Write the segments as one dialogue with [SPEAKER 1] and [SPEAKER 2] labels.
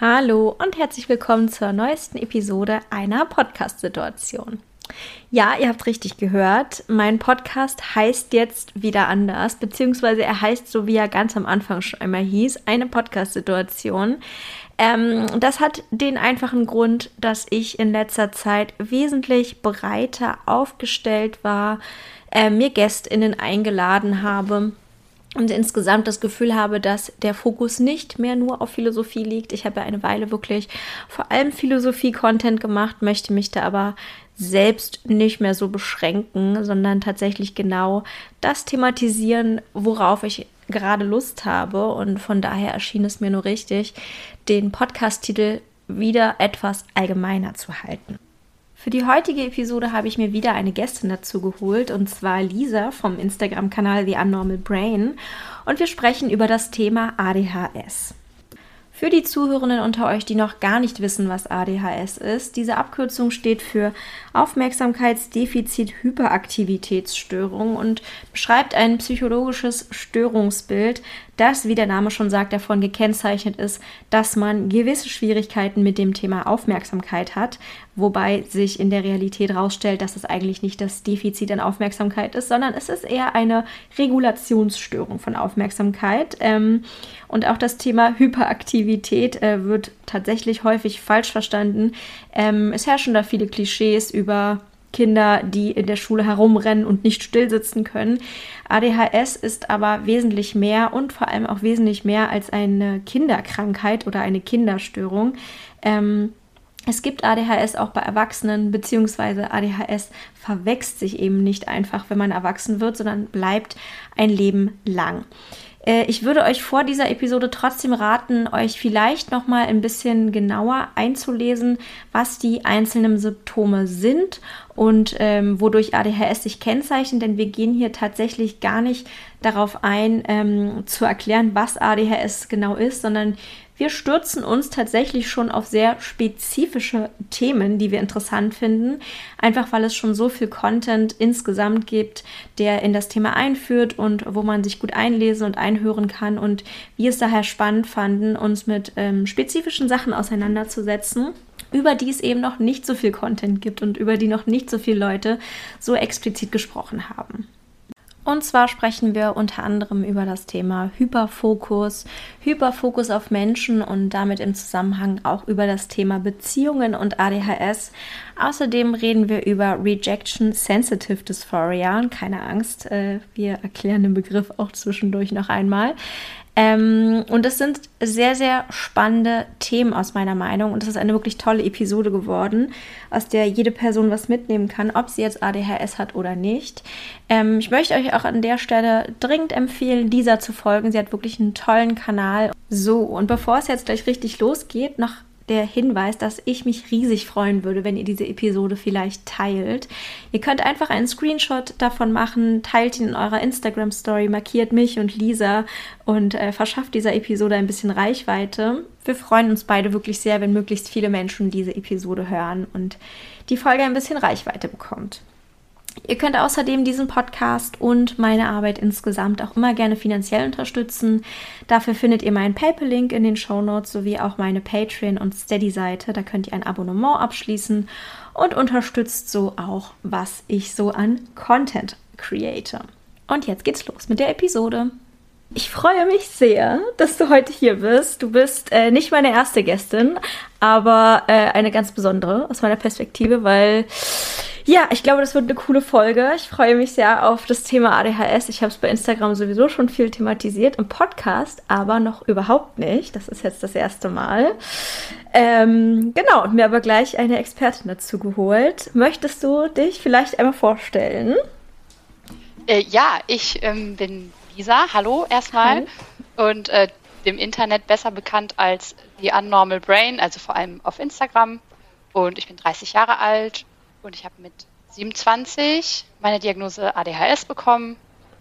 [SPEAKER 1] Hallo und herzlich willkommen zur neuesten Episode einer Podcast-Situation. Ja, ihr habt richtig gehört. Mein Podcast heißt jetzt wieder anders, beziehungsweise er heißt so, wie er ganz am Anfang schon einmal hieß, eine Podcast-Situation. Ähm, das hat den einfachen Grund, dass ich in letzter Zeit wesentlich breiter aufgestellt war, äh, mir GästInnen eingeladen habe und insgesamt das Gefühl habe, dass der Fokus nicht mehr nur auf Philosophie liegt. Ich habe ja eine Weile wirklich vor allem Philosophie-Content gemacht, möchte mich da aber selbst nicht mehr so beschränken, sondern tatsächlich genau das thematisieren, worauf ich gerade Lust habe. Und von daher erschien es mir nur richtig, den Podcast-Titel wieder etwas allgemeiner zu halten. Für die heutige Episode habe ich mir wieder eine Gästin dazu geholt, und zwar Lisa vom Instagram-Kanal The Unnormal Brain. Und wir sprechen über das Thema ADHS. Für die Zuhörenden unter euch, die noch gar nicht wissen, was ADHS ist, diese Abkürzung steht für Aufmerksamkeitsdefizit-Hyperaktivitätsstörung und beschreibt ein psychologisches Störungsbild, das, wie der Name schon sagt, davon gekennzeichnet ist, dass man gewisse Schwierigkeiten mit dem Thema Aufmerksamkeit hat, wobei sich in der Realität herausstellt, dass es eigentlich nicht das Defizit an Aufmerksamkeit ist, sondern es ist eher eine Regulationsstörung von Aufmerksamkeit. Ähm, und auch das Thema Hyperaktivität äh, wird tatsächlich häufig falsch verstanden. Ähm, es herrschen da viele Klischees über Kinder, die in der Schule herumrennen und nicht stillsitzen können. ADHS ist aber wesentlich mehr und vor allem auch wesentlich mehr als eine Kinderkrankheit oder eine Kinderstörung. Ähm, es gibt ADHS auch bei Erwachsenen, beziehungsweise ADHS verwächst sich eben nicht einfach, wenn man erwachsen wird, sondern bleibt ein Leben lang. Äh, ich würde euch vor dieser Episode trotzdem raten, euch vielleicht noch mal ein bisschen genauer einzulesen, was die einzelnen Symptome sind und ähm, wodurch ADHS sich kennzeichnet, denn wir gehen hier tatsächlich gar nicht darauf ein, ähm, zu erklären, was ADHS genau ist, sondern wir stürzen uns tatsächlich schon auf sehr spezifische Themen, die wir interessant finden, einfach weil es schon so viel Content insgesamt gibt, der in das Thema einführt und wo man sich gut einlesen und einhören kann. Und wir es daher spannend fanden, uns mit ähm, spezifischen Sachen auseinanderzusetzen über die es eben noch nicht so viel Content gibt und über die noch nicht so viele Leute so explizit gesprochen haben. Und zwar sprechen wir unter anderem über das Thema Hyperfokus, Hyperfokus auf Menschen und damit im Zusammenhang auch über das Thema Beziehungen und ADHS. Außerdem reden wir über Rejection Sensitive Dysphoria. Keine Angst, äh, wir erklären den Begriff auch zwischendurch noch einmal. Ähm, und das sind sehr, sehr spannende Themen aus meiner Meinung. Und es ist eine wirklich tolle Episode geworden, aus der jede Person was mitnehmen kann, ob sie jetzt ADHS hat oder nicht. Ähm, ich möchte euch auch an der Stelle dringend empfehlen, dieser zu folgen. Sie hat wirklich einen tollen Kanal. So, und bevor es jetzt gleich richtig losgeht, noch der Hinweis, dass ich mich riesig freuen würde, wenn ihr diese Episode vielleicht teilt. Ihr könnt einfach einen Screenshot davon machen, teilt ihn in eurer Instagram Story, markiert mich und Lisa und äh, verschafft dieser Episode ein bisschen Reichweite. Wir freuen uns beide wirklich sehr, wenn möglichst viele Menschen diese Episode hören und die Folge ein bisschen Reichweite bekommt. Ihr könnt außerdem diesen Podcast und meine Arbeit insgesamt auch immer gerne finanziell unterstützen. Dafür findet ihr meinen PayPal-Link in den Show Notes sowie auch meine Patreon- und Steady-Seite. Da könnt ihr ein Abonnement abschließen und unterstützt so auch, was ich so an Content create. Und jetzt geht's los mit der Episode. Ich freue mich sehr, dass du heute hier bist. Du bist äh, nicht meine erste Gästin, aber äh, eine ganz besondere aus meiner Perspektive, weil ja, ich glaube, das wird eine coole Folge. Ich freue mich sehr auf das Thema ADHS. Ich habe es bei Instagram sowieso schon viel thematisiert, im Podcast aber noch überhaupt nicht. Das ist jetzt das erste Mal. Ähm, genau, und mir aber gleich eine Expertin dazu geholt. Möchtest du dich vielleicht einmal vorstellen?
[SPEAKER 2] Äh, ja, ich ähm, bin Lisa. Hallo erstmal. Hi. Und äh, dem Internet besser bekannt als The Unnormal Brain, also vor allem auf Instagram. Und ich bin 30 Jahre alt und ich habe mit 27 meine Diagnose ADHS bekommen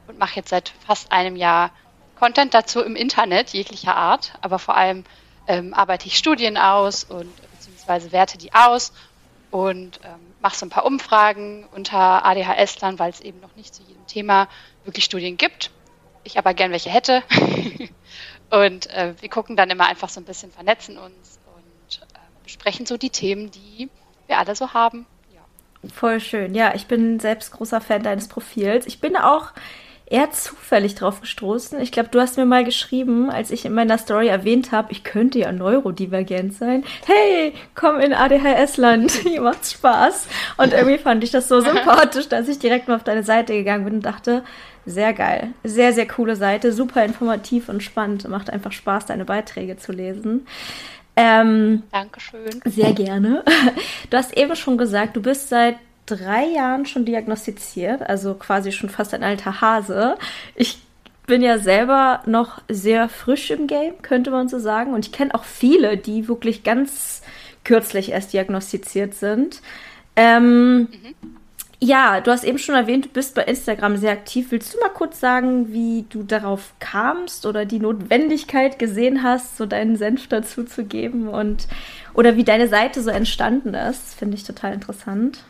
[SPEAKER 2] und mache jetzt seit fast einem Jahr Content dazu im Internet jeglicher Art, aber vor allem ähm, arbeite ich Studien aus und beziehungsweise werte die aus und ähm, mache so ein paar Umfragen unter ADHS-Lern, weil es eben noch nicht zu jedem Thema wirklich Studien gibt. Ich aber gern welche hätte. Und äh, wir gucken dann immer einfach so ein bisschen, vernetzen uns und äh, besprechen so die Themen, die wir alle so haben.
[SPEAKER 1] Ja. Voll schön. Ja, ich bin selbst großer Fan deines Profils. Ich bin auch eher zufällig drauf gestoßen. Ich glaube, du hast mir mal geschrieben, als ich in meiner Story erwähnt habe, ich könnte ja neurodivergent sein. Hey, komm in ADHS-Land, hier macht's Spaß. Und irgendwie fand ich das so sympathisch, dass ich direkt mal auf deine Seite gegangen bin und dachte, sehr geil. Sehr, sehr coole Seite, super informativ und spannend. Macht einfach Spaß, deine Beiträge zu lesen.
[SPEAKER 2] Ähm, Dankeschön.
[SPEAKER 1] Sehr gerne. Du hast eben schon gesagt, du bist seit drei Jahren schon diagnostiziert, also quasi schon fast ein alter Hase. Ich bin ja selber noch sehr frisch im Game, könnte man so sagen. Und ich kenne auch viele, die wirklich ganz kürzlich erst diagnostiziert sind. Ähm, mhm. Ja, du hast eben schon erwähnt, du bist bei Instagram sehr aktiv. Willst du mal kurz sagen, wie du darauf kamst oder die Notwendigkeit gesehen hast, so deinen Senf dazu zu geben und oder wie deine Seite so entstanden ist? Finde ich total interessant.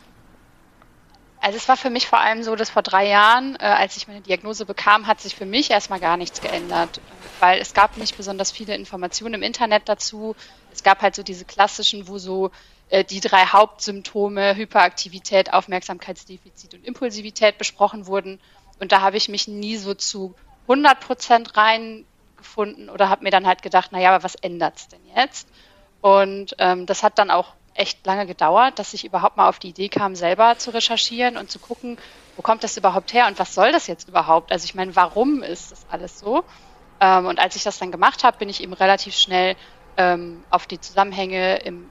[SPEAKER 2] Also es war für mich vor allem so, dass vor drei Jahren, äh, als ich meine Diagnose bekam, hat sich für mich erstmal gar nichts geändert, weil es gab nicht besonders viele Informationen im Internet dazu. Es gab halt so diese klassischen, wo so äh, die drei Hauptsymptome Hyperaktivität, Aufmerksamkeitsdefizit und Impulsivität besprochen wurden. Und da habe ich mich nie so zu 100 Prozent reingefunden oder habe mir dann halt gedacht, naja, aber was ändert's denn jetzt? Und ähm, das hat dann auch echt lange gedauert, dass ich überhaupt mal auf die Idee kam, selber zu recherchieren und zu gucken, wo kommt das überhaupt her und was soll das jetzt überhaupt? Also ich meine, warum ist das alles so? Ähm, und als ich das dann gemacht habe, bin ich eben relativ schnell ähm, auf die Zusammenhänge im,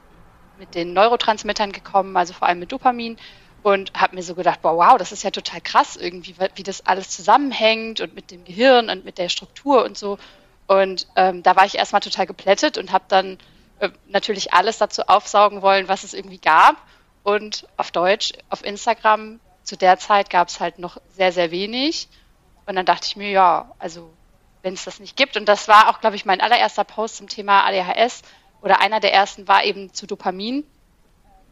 [SPEAKER 2] mit den Neurotransmittern gekommen, also vor allem mit Dopamin und habe mir so gedacht, boah, wow, das ist ja total krass irgendwie, wie das alles zusammenhängt und mit dem Gehirn und mit der Struktur und so. Und ähm, da war ich erstmal total geplättet und habe dann äh, natürlich alles dazu aufsaugen wollen, was es irgendwie gab. Und auf Deutsch, auf Instagram, zu der Zeit gab es halt noch sehr, sehr wenig. Und dann dachte ich mir, ja, also wenn es das nicht gibt, und das war auch, glaube ich, mein allererster Post zum Thema ADHS oder einer der ersten war eben zu Dopamin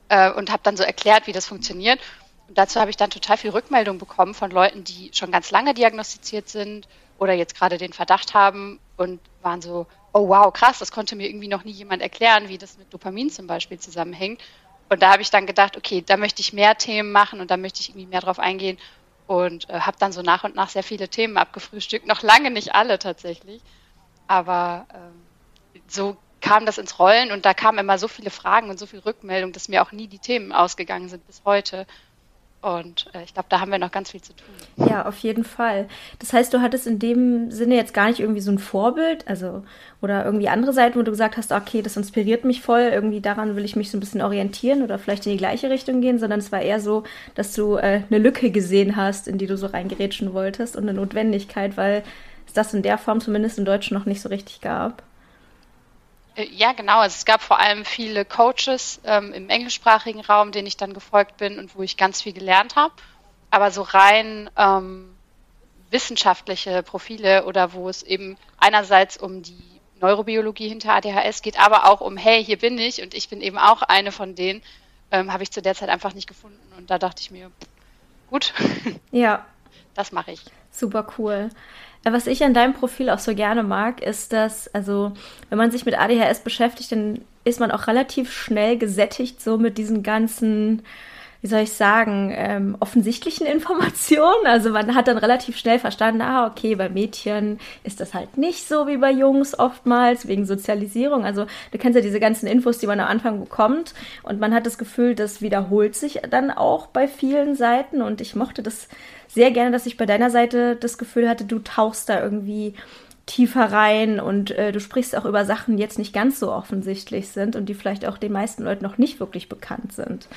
[SPEAKER 2] äh, und habe dann so erklärt, wie das funktioniert. Und dazu habe ich dann total viel Rückmeldung bekommen von Leuten, die schon ganz lange diagnostiziert sind oder jetzt gerade den Verdacht haben und waren so, oh wow, krass, das konnte mir irgendwie noch nie jemand erklären, wie das mit Dopamin zum Beispiel zusammenhängt. Und da habe ich dann gedacht, okay, da möchte ich mehr Themen machen und da möchte ich irgendwie mehr drauf eingehen und äh, habe dann so nach und nach sehr viele Themen abgefrühstückt, noch lange nicht alle tatsächlich, aber äh, so kam das ins Rollen und da kamen immer so viele Fragen und so viel Rückmeldung, dass mir auch nie die Themen ausgegangen sind bis heute. Und äh, ich glaube, da haben wir noch ganz viel zu tun.
[SPEAKER 1] Ja, auf jeden Fall. Das heißt, du hattest in dem Sinne jetzt gar nicht irgendwie so ein Vorbild, also oder irgendwie andere Seiten, wo du gesagt hast, okay, das inspiriert mich voll, irgendwie daran will ich mich so ein bisschen orientieren oder vielleicht in die gleiche Richtung gehen, sondern es war eher so, dass du äh, eine Lücke gesehen hast, in die du so reingerätschen wolltest und eine Notwendigkeit, weil es das in der Form zumindest im Deutschen noch nicht so richtig gab.
[SPEAKER 2] Äh, ja, genau. Also es gab vor allem viele Coaches ähm, im englischsprachigen Raum, denen ich dann gefolgt bin und wo ich ganz viel gelernt habe. Aber so rein ähm, wissenschaftliche Profile oder wo es eben einerseits um die Neurobiologie hinter ADHS geht, aber auch um, hey, hier bin ich und ich bin eben auch eine von denen, ähm, habe ich zu der Zeit einfach nicht gefunden. Und da dachte ich mir, gut,
[SPEAKER 1] ja,
[SPEAKER 2] das mache ich.
[SPEAKER 1] Super cool. Was ich an deinem Profil auch so gerne mag, ist, dass, also, wenn man sich mit ADHS beschäftigt, dann ist man auch relativ schnell gesättigt, so mit diesen ganzen, wie soll ich sagen, ähm, offensichtlichen Informationen. Also man hat dann relativ schnell verstanden, ah, okay, bei Mädchen ist das halt nicht so wie bei Jungs oftmals, wegen Sozialisierung. Also du kennst ja diese ganzen Infos, die man am Anfang bekommt. Und man hat das Gefühl, das wiederholt sich dann auch bei vielen Seiten. Und ich mochte das sehr gerne, dass ich bei deiner Seite das Gefühl hatte, du tauchst da irgendwie tiefer rein und äh, du sprichst auch über Sachen, die jetzt nicht ganz so offensichtlich sind und die vielleicht auch den meisten Leuten noch nicht wirklich bekannt sind.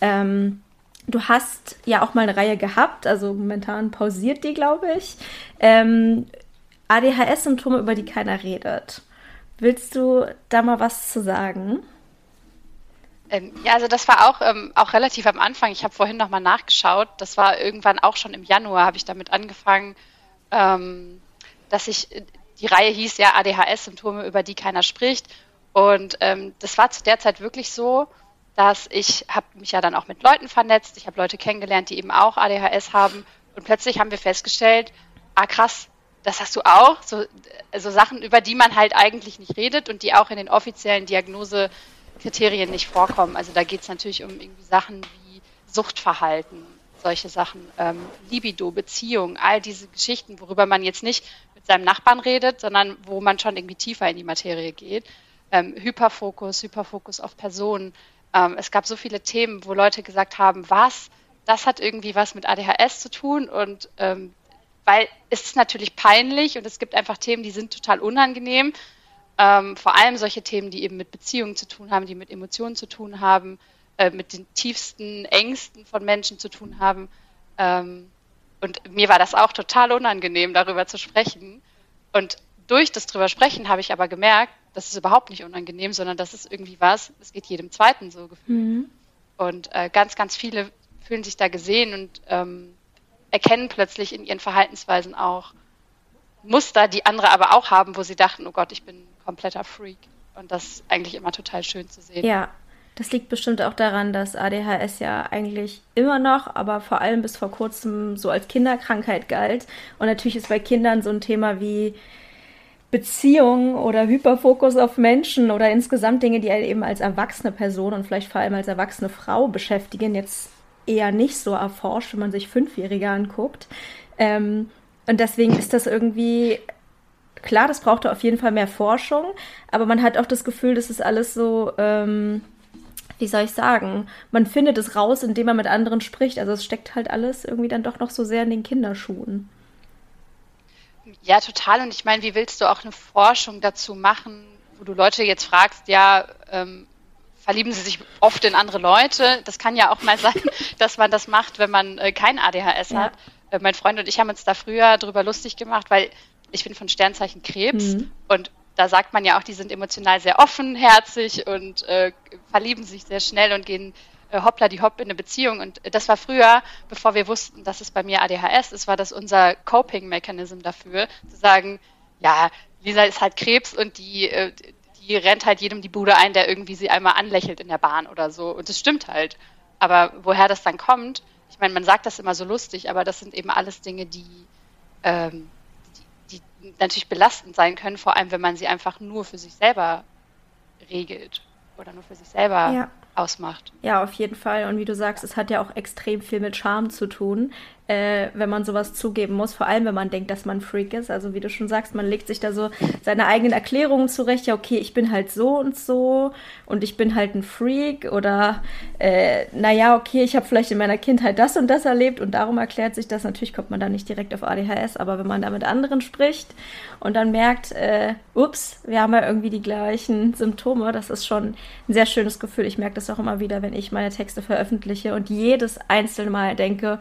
[SPEAKER 1] Ähm, du hast ja auch mal eine Reihe gehabt, also momentan pausiert die, glaube ich. Ähm, ADHS-Symptome, über die keiner redet. Willst du da mal was zu sagen?
[SPEAKER 2] Ähm, ja, also das war auch, ähm, auch relativ am Anfang. Ich habe vorhin nochmal nachgeschaut. Das war irgendwann auch schon im Januar, habe ich damit angefangen, ähm, dass ich, die Reihe hieß ja ADHS-Symptome, über die keiner spricht. Und ähm, das war zu der Zeit wirklich so, dass ich habe mich ja dann auch mit Leuten vernetzt. Ich habe Leute kennengelernt, die eben auch ADHS haben. Und plötzlich haben wir festgestellt, ah krass, das hast du auch, so also Sachen, über die man halt eigentlich nicht redet und die auch in den offiziellen Diagnosekriterien nicht vorkommen. Also da geht es natürlich um irgendwie Sachen wie Suchtverhalten, solche Sachen, ähm, Libido, Beziehung, all diese Geschichten, worüber man jetzt nicht mit seinem Nachbarn redet, sondern wo man schon irgendwie tiefer in die Materie geht. Ähm, Hyperfokus, Hyperfokus auf Personen. Ähm, es gab so viele Themen, wo Leute gesagt haben, was, das hat irgendwie was mit ADHS zu tun und ähm, weil es ist natürlich peinlich und es gibt einfach Themen, die sind total unangenehm. Ähm, vor allem solche Themen, die eben mit Beziehungen zu tun haben, die mit Emotionen zu tun haben, äh, mit den tiefsten Ängsten von Menschen zu tun haben. Ähm, und mir war das auch total unangenehm, darüber zu sprechen. Und durch das drüber sprechen habe ich aber gemerkt, das ist überhaupt nicht unangenehm, sondern das ist irgendwie was, es geht jedem Zweiten so gefühlt. Mhm. Und äh, ganz, ganz viele fühlen sich da gesehen und ähm, erkennen plötzlich in ihren Verhaltensweisen auch Muster, die andere aber auch haben, wo sie dachten, oh Gott, ich bin kompletter Freak. Und das ist eigentlich immer total schön zu sehen.
[SPEAKER 1] Ja, das liegt bestimmt auch daran, dass ADHS ja eigentlich immer noch, aber vor allem bis vor kurzem so als Kinderkrankheit galt. Und natürlich ist bei Kindern so ein Thema wie Beziehung oder Hyperfokus auf Menschen oder insgesamt Dinge, die eben als erwachsene Person und vielleicht vor allem als erwachsene Frau beschäftigen, jetzt eher nicht so erforscht, wenn man sich Fünfjährige anguckt. Ähm, und deswegen ist das irgendwie klar, das braucht auf jeden Fall mehr Forschung, aber man hat auch das Gefühl, das ist alles so, ähm, wie soll ich sagen, man findet es raus, indem man mit anderen spricht. Also es steckt halt alles irgendwie dann doch noch so sehr in den Kinderschuhen.
[SPEAKER 2] Ja, total. Und ich meine, wie willst du auch eine Forschung dazu machen, wo du Leute jetzt fragst, ja, ähm, verlieben sie sich oft in andere Leute. Das kann ja auch mal sein, dass man das macht, wenn man äh, kein ADHS ja. hat. Äh, mein Freund und ich haben uns da früher drüber lustig gemacht, weil ich bin von Sternzeichen Krebs mhm. und da sagt man ja auch, die sind emotional sehr offenherzig und äh, verlieben sich sehr schnell und gehen äh, hoppla die hopp in eine Beziehung. Und das war früher, bevor wir wussten, dass es bei mir ADHS ist, war das unser Coping-Mechanism dafür, zu sagen, ja, Lisa ist halt Krebs und die, äh, die rennt halt jedem die Bude ein, der irgendwie sie einmal anlächelt in der Bahn oder so. Und das stimmt halt. Aber woher das dann kommt, ich meine, man sagt das immer so lustig, aber das sind eben alles Dinge, die, ähm, natürlich belastend sein können, vor allem wenn man sie einfach nur für sich selber regelt oder nur für sich selber ja. ausmacht.
[SPEAKER 1] Ja, auf jeden Fall. Und wie du sagst, es hat ja auch extrem viel mit Charme zu tun äh, wenn man sowas zugeben muss, vor allem wenn man denkt, dass man Freak ist. Also wie du schon sagst, man legt sich da so seine eigenen Erklärungen zurecht, ja, okay, ich bin halt so und so und ich bin halt ein Freak oder äh, naja, okay, ich habe vielleicht in meiner Kindheit das und das erlebt und darum erklärt sich das. Natürlich kommt man da nicht direkt auf ADHS, aber wenn man da mit anderen spricht und dann merkt, äh, ups, wir haben ja irgendwie die gleichen Symptome, das ist schon ein sehr schönes Gefühl. Ich merke das auch immer wieder, wenn ich meine Texte veröffentliche und jedes einzelne Mal denke,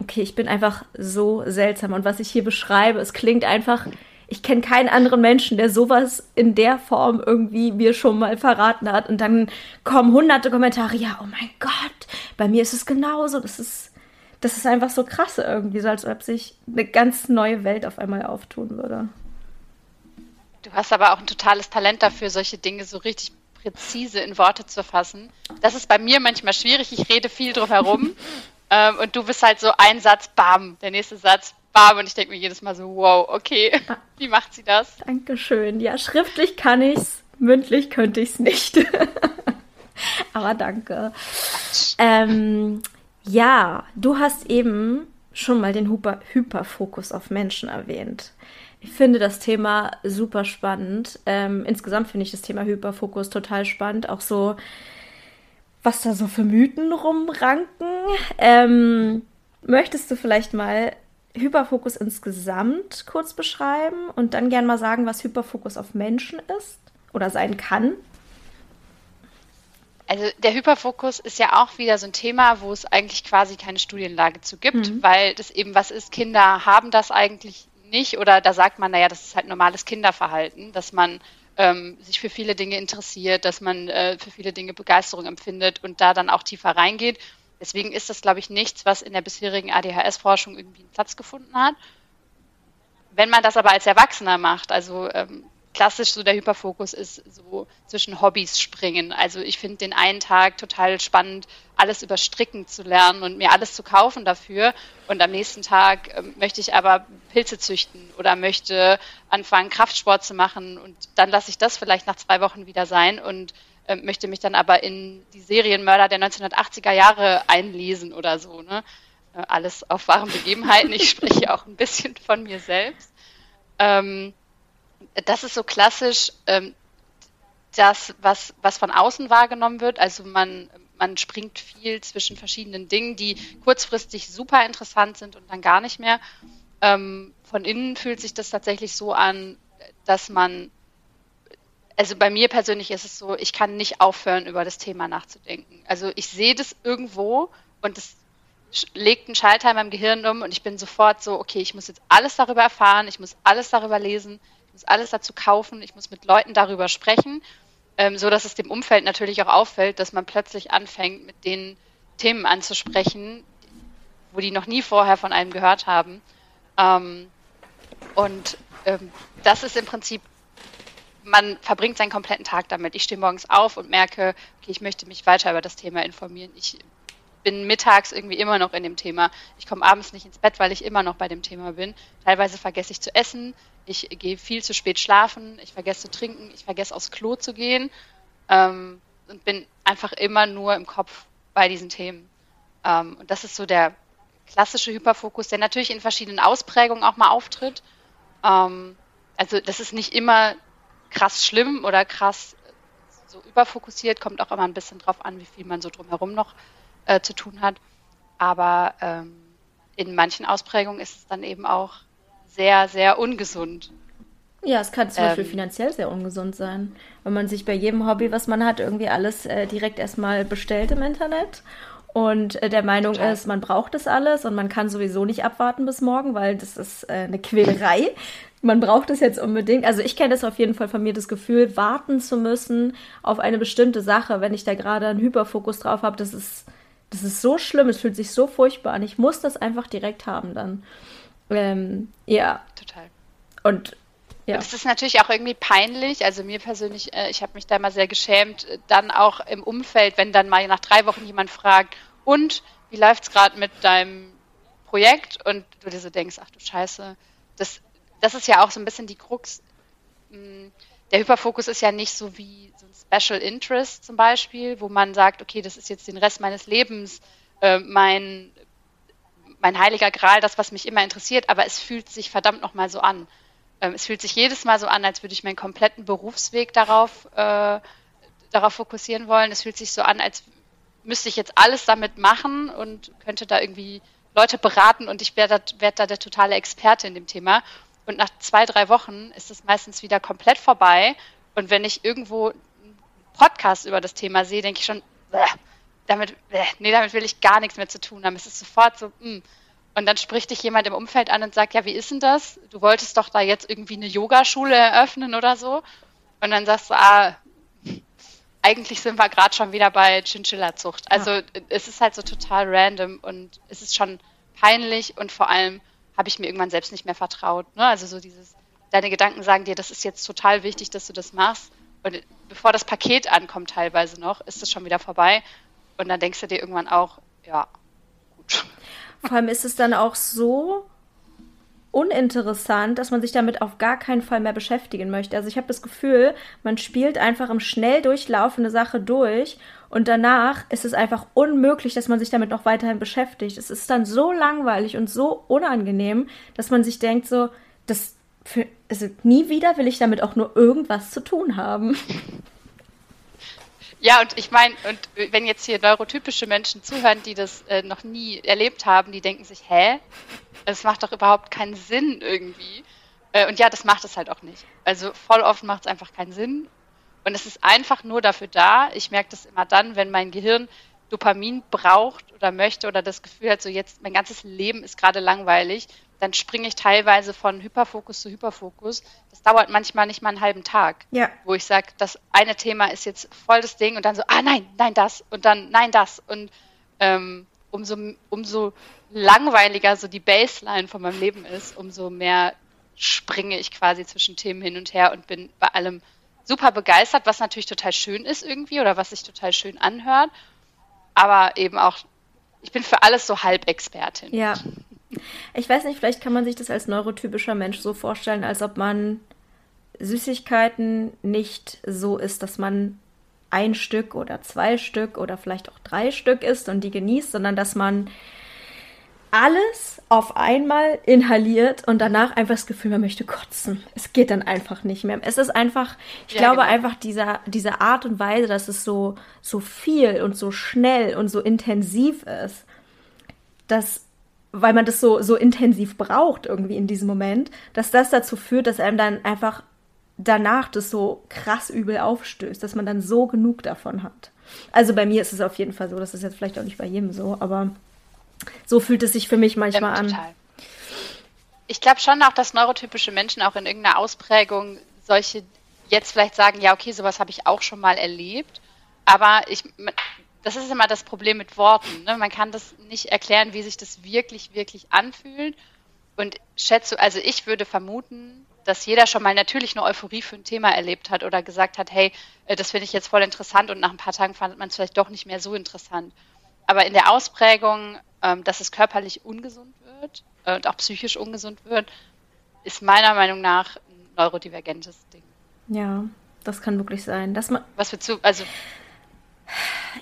[SPEAKER 1] okay, ich bin einfach so seltsam. Und was ich hier beschreibe, es klingt einfach, ich kenne keinen anderen Menschen, der sowas in der Form irgendwie mir schon mal verraten hat. Und dann kommen hunderte Kommentare, ja, oh mein Gott, bei mir ist es genauso. Das ist, das ist einfach so krass irgendwie, so als ob sich eine ganz neue Welt auf einmal auftun würde.
[SPEAKER 2] Du hast aber auch ein totales Talent dafür, solche Dinge so richtig präzise in Worte zu fassen. Das ist bei mir manchmal schwierig. Ich rede viel drum herum. Ähm, und du bist halt so ein Satz, bam, der nächste Satz, bam. Und ich denke mir jedes Mal so, wow, okay, wie macht sie das?
[SPEAKER 1] Dankeschön. Ja, schriftlich kann ich's, mündlich könnte ich's nicht. Aber danke. Ähm, ja, du hast eben schon mal den Hyper Hyperfokus auf Menschen erwähnt. Ich finde das Thema super spannend. Ähm, insgesamt finde ich das Thema Hyperfokus total spannend. Auch so was da so für Mythen rumranken. Ähm, möchtest du vielleicht mal Hyperfokus insgesamt kurz beschreiben und dann gern mal sagen, was Hyperfokus auf Menschen ist oder sein kann?
[SPEAKER 2] Also der Hyperfokus ist ja auch wieder so ein Thema, wo es eigentlich quasi keine Studienlage zu gibt, mhm. weil das eben was ist, Kinder haben das eigentlich nicht oder da sagt man, naja, das ist halt normales Kinderverhalten, dass man ähm, sich für viele Dinge interessiert, dass man äh, für viele Dinge Begeisterung empfindet und da dann auch tiefer reingeht. Deswegen ist das, glaube ich, nichts, was in der bisherigen ADHS-Forschung irgendwie einen Platz gefunden hat. Wenn man das aber als Erwachsener macht, also ähm, klassisch so der Hyperfokus ist so zwischen Hobbys springen. Also ich finde den einen Tag total spannend, alles über Stricken zu lernen und mir alles zu kaufen dafür. Und am nächsten Tag äh, möchte ich aber Pilze züchten oder möchte anfangen, Kraftsport zu machen. Und dann lasse ich das vielleicht nach zwei Wochen wieder sein und äh, möchte mich dann aber in die Serienmörder der 1980er Jahre einlesen oder so. Ne? Äh, alles auf wahren Begebenheiten. Ich spreche auch ein bisschen von mir selbst. Ähm, das ist so klassisch ähm, das, was, was von außen wahrgenommen wird. Also man, man springt viel zwischen verschiedenen Dingen, die kurzfristig super interessant sind und dann gar nicht mehr. Ähm, von innen fühlt sich das tatsächlich so an, dass man, also bei mir persönlich ist es so, ich kann nicht aufhören, über das Thema nachzudenken. Also ich sehe das irgendwo und es legt einen Schalter in meinem Gehirn um und ich bin sofort so, okay, ich muss jetzt alles darüber erfahren, ich muss alles darüber lesen, muss alles dazu kaufen, ich muss mit Leuten darüber sprechen, ähm, so dass es dem Umfeld natürlich auch auffällt, dass man plötzlich anfängt, mit den Themen anzusprechen, wo die noch nie vorher von einem gehört haben. Ähm, und ähm, das ist im Prinzip, man verbringt seinen kompletten Tag damit. Ich stehe morgens auf und merke, okay, ich möchte mich weiter über das Thema informieren. Ich bin mittags irgendwie immer noch in dem Thema. Ich komme abends nicht ins Bett, weil ich immer noch bei dem Thema bin. Teilweise vergesse ich zu essen. Ich gehe viel zu spät schlafen. Ich vergesse zu trinken. Ich vergesse aufs Klo zu gehen. Ähm, und bin einfach immer nur im Kopf bei diesen Themen. Ähm, und das ist so der klassische Hyperfokus, der natürlich in verschiedenen Ausprägungen auch mal auftritt. Ähm, also das ist nicht immer krass schlimm oder krass so überfokussiert, kommt auch immer ein bisschen drauf an, wie viel man so drumherum noch äh, zu tun hat. Aber ähm, in manchen Ausprägungen ist es dann eben auch sehr, sehr ungesund.
[SPEAKER 1] Ja, es kann zum ähm, Beispiel finanziell sehr ungesund sein, wenn man sich bei jedem Hobby, was man hat, irgendwie alles äh, direkt erstmal bestellt im Internet und äh, der Meinung total. ist, man braucht das alles und man kann sowieso nicht abwarten bis morgen, weil das ist äh, eine Quälerei. man braucht es jetzt unbedingt. Also ich kenne das auf jeden Fall von mir, das Gefühl, warten zu müssen auf eine bestimmte Sache, wenn ich da gerade einen Hyperfokus drauf habe, das ist das ist so schlimm, es fühlt sich so furchtbar an. Ich muss das einfach direkt haben dann. Ähm, ja.
[SPEAKER 2] Total.
[SPEAKER 1] Und
[SPEAKER 2] ja. Und es ist natürlich auch irgendwie peinlich. Also mir persönlich, äh, ich habe mich da mal sehr geschämt, äh, dann auch im Umfeld, wenn dann mal nach drei Wochen jemand fragt, und wie läuft es gerade mit deinem Projekt? Und du dir so denkst, ach du Scheiße, das, das ist ja auch so ein bisschen die Krux. Hm, der Hyperfokus ist ja nicht so wie so ein Special Interest zum Beispiel, wo man sagt, okay, das ist jetzt den Rest meines Lebens äh, mein, mein heiliger Gral, das, was mich immer interessiert, aber es fühlt sich verdammt nochmal so an. Ähm, es fühlt sich jedes Mal so an, als würde ich meinen kompletten Berufsweg darauf, äh, darauf fokussieren wollen. Es fühlt sich so an, als müsste ich jetzt alles damit machen und könnte da irgendwie Leute beraten und ich werde werd da der totale Experte in dem Thema. Und nach zwei, drei Wochen ist es meistens wieder komplett vorbei. Und wenn ich irgendwo einen Podcast über das Thema sehe, denke ich schon, bäh, damit, bäh, nee, damit will ich gar nichts mehr zu tun haben. Es ist sofort so, mh. Hm. Und dann spricht dich jemand im Umfeld an und sagt, ja, wie ist denn das? Du wolltest doch da jetzt irgendwie eine Yogaschule eröffnen oder so. Und dann sagst du, ah, eigentlich sind wir gerade schon wieder bei Chinchilla-Zucht. Also ja. es ist halt so total random und es ist schon peinlich und vor allem habe ich mir irgendwann selbst nicht mehr vertraut. Ne? Also so dieses, deine Gedanken sagen dir, das ist jetzt total wichtig, dass du das machst. Und bevor das Paket ankommt teilweise noch, ist es schon wieder vorbei. Und dann denkst du dir irgendwann auch, ja, gut.
[SPEAKER 1] Vor allem ist es dann auch so uninteressant, dass man sich damit auf gar keinen Fall mehr beschäftigen möchte. Also ich habe das Gefühl, man spielt einfach im Schnelldurchlauf eine Sache durch und danach ist es einfach unmöglich, dass man sich damit noch weiterhin beschäftigt. Es ist dann so langweilig und so unangenehm, dass man sich denkt, so, das für, also nie wieder will ich damit auch nur irgendwas zu tun haben.
[SPEAKER 2] Ja, und ich meine, und wenn jetzt hier neurotypische Menschen zuhören, die das äh, noch nie erlebt haben, die denken sich, hä? Es macht doch überhaupt keinen Sinn irgendwie. Äh, und ja, das macht es halt auch nicht. Also voll oft macht es einfach keinen Sinn. Und es ist einfach nur dafür da. Ich merke das immer dann, wenn mein Gehirn Dopamin braucht oder möchte oder das Gefühl hat, so jetzt mein ganzes Leben ist gerade langweilig, dann springe ich teilweise von Hyperfokus zu Hyperfokus. Das dauert manchmal nicht mal einen halben Tag,
[SPEAKER 1] ja.
[SPEAKER 2] wo ich sage, das eine Thema ist jetzt voll das Ding und dann so, ah nein, nein das und dann nein das und ähm, umso, umso langweiliger so die Baseline von meinem Leben ist, umso mehr springe ich quasi zwischen Themen hin und her und bin bei allem super begeistert, was natürlich total schön ist irgendwie oder was sich total schön anhört. Aber eben auch, ich bin für alles so Halbexpertin.
[SPEAKER 1] Ja. Ich weiß nicht, vielleicht kann man sich das als neurotypischer Mensch so vorstellen, als ob man Süßigkeiten nicht so isst, dass man ein Stück oder zwei Stück oder vielleicht auch drei Stück isst und die genießt, sondern dass man alles auf einmal inhaliert und danach einfach das Gefühl, man möchte kotzen. Es geht dann einfach nicht mehr. Es ist einfach, ich ja, glaube genau. einfach dieser, diese Art und Weise, dass es so, so viel und so schnell und so intensiv ist, dass, weil man das so, so intensiv braucht irgendwie in diesem Moment, dass das dazu führt, dass einem dann einfach danach das so krass übel aufstößt, dass man dann so genug davon hat. Also bei mir ist es auf jeden Fall so, das ist jetzt vielleicht auch nicht bei jedem so, aber so fühlt es sich für mich manchmal ja, an.
[SPEAKER 2] Ich glaube schon auch, dass neurotypische Menschen auch in irgendeiner Ausprägung solche jetzt vielleicht sagen, ja, okay, sowas habe ich auch schon mal erlebt. Aber ich, das ist immer das Problem mit Worten. Ne? Man kann das nicht erklären, wie sich das wirklich, wirklich anfühlt. Und schätze, also ich würde vermuten, dass jeder schon mal natürlich eine Euphorie für ein Thema erlebt hat oder gesagt hat, hey, äh, das finde ich jetzt voll interessant und nach ein paar Tagen fand man es vielleicht doch nicht mehr so interessant. Aber in der Ausprägung ähm, dass es körperlich ungesund wird äh, und auch psychisch ungesund wird, ist meiner Meinung nach ein neurodivergentes Ding.
[SPEAKER 1] Ja, das kann wirklich sein. Dass man
[SPEAKER 2] Was wir zu, also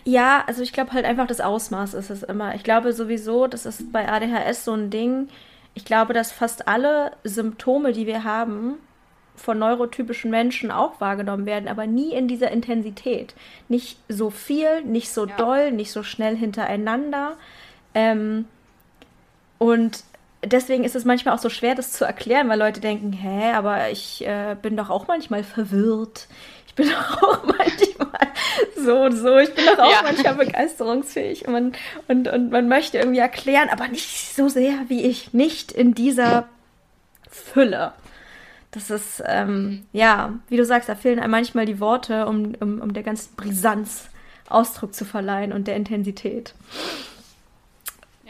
[SPEAKER 1] ja, also ich glaube halt einfach das Ausmaß ist es immer. Ich glaube sowieso, das ist bei ADHS so ein Ding. Ich glaube, dass fast alle Symptome, die wir haben, von neurotypischen Menschen auch wahrgenommen werden, aber nie in dieser Intensität. Nicht so viel, nicht so ja. doll, nicht so schnell hintereinander. Ähm, und deswegen ist es manchmal auch so schwer, das zu erklären, weil Leute denken, hä, aber ich äh, bin doch auch manchmal verwirrt. Ich bin auch manchmal so und so. Ich bin doch auch ja. manchmal begeisterungsfähig. Und man, und, und man möchte irgendwie erklären, aber nicht so sehr wie ich. Nicht in dieser Fülle. Das ist, ähm, ja, wie du sagst, da fehlen einem manchmal die Worte, um, um, um der ganzen Brisanz Ausdruck zu verleihen und der Intensität.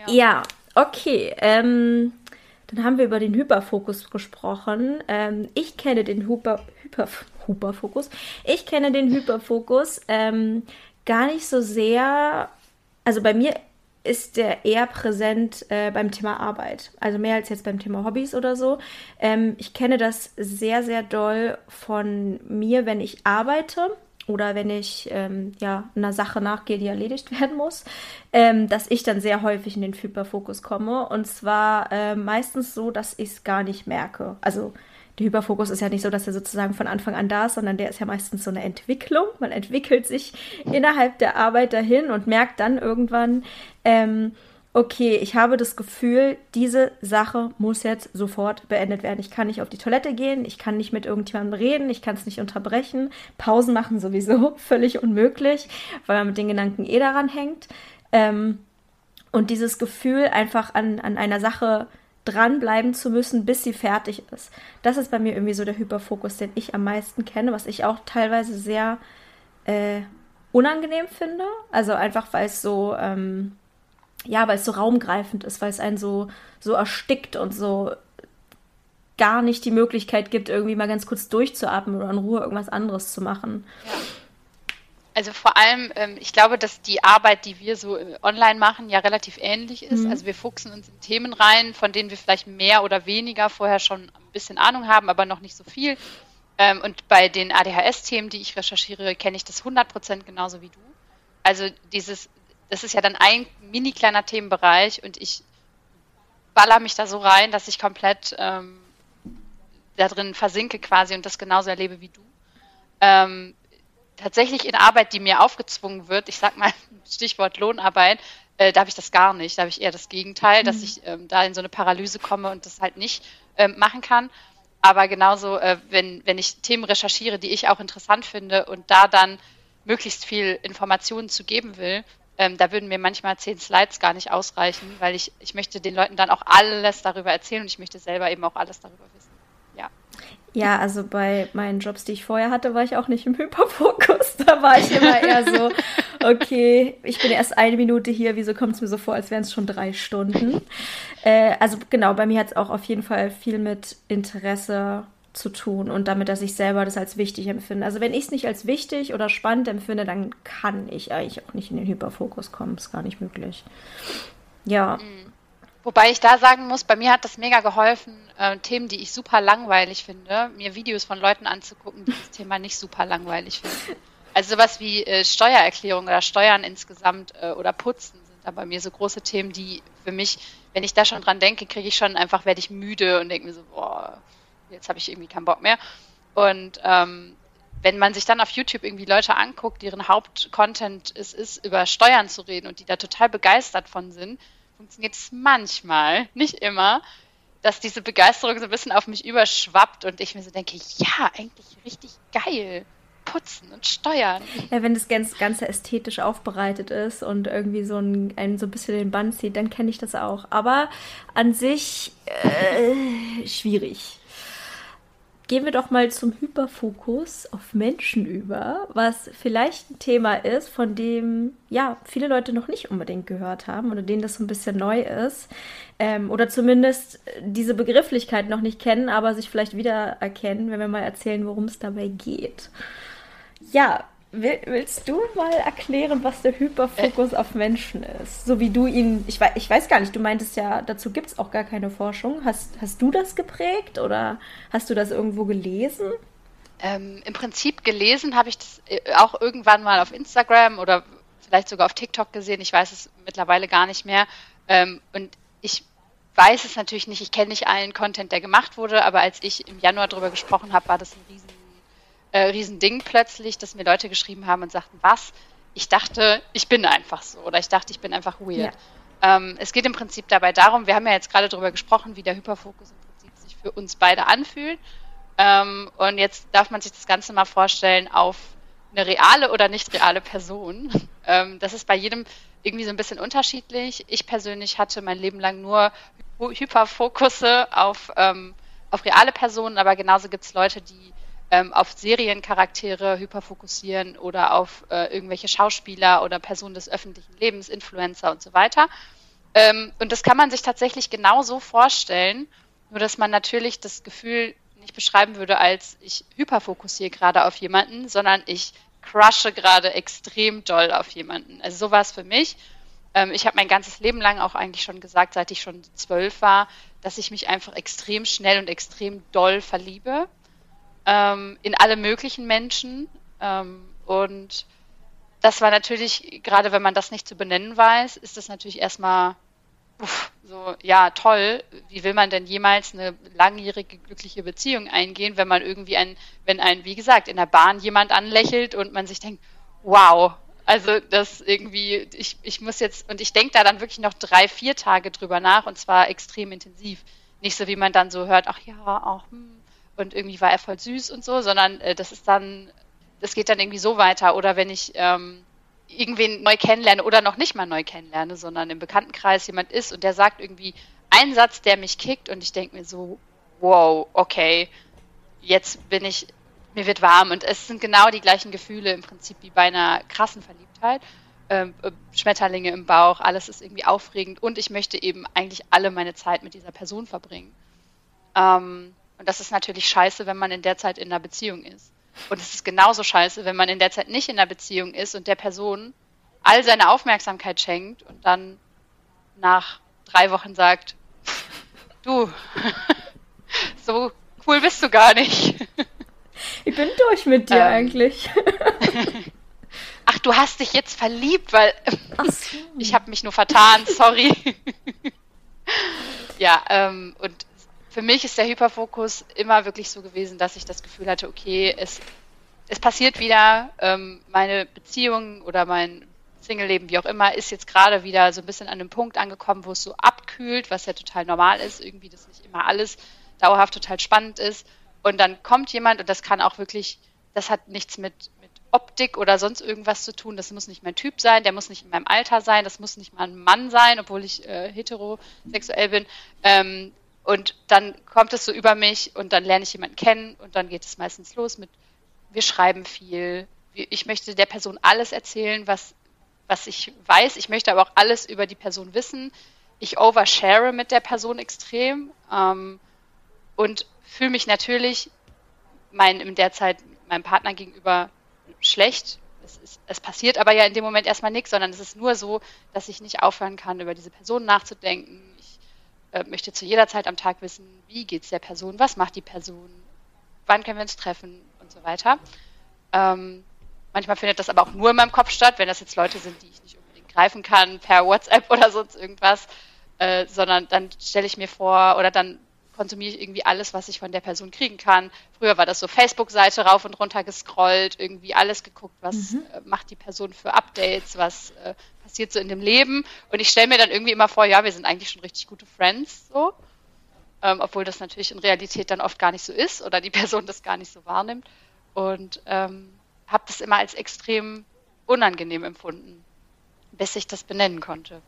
[SPEAKER 1] Ja, okay. Ähm, dann haben wir über den Hyperfokus gesprochen. Ähm, ich kenne den Hyper, Hyper, Hyperfokus. Ich kenne den Hyperfokus ähm, gar nicht so sehr. Also bei mir ist der eher präsent äh, beim Thema Arbeit. Also mehr als jetzt beim Thema Hobbys oder so. Ähm, ich kenne das sehr, sehr doll von mir, wenn ich arbeite oder wenn ich ähm, ja einer Sache nachgehe, die erledigt werden muss, ähm, dass ich dann sehr häufig in den Hyperfokus komme. Und zwar äh, meistens so, dass ich es gar nicht merke. Also der Hyperfokus ist ja nicht so, dass er sozusagen von Anfang an da ist, sondern der ist ja meistens so eine Entwicklung. Man entwickelt sich innerhalb der Arbeit dahin und merkt dann irgendwann, ähm, okay, ich habe das Gefühl, diese Sache muss jetzt sofort beendet werden. Ich kann nicht auf die Toilette gehen, ich kann nicht mit irgendjemandem reden, ich kann es nicht unterbrechen. Pausen machen sowieso völlig unmöglich, weil man mit den Gedanken eh daran hängt. Ähm, und dieses Gefühl, einfach an, an einer Sache dranbleiben zu müssen, bis sie fertig ist. Das ist bei mir irgendwie so der Hyperfokus, den ich am meisten kenne, was ich auch teilweise sehr äh, unangenehm finde. Also einfach, weil es so... Ähm, ja, weil es so raumgreifend ist, weil es einen so, so erstickt und so gar nicht die Möglichkeit gibt, irgendwie mal ganz kurz durchzuatmen oder in Ruhe irgendwas anderes zu machen. Ja.
[SPEAKER 2] Also vor allem, ähm, ich glaube, dass die Arbeit, die wir so äh, online machen, ja relativ ähnlich ist. Mhm. Also wir fuchsen uns in Themen rein, von denen wir vielleicht mehr oder weniger vorher schon ein bisschen Ahnung haben, aber noch nicht so viel. Ähm, und bei den ADHS-Themen, die ich recherchiere, kenne ich das 100% genauso wie du. Also dieses das ist ja dann ein mini kleiner Themenbereich und ich baller mich da so rein, dass ich komplett ähm, da drin versinke quasi und das genauso erlebe wie du. Ähm, tatsächlich in Arbeit, die mir aufgezwungen wird, ich sag mal Stichwort Lohnarbeit, äh, da habe ich das gar nicht. Da habe ich eher das Gegenteil, mhm. dass ich ähm, da in so eine Paralyse komme und das halt nicht ähm, machen kann. Aber genauso, äh, wenn, wenn ich Themen recherchiere, die ich auch interessant finde und da dann möglichst viel Informationen zu geben will, ähm, da würden mir manchmal zehn Slides gar nicht ausreichen, weil ich, ich möchte den Leuten dann auch alles darüber erzählen und ich möchte selber eben auch alles darüber wissen. Ja.
[SPEAKER 1] Ja, also bei meinen Jobs, die ich vorher hatte, war ich auch nicht im Hyperfokus. Da war ich immer eher so, Okay, ich bin erst eine Minute hier. Wieso kommt es mir so vor, als wären es schon drei Stunden? Äh, also genau, bei mir hat es auch auf jeden Fall viel mit Interesse zu tun und damit, dass ich selber das als wichtig empfinde. Also wenn ich es nicht als wichtig oder spannend empfinde, dann kann ich eigentlich auch nicht in den Hyperfokus kommen. Ist gar nicht möglich. Ja. Mhm.
[SPEAKER 2] Wobei ich da sagen muss, bei mir hat das mega geholfen, äh, Themen, die ich super langweilig finde, mir Videos von Leuten anzugucken, die das Thema nicht super langweilig finden. Also sowas wie äh, Steuererklärung oder Steuern insgesamt äh, oder Putzen sind da bei mir so große Themen, die für mich, wenn ich da schon dran denke, kriege ich schon einfach, werde ich müde und denke mir so, boah, jetzt habe ich irgendwie keinen Bock mehr. Und ähm, wenn man sich dann auf YouTube irgendwie Leute anguckt, deren Hauptcontent es ist, über Steuern zu reden und die da total begeistert von sind, funktioniert es manchmal, nicht immer, dass diese Begeisterung so ein bisschen auf mich überschwappt und ich mir so denke, ja, eigentlich richtig geil. Putzen und steuern.
[SPEAKER 1] Ja, wenn das Ganze ästhetisch aufbereitet ist und irgendwie so ein, einen so ein bisschen den Bann zieht, dann kenne ich das auch. Aber an sich äh, schwierig. Gehen wir doch mal zum Hyperfokus auf Menschen über, was vielleicht ein Thema ist, von dem ja viele Leute noch nicht unbedingt gehört haben oder denen das so ein bisschen neu ist ähm, oder zumindest diese Begrifflichkeit noch nicht kennen, aber sich vielleicht wiedererkennen, wenn wir mal erzählen, worum es dabei geht. Ja, willst du mal erklären, was der Hyperfokus äh. auf Menschen ist? So wie du ihn, ich weiß, ich weiß gar nicht, du meintest ja, dazu gibt es auch gar keine Forschung. Hast, hast du das geprägt oder hast du das irgendwo gelesen?
[SPEAKER 2] Ähm, Im Prinzip gelesen habe ich das äh, auch irgendwann mal auf Instagram oder vielleicht sogar auf TikTok gesehen. Ich weiß es mittlerweile gar nicht mehr. Ähm, und ich weiß es natürlich nicht. Ich kenne nicht allen Content, der gemacht wurde, aber als ich im Januar darüber gesprochen habe, war das ein riesen äh, Riesending plötzlich, dass mir Leute geschrieben haben und sagten, was? Ich dachte, ich bin einfach so oder ich dachte, ich bin einfach weird. Ja. Ähm, es geht im Prinzip dabei darum, wir haben ja jetzt gerade darüber gesprochen, wie der Hyperfokus im Prinzip sich für uns beide anfühlt. Ähm, und jetzt darf man sich das Ganze mal vorstellen auf eine reale oder nicht reale Person. Ähm, das ist bei jedem irgendwie so ein bisschen unterschiedlich. Ich persönlich hatte mein Leben lang nur Hyperfokusse auf, ähm, auf reale Personen, aber genauso gibt es Leute, die ähm, auf Seriencharaktere hyperfokussieren oder auf äh, irgendwelche Schauspieler oder Personen des öffentlichen Lebens, Influencer und so weiter. Ähm, und das kann man sich tatsächlich genauso vorstellen, nur dass man natürlich das Gefühl nicht beschreiben würde, als ich hyperfokussiere gerade auf jemanden, sondern ich crushe gerade extrem doll auf jemanden. Also so war es für mich. Ähm, ich habe mein ganzes Leben lang auch eigentlich schon gesagt, seit ich schon zwölf war, dass ich mich einfach extrem schnell und extrem doll verliebe ähm, in alle möglichen Menschen. Ähm, und das war natürlich, gerade wenn man das nicht zu benennen weiß, ist das natürlich erstmal uff, so, ja, toll. Wie will man denn jemals eine langjährige glückliche Beziehung eingehen, wenn man irgendwie ein, wenn ein, wie gesagt, in der Bahn jemand anlächelt und man sich denkt, wow, also das irgendwie, ich, ich muss jetzt, und ich denke da dann wirklich noch drei, vier Tage drüber nach und zwar extrem intensiv. Nicht so, wie man dann so hört, ach ja, auch, hm, und irgendwie war er voll süß und so, sondern äh, das ist dann, das geht dann irgendwie so weiter. Oder wenn ich ähm, irgendwen neu kennenlerne oder noch nicht mal neu kennenlerne, sondern im Bekanntenkreis jemand ist und der sagt irgendwie einen Satz, der mich kickt und ich denke mir so, wow, okay, jetzt bin ich, mir wird warm und es sind genau die gleichen Gefühle im Prinzip wie bei einer krassen Verliebtheit. Ähm, äh, Schmetterlinge im Bauch, alles ist irgendwie aufregend und ich möchte eben eigentlich alle meine Zeit mit dieser Person verbringen. Ähm, und das ist natürlich scheiße, wenn man in der Zeit in einer Beziehung ist. Und es ist genauso scheiße, wenn man in der Zeit nicht in einer Beziehung ist und der Person all seine Aufmerksamkeit schenkt und dann nach drei Wochen sagt, du, so cool bist du gar nicht.
[SPEAKER 1] Ich bin durch mit dir ähm, eigentlich.
[SPEAKER 2] Ach, du hast dich jetzt verliebt, weil so. ich habe mich nur vertan, sorry. ja, ähm, und für mich ist der Hyperfokus immer wirklich so gewesen, dass ich das Gefühl hatte, okay, es, es passiert wieder, ähm, meine Beziehung oder mein Single-Leben, wie auch immer, ist jetzt gerade wieder so ein bisschen an einem Punkt angekommen, wo es so abkühlt, was ja total normal ist, irgendwie, dass nicht immer alles dauerhaft total spannend ist. Und dann kommt jemand und das kann auch wirklich, das hat nichts mit, mit Optik oder sonst irgendwas zu tun. Das muss nicht mein Typ sein, der muss nicht in meinem Alter sein, das muss nicht mal ein Mann sein, obwohl ich äh, heterosexuell bin. Ähm, und dann kommt es so über mich und dann lerne ich jemanden kennen und dann geht es meistens los mit, wir schreiben viel. Ich möchte der Person alles erzählen, was, was ich weiß. Ich möchte aber auch alles über die Person wissen. Ich overshare mit der Person extrem ähm, und fühle mich natürlich mein, in der Zeit meinem Partner gegenüber schlecht. Es, ist, es passiert aber ja in dem Moment erstmal nichts, sondern es ist nur so, dass ich nicht aufhören kann, über diese Person nachzudenken. Äh, möchte zu jeder Zeit am Tag wissen, wie geht es der Person, was macht die Person, wann können wir uns treffen und so weiter. Ähm, manchmal findet das aber auch nur in meinem Kopf statt, wenn das jetzt Leute sind, die ich nicht unbedingt greifen kann per WhatsApp oder sonst irgendwas, äh, sondern dann stelle ich mir vor oder dann konsumiere ich irgendwie alles, was ich von der Person kriegen kann. Früher war das so Facebook-Seite rauf und runter gescrollt, irgendwie alles geguckt, was mhm. äh, macht die Person für Updates, was äh, passiert so in dem Leben. Und ich stelle mir dann irgendwie immer vor, ja, wir sind eigentlich schon richtig gute Friends, so. Ähm, obwohl das natürlich in Realität dann oft gar nicht so ist oder die Person das gar nicht so wahrnimmt. Und ähm, habe das immer als extrem unangenehm empfunden, bis ich das benennen konnte.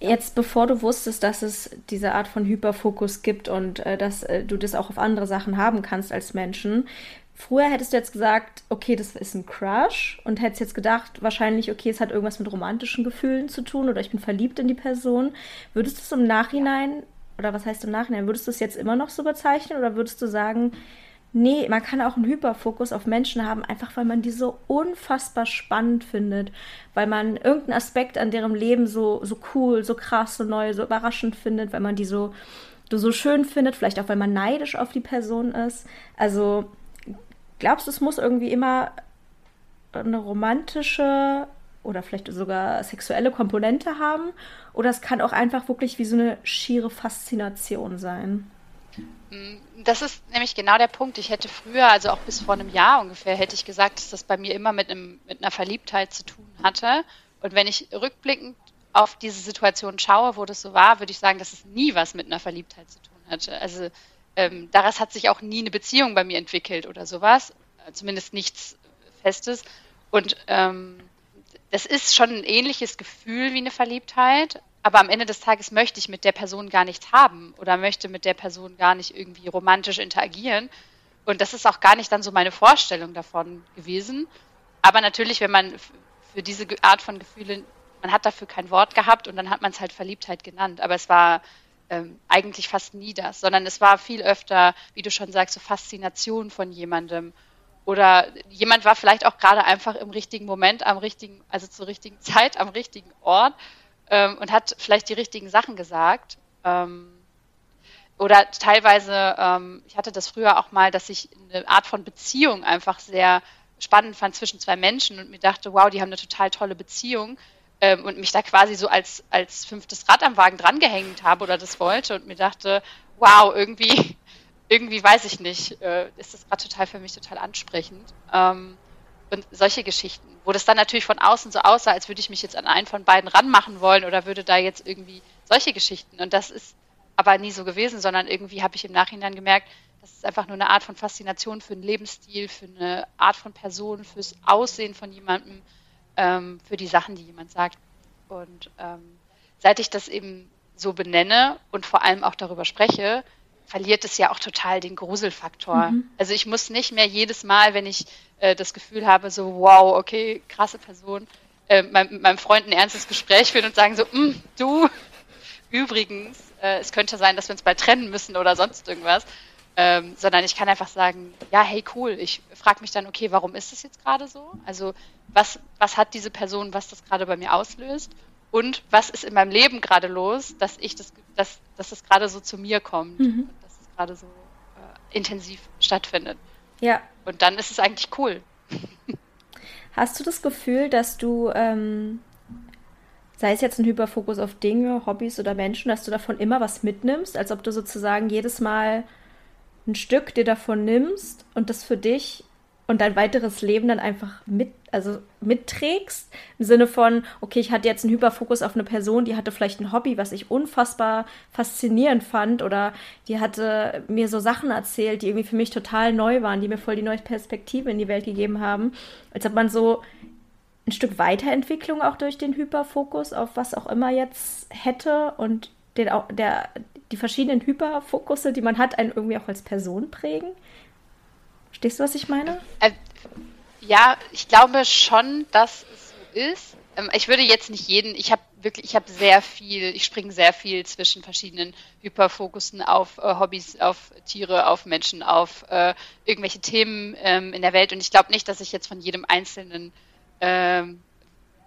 [SPEAKER 1] Jetzt, bevor du wusstest, dass es diese Art von Hyperfokus gibt und äh, dass äh, du das auch auf andere Sachen haben kannst als Menschen, früher hättest du jetzt gesagt, okay, das ist ein Crush und hättest jetzt gedacht, wahrscheinlich, okay, es hat irgendwas mit romantischen Gefühlen zu tun oder ich bin verliebt in die Person. Würdest du es im Nachhinein, oder was heißt im Nachhinein, würdest du es jetzt immer noch so bezeichnen oder würdest du sagen, Nee, man kann auch einen Hyperfokus auf Menschen haben, einfach weil man die so unfassbar spannend findet, weil man irgendeinen Aspekt an deren Leben so, so cool, so krass, so neu, so überraschend findet, weil man die so, so schön findet, vielleicht auch, weil man neidisch auf die Person ist. Also glaubst du, es muss irgendwie immer eine romantische oder vielleicht sogar sexuelle Komponente haben? Oder es kann auch einfach wirklich wie so eine schiere Faszination sein?
[SPEAKER 2] Mm, das ist nämlich genau der Punkt. Ich hätte früher, also auch bis vor einem Jahr ungefähr, hätte ich gesagt, dass das bei mir immer mit, einem, mit einer Verliebtheit zu tun hatte. Und wenn ich rückblickend auf diese Situation schaue, wo das so war, würde ich sagen, dass es nie was mit einer Verliebtheit zu tun hatte. Also ähm, daraus hat sich auch nie eine Beziehung bei mir entwickelt oder sowas. Zumindest nichts Festes. Und ähm, das ist schon ein ähnliches Gefühl wie eine Verliebtheit, aber am Ende des Tages möchte ich mit der Person gar nichts haben oder möchte mit der Person gar nicht irgendwie romantisch interagieren. Und das ist auch gar nicht dann so meine Vorstellung davon gewesen. Aber natürlich, wenn man für diese Art von Gefühlen, man hat dafür kein Wort gehabt und dann hat man es halt Verliebtheit genannt. Aber es war ähm, eigentlich fast nie das, sondern es war viel öfter, wie du schon sagst, so Faszination von jemandem. Oder jemand war vielleicht auch gerade einfach im richtigen Moment, am richtigen, also zur richtigen Zeit, am richtigen Ort ähm, und hat vielleicht die richtigen Sachen gesagt. Ähm, oder teilweise, ähm, ich hatte das früher auch mal, dass ich eine Art von Beziehung einfach sehr spannend fand zwischen zwei Menschen und mir dachte, wow, die haben eine total tolle Beziehung ähm, und mich da quasi so als, als fünftes Rad am Wagen drangehängt habe oder das wollte und mir dachte, wow, irgendwie, irgendwie weiß ich nicht, äh, ist das gerade total für mich total ansprechend. Ähm, und solche Geschichten, wo das dann natürlich von außen so aussah, als würde ich mich jetzt an einen von beiden ranmachen wollen oder würde da jetzt irgendwie solche Geschichten. Und das ist aber nie so gewesen, sondern irgendwie habe ich im Nachhinein gemerkt, das ist einfach nur eine Art von Faszination für einen Lebensstil, für eine Art von Person, fürs Aussehen von jemandem, ähm, für die Sachen, die jemand sagt. Und ähm, seit ich das eben so benenne und vor allem auch darüber spreche, verliert es ja auch total den Gruselfaktor. Mhm. Also ich muss nicht mehr jedes Mal, wenn ich äh, das Gefühl habe, so wow, okay, krasse Person, äh, mein, mit meinem Freund ein ernstes Gespräch führen und sagen so, mm, du, übrigens, äh, es könnte sein, dass wir uns bald trennen müssen oder sonst irgendwas. Ähm, sondern ich kann einfach sagen, ja, hey, cool. Ich frage mich dann, okay, warum ist das jetzt gerade so? Also was, was hat diese Person, was das gerade bei mir auslöst? Und was ist in meinem Leben gerade los, dass ich das, dass, dass das gerade so zu mir kommt? Mhm gerade so äh, intensiv stattfindet.
[SPEAKER 1] Ja.
[SPEAKER 2] Und dann ist es eigentlich cool.
[SPEAKER 1] Hast du das Gefühl, dass du, ähm, sei es jetzt ein Hyperfokus auf Dinge, Hobbys oder Menschen, dass du davon immer was mitnimmst, als ob du sozusagen jedes Mal ein Stück dir davon nimmst und das für dich und dein weiteres Leben dann einfach mit, also mitträgst. Im Sinne von, okay, ich hatte jetzt einen Hyperfokus auf eine Person, die hatte vielleicht ein Hobby, was ich unfassbar faszinierend fand, oder die hatte mir so Sachen erzählt, die irgendwie für mich total neu waren, die mir voll die neue Perspektive in die Welt gegeben haben. Als ob man so ein Stück Weiterentwicklung auch durch den Hyperfokus auf was auch immer jetzt hätte und den, der, die verschiedenen Hyperfokusse, die man hat, einen irgendwie auch als Person prägen. Verstehst du, was ich meine?
[SPEAKER 2] Äh, ja, ich glaube schon, dass es so ist. Ähm, ich würde jetzt nicht jeden, ich habe wirklich, ich habe sehr viel, ich springe sehr viel zwischen verschiedenen Hyperfokussen auf äh, Hobbys, auf Tiere, auf Menschen, auf äh, irgendwelche Themen ähm, in der Welt. Und ich glaube nicht, dass ich jetzt von jedem einzelnen ähm,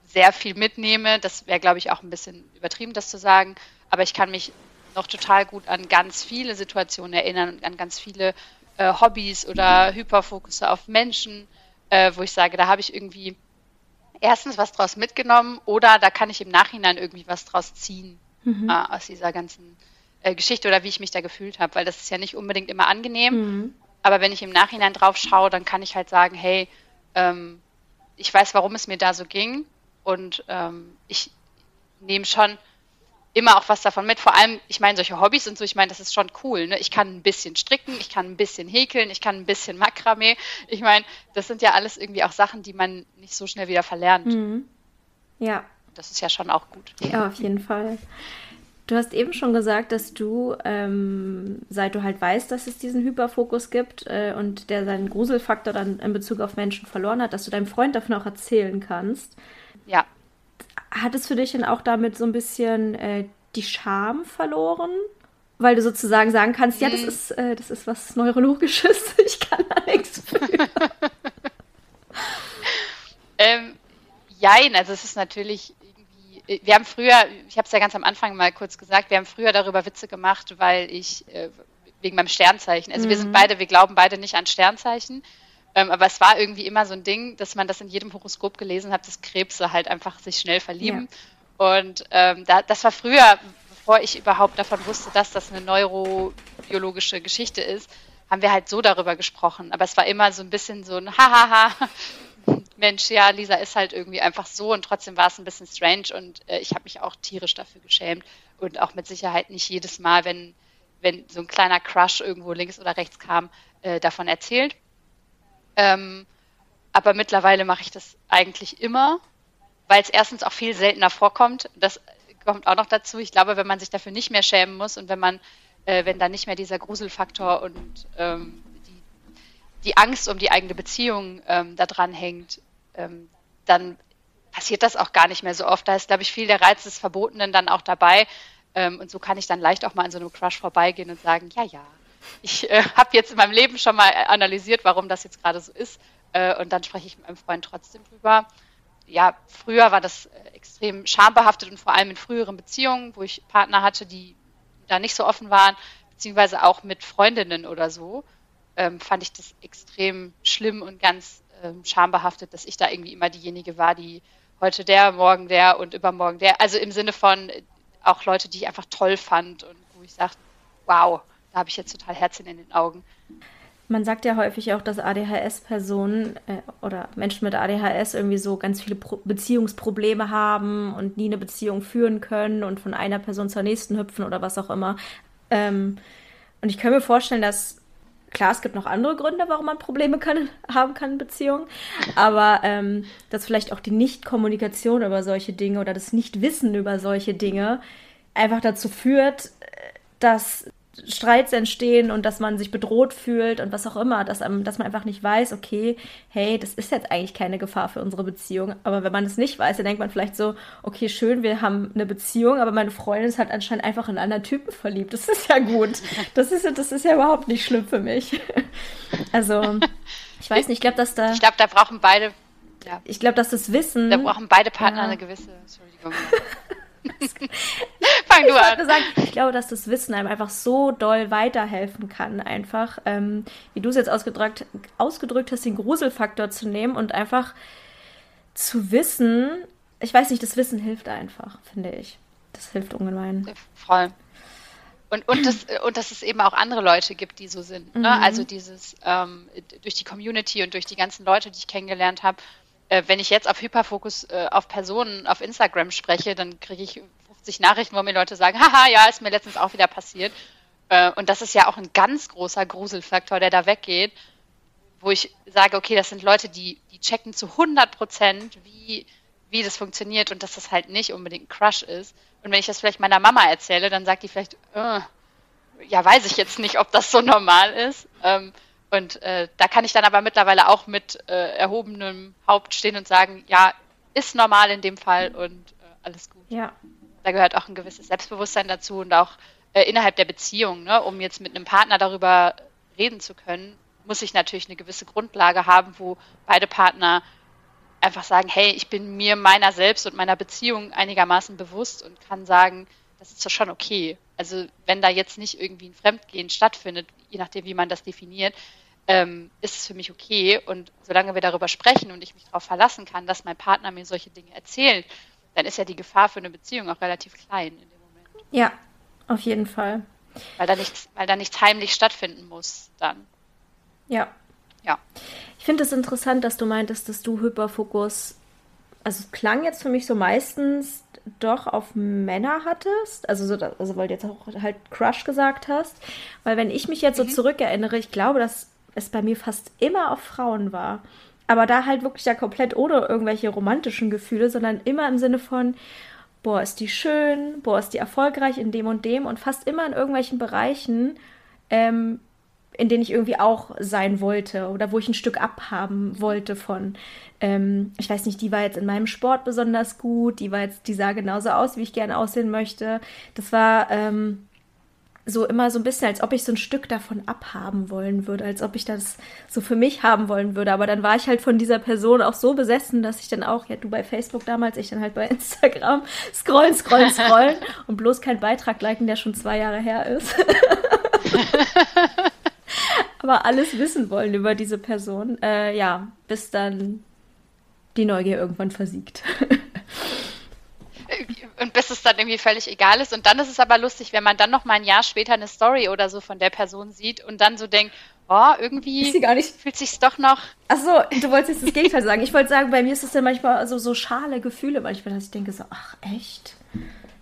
[SPEAKER 2] sehr viel mitnehme. Das wäre, glaube ich, auch ein bisschen übertrieben, das zu sagen. Aber ich kann mich noch total gut an ganz viele Situationen erinnern und an ganz viele äh, Hobbys oder Hyperfokusse auf Menschen, äh, wo ich sage, da habe ich irgendwie erstens was draus mitgenommen oder da kann ich im Nachhinein irgendwie was draus ziehen mhm. äh, aus dieser ganzen äh, Geschichte oder wie ich mich da gefühlt habe, weil das ist ja nicht unbedingt immer angenehm. Mhm. Aber wenn ich im Nachhinein drauf schaue, dann kann ich halt sagen, hey, ähm, ich weiß, warum es mir da so ging und ähm, ich nehme schon immer auch was davon mit. Vor allem, ich meine, solche Hobbys und so, ich meine, das ist schon cool. Ne? Ich kann ein bisschen stricken, ich kann ein bisschen häkeln, ich kann ein bisschen Makramee. Ich meine, das sind ja alles irgendwie auch Sachen, die man nicht so schnell wieder verlernt. Mhm.
[SPEAKER 1] Ja.
[SPEAKER 2] Das ist ja schon auch gut.
[SPEAKER 1] Ja, auf jeden Fall. Du hast eben schon gesagt, dass du, ähm, seit du halt weißt, dass es diesen Hyperfokus gibt äh, und der seinen Gruselfaktor dann in Bezug auf Menschen verloren hat, dass du deinem Freund davon auch erzählen kannst.
[SPEAKER 2] Ja
[SPEAKER 1] hat es für dich denn auch damit so ein bisschen äh, die Scham verloren? Weil du sozusagen sagen kannst, ja, das mhm. ist, äh, das ist was Neurologisches, ich kann da nichts für.
[SPEAKER 2] ähm, jein, also es ist natürlich irgendwie, äh, wir haben früher, ich habe es ja ganz am Anfang mal kurz gesagt, wir haben früher darüber Witze gemacht, weil ich, äh, wegen meinem Sternzeichen, also mhm. wir sind mhm. beide, wir glauben beide nicht an Sternzeichen. Ähm, aber es war irgendwie immer so ein Ding, dass man das in jedem Horoskop gelesen hat, dass Krebse halt einfach sich schnell verlieben. Ja. Und ähm, da, das war früher, bevor ich überhaupt davon wusste, dass das eine neurobiologische Geschichte ist, haben wir halt so darüber gesprochen. Aber es war immer so ein bisschen so ein Hahaha. Mensch, ja, Lisa ist halt irgendwie einfach so und trotzdem war es ein bisschen strange und äh, ich habe mich auch tierisch dafür geschämt und auch mit Sicherheit nicht jedes Mal, wenn, wenn so ein kleiner Crush irgendwo links oder rechts kam, äh, davon erzählt. Ähm, aber mittlerweile mache ich das eigentlich immer, weil es erstens auch viel seltener vorkommt. Das kommt auch noch dazu. Ich glaube, wenn man sich dafür nicht mehr schämen muss und wenn man, äh, wenn da nicht mehr dieser Gruselfaktor und ähm, die, die, Angst um die eigene Beziehung ähm, da dran hängt, ähm, dann passiert das auch gar nicht mehr so oft. Da ist, glaube ich, viel der Reiz des Verbotenen dann auch dabei. Ähm, und so kann ich dann leicht auch mal an so einem Crush vorbeigehen und sagen, ja, ja, ich äh, habe jetzt in meinem Leben schon mal analysiert, warum das jetzt gerade so ist. Äh, und dann spreche ich mit meinem Freund trotzdem drüber. Ja, früher war das äh, extrem schambehaftet und vor allem in früheren Beziehungen, wo ich Partner hatte, die da nicht so offen waren, beziehungsweise auch mit Freundinnen oder so, ähm, fand ich das extrem schlimm und ganz ähm, schambehaftet, dass ich da irgendwie immer diejenige war, die heute der, morgen der und übermorgen der. Also im Sinne von äh, auch Leute, die ich einfach toll fand und wo ich sagte, wow, da habe ich jetzt total Herzchen in den Augen.
[SPEAKER 1] Man sagt ja häufig auch, dass ADHS-Personen äh, oder Menschen mit ADHS irgendwie so ganz viele Pro Beziehungsprobleme haben und nie eine Beziehung führen können und von einer Person zur nächsten hüpfen oder was auch immer. Ähm, und ich kann mir vorstellen, dass klar, es gibt noch andere Gründe, warum man Probleme kann, haben kann in Beziehungen, aber ähm, dass vielleicht auch die Nichtkommunikation über solche Dinge oder das Nichtwissen über solche Dinge einfach dazu führt, dass Streits entstehen und dass man sich bedroht fühlt und was auch immer, dass, dass man einfach nicht weiß, okay, hey, das ist jetzt eigentlich keine Gefahr für unsere Beziehung. Aber wenn man es nicht weiß, dann denkt man vielleicht so, okay, schön, wir haben eine Beziehung, aber meine Freundin ist halt anscheinend einfach in einen anderen Typen verliebt. Das ist ja gut. Das ist, das ist ja überhaupt nicht schlimm für mich. Also, ich weiß nicht, ich glaube, dass da.
[SPEAKER 2] Ich glaube, da brauchen beide.
[SPEAKER 1] Ja. Ich glaube, dass das Wissen.
[SPEAKER 2] Da brauchen beide Partner ja. eine gewisse. Entschuldigung.
[SPEAKER 1] Fang du an. Sagen, ich glaube, dass das Wissen einem einfach so doll weiterhelfen kann, einfach, ähm, wie du es jetzt ausgedrückt, ausgedrückt hast, den Gruselfaktor zu nehmen und einfach zu wissen, ich weiß nicht, das Wissen hilft einfach, finde ich. Das hilft ungemein.
[SPEAKER 2] Voll. Und, und, das, und dass es eben auch andere Leute gibt, die so sind. Ne? Mhm. Also dieses ähm, durch die Community und durch die ganzen Leute, die ich kennengelernt habe, äh, wenn ich jetzt auf Hyperfokus äh, auf Personen auf Instagram spreche, dann kriege ich 50 Nachrichten, wo mir Leute sagen, haha, ja, ist mir letztens auch wieder passiert. Äh, und das ist ja auch ein ganz großer Gruselfaktor, der da weggeht, wo ich sage, okay, das sind Leute, die, die checken zu 100 Prozent, wie, wie das funktioniert und dass das halt nicht unbedingt ein Crush ist. Und wenn ich das vielleicht meiner Mama erzähle, dann sagt die vielleicht, äh, ja, weiß ich jetzt nicht, ob das so normal ist. Ähm, und äh, da kann ich dann aber mittlerweile auch mit äh, erhobenem Haupt stehen und sagen, ja, ist normal in dem Fall und äh, alles gut.
[SPEAKER 1] Ja.
[SPEAKER 2] Da gehört auch ein gewisses Selbstbewusstsein dazu und auch äh, innerhalb der Beziehung, ne, um jetzt mit einem Partner darüber reden zu können, muss ich natürlich eine gewisse Grundlage haben, wo beide Partner einfach sagen, hey, ich bin mir meiner selbst und meiner Beziehung einigermaßen bewusst und kann sagen, das ist doch schon okay. Also wenn da jetzt nicht irgendwie ein Fremdgehen stattfindet, je nachdem, wie man das definiert, ähm, ist es für mich okay. Und solange wir darüber sprechen und ich mich darauf verlassen kann, dass mein Partner mir solche Dinge erzählt, dann ist ja die Gefahr für eine Beziehung auch relativ klein in dem Moment.
[SPEAKER 1] Ja, auf jeden Fall.
[SPEAKER 2] Weil da nichts, weil da nichts heimlich stattfinden muss dann.
[SPEAKER 1] Ja.
[SPEAKER 2] Ja.
[SPEAKER 1] Ich finde es das interessant, dass du meintest, dass du Hyperfokus, also es klang jetzt für mich so meistens doch auf Männer hattest, also, so, also weil du jetzt auch halt Crush gesagt hast, weil wenn ich mich jetzt so mhm. zurückerinnere, ich glaube, dass es bei mir fast immer auf Frauen war. Aber da halt wirklich ja komplett ohne irgendwelche romantischen Gefühle, sondern immer im Sinne von, boah, ist die schön, boah, ist die erfolgreich in dem und dem und fast immer in irgendwelchen Bereichen, ähm, in denen ich irgendwie auch sein wollte oder wo ich ein Stück abhaben wollte von. Ähm, ich weiß nicht, die war jetzt in meinem Sport besonders gut, die war jetzt, die sah genauso aus, wie ich gerne aussehen möchte. Das war ähm, so immer so ein bisschen, als ob ich so ein Stück davon abhaben wollen würde, als ob ich das so für mich haben wollen würde. Aber dann war ich halt von dieser Person auch so besessen, dass ich dann auch, ja, du bei Facebook damals, ich dann halt bei Instagram scrollen, scrollen, scrollen und bloß keinen Beitrag liken, der schon zwei Jahre her ist. Aber alles wissen wollen über diese Person. Äh, ja, bis dann die Neugier irgendwann versiegt.
[SPEAKER 2] und bis es dann irgendwie völlig egal ist. Und dann ist es aber lustig, wenn man dann noch mal ein Jahr später eine Story oder so von der Person sieht und dann so denkt, oh, irgendwie fühlt sich doch noch.
[SPEAKER 1] Ach so, du wolltest jetzt das Gegenteil sagen. Ich wollte sagen, bei mir ist es dann manchmal so, so schale Gefühle manchmal, dass ich denke so, ach echt?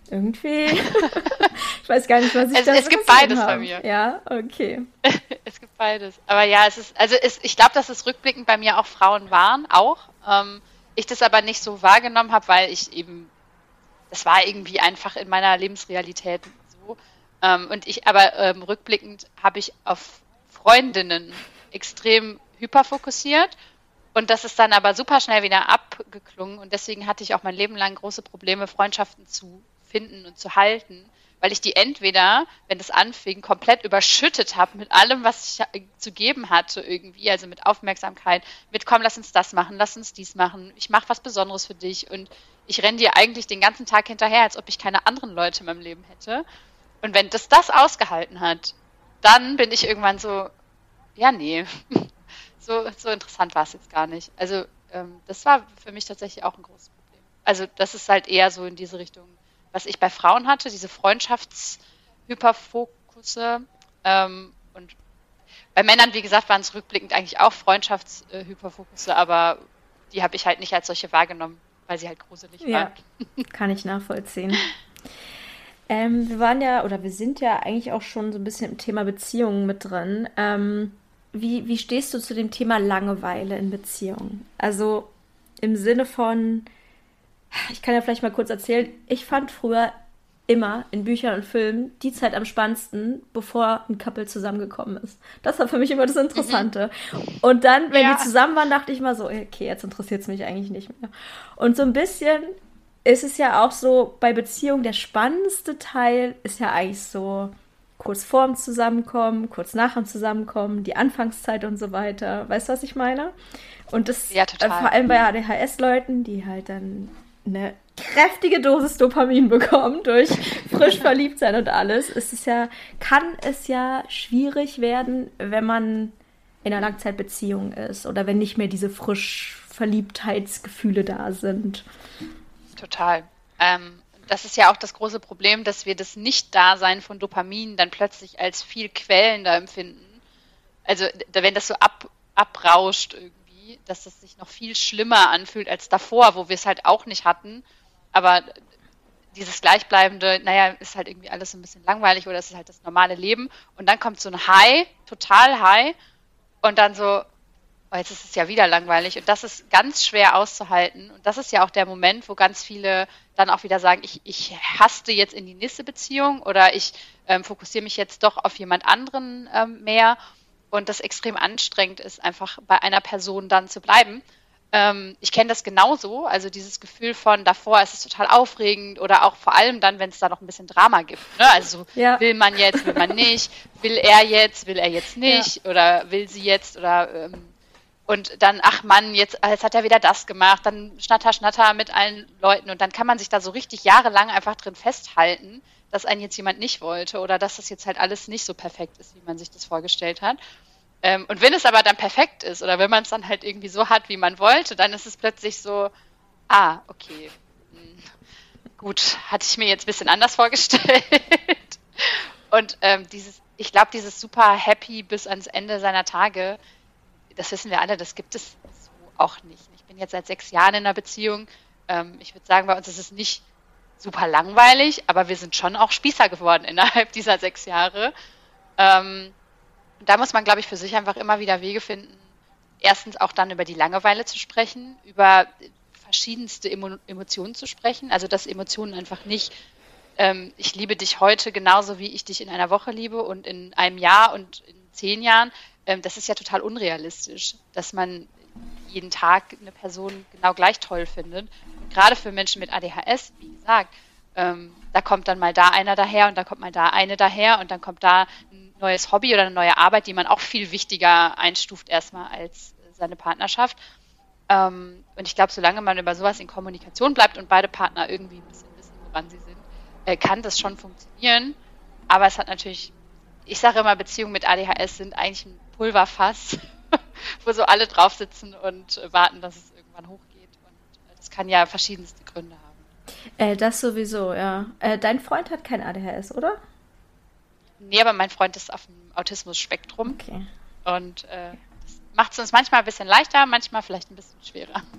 [SPEAKER 1] Irgendwie. ich weiß gar nicht, was ich
[SPEAKER 2] es, da Es gibt beides habe. bei mir.
[SPEAKER 1] Ja, okay.
[SPEAKER 2] es gibt beides. Aber ja, es ist, also es, ich glaube, dass es rückblickend bei mir auch Frauen waren, auch. Ähm, ich das aber nicht so wahrgenommen habe, weil ich eben das war irgendwie einfach in meiner Lebensrealität so. Ähm, und ich, aber ähm, rückblickend habe ich auf Freundinnen extrem hyperfokussiert. Und das ist dann aber super schnell wieder abgeklungen. Und deswegen hatte ich auch mein Leben lang große Probleme, Freundschaften zu finden und zu halten, weil ich die entweder, wenn es anfing, komplett überschüttet habe mit allem, was ich zu geben hatte irgendwie, also mit Aufmerksamkeit, mit komm, lass uns das machen, lass uns dies machen, ich mache was Besonderes für dich und ich renne dir eigentlich den ganzen Tag hinterher, als ob ich keine anderen Leute in meinem Leben hätte. Und wenn das das ausgehalten hat, dann bin ich irgendwann so, ja, nee, so, so interessant war es jetzt gar nicht. Also ähm, das war für mich tatsächlich auch ein großes Problem. Also das ist halt eher so in diese Richtung, was ich bei Frauen hatte, diese Freundschaftshyperfokusse. Ähm, und bei Männern, wie gesagt, waren es rückblickend eigentlich auch Freundschaftshyperfokusse, aber die habe ich halt nicht als solche wahrgenommen weil sie halt gruselig ja, war.
[SPEAKER 1] Kann ich nachvollziehen. Ähm, wir waren ja, oder wir sind ja eigentlich auch schon so ein bisschen im Thema Beziehungen mit drin. Ähm, wie, wie stehst du zu dem Thema Langeweile in Beziehungen? Also im Sinne von, ich kann ja vielleicht mal kurz erzählen, ich fand früher immer in Büchern und Filmen die Zeit am spannendsten, bevor ein Couple zusammengekommen ist. Das war für mich immer das Interessante. Mhm. Und dann, wenn ja. die zusammen waren, dachte ich mal so, okay, jetzt interessiert es mich eigentlich nicht mehr. Und so ein bisschen ist es ja auch so, bei Beziehungen der spannendste Teil ist ja eigentlich so kurz vorm Zusammenkommen, kurz nach dem Zusammenkommen, die Anfangszeit und so weiter. Weißt du, was ich meine? Und das
[SPEAKER 2] ja, äh,
[SPEAKER 1] vor allem bei ADHS-Leuten, die halt dann eine kräftige Dosis Dopamin bekommen durch frisch verliebt sein und alles, ist es ja, kann es ja schwierig werden, wenn man in einer Langzeitbeziehung ist oder wenn nicht mehr diese frisch Verliebtheitsgefühle da sind.
[SPEAKER 2] Total. Ähm, das ist ja auch das große Problem, dass wir das Nicht-Dasein von Dopamin dann plötzlich als viel quälender empfinden. Also wenn das so ab, abrauscht irgendwie dass es sich noch viel schlimmer anfühlt als davor, wo wir es halt auch nicht hatten. Aber dieses Gleichbleibende, naja, ist halt irgendwie alles ein bisschen langweilig oder es ist halt das normale Leben. Und dann kommt so ein High, total High. Und dann so, oh, jetzt ist es ja wieder langweilig. Und das ist ganz schwer auszuhalten. Und das ist ja auch der Moment, wo ganz viele dann auch wieder sagen, ich, ich haste jetzt in die nächste Beziehung oder ich ähm, fokussiere mich jetzt doch auf jemand anderen ähm, mehr und das extrem anstrengend ist, einfach bei einer Person dann zu bleiben. Ähm, ich kenne das genauso, also dieses Gefühl von davor ist es total aufregend oder auch vor allem dann, wenn es da noch ein bisschen Drama gibt. Ne? Also ja. will man jetzt, will man nicht, will er jetzt, will er jetzt nicht ja. oder will sie jetzt oder ähm, und dann, ach Mann, jetzt, jetzt hat er wieder das gemacht, dann schnatter, schnatter mit allen Leuten und dann kann man sich da so richtig jahrelang einfach drin festhalten, dass einen jetzt jemand nicht wollte oder dass das jetzt halt alles nicht so perfekt ist, wie man sich das vorgestellt hat. Ähm, und wenn es aber dann perfekt ist oder wenn man es dann halt irgendwie so hat, wie man wollte, dann ist es plötzlich so, ah, okay, hm, gut, hatte ich mir jetzt ein bisschen anders vorgestellt. und ähm, dieses, ich glaube, dieses super happy bis ans Ende seiner Tage, das wissen wir alle, das gibt es so auch nicht. Ich bin jetzt seit sechs Jahren in einer Beziehung. Ähm, ich würde sagen, bei uns ist es nicht super langweilig, aber wir sind schon auch Spießer geworden innerhalb dieser sechs Jahre. Ähm, da muss man, glaube ich, für sich einfach immer wieder Wege finden, erstens auch dann über die Langeweile zu sprechen, über verschiedenste Emo Emotionen zu sprechen, also dass Emotionen einfach nicht, ähm, ich liebe dich heute genauso, wie ich dich in einer Woche liebe und in einem Jahr und in zehn Jahren, ähm, das ist ja total unrealistisch, dass man jeden Tag eine Person genau gleich toll findet. Gerade für Menschen mit ADHS, wie gesagt, ähm, da kommt dann mal da einer daher und da kommt mal da eine daher und dann kommt da ein neues Hobby oder eine neue Arbeit, die man auch viel wichtiger einstuft erstmal als seine Partnerschaft. Ähm, und ich glaube, solange man über sowas in Kommunikation bleibt und beide Partner irgendwie ein bisschen wissen, woran sie sind, äh, kann das schon funktionieren. Aber es hat natürlich, ich sage immer, Beziehungen mit ADHS sind eigentlich ein Pulverfass, wo so alle drauf sitzen und warten, dass es irgendwann hochgeht. Kann ja verschiedenste Gründe haben.
[SPEAKER 1] Äh, das sowieso, ja. Äh, dein Freund hat kein ADHS, oder?
[SPEAKER 2] Nee, aber mein Freund ist auf dem Autismus-Spektrum. Okay. Und äh, das macht es uns manchmal ein bisschen leichter, manchmal vielleicht ein bisschen schwerer.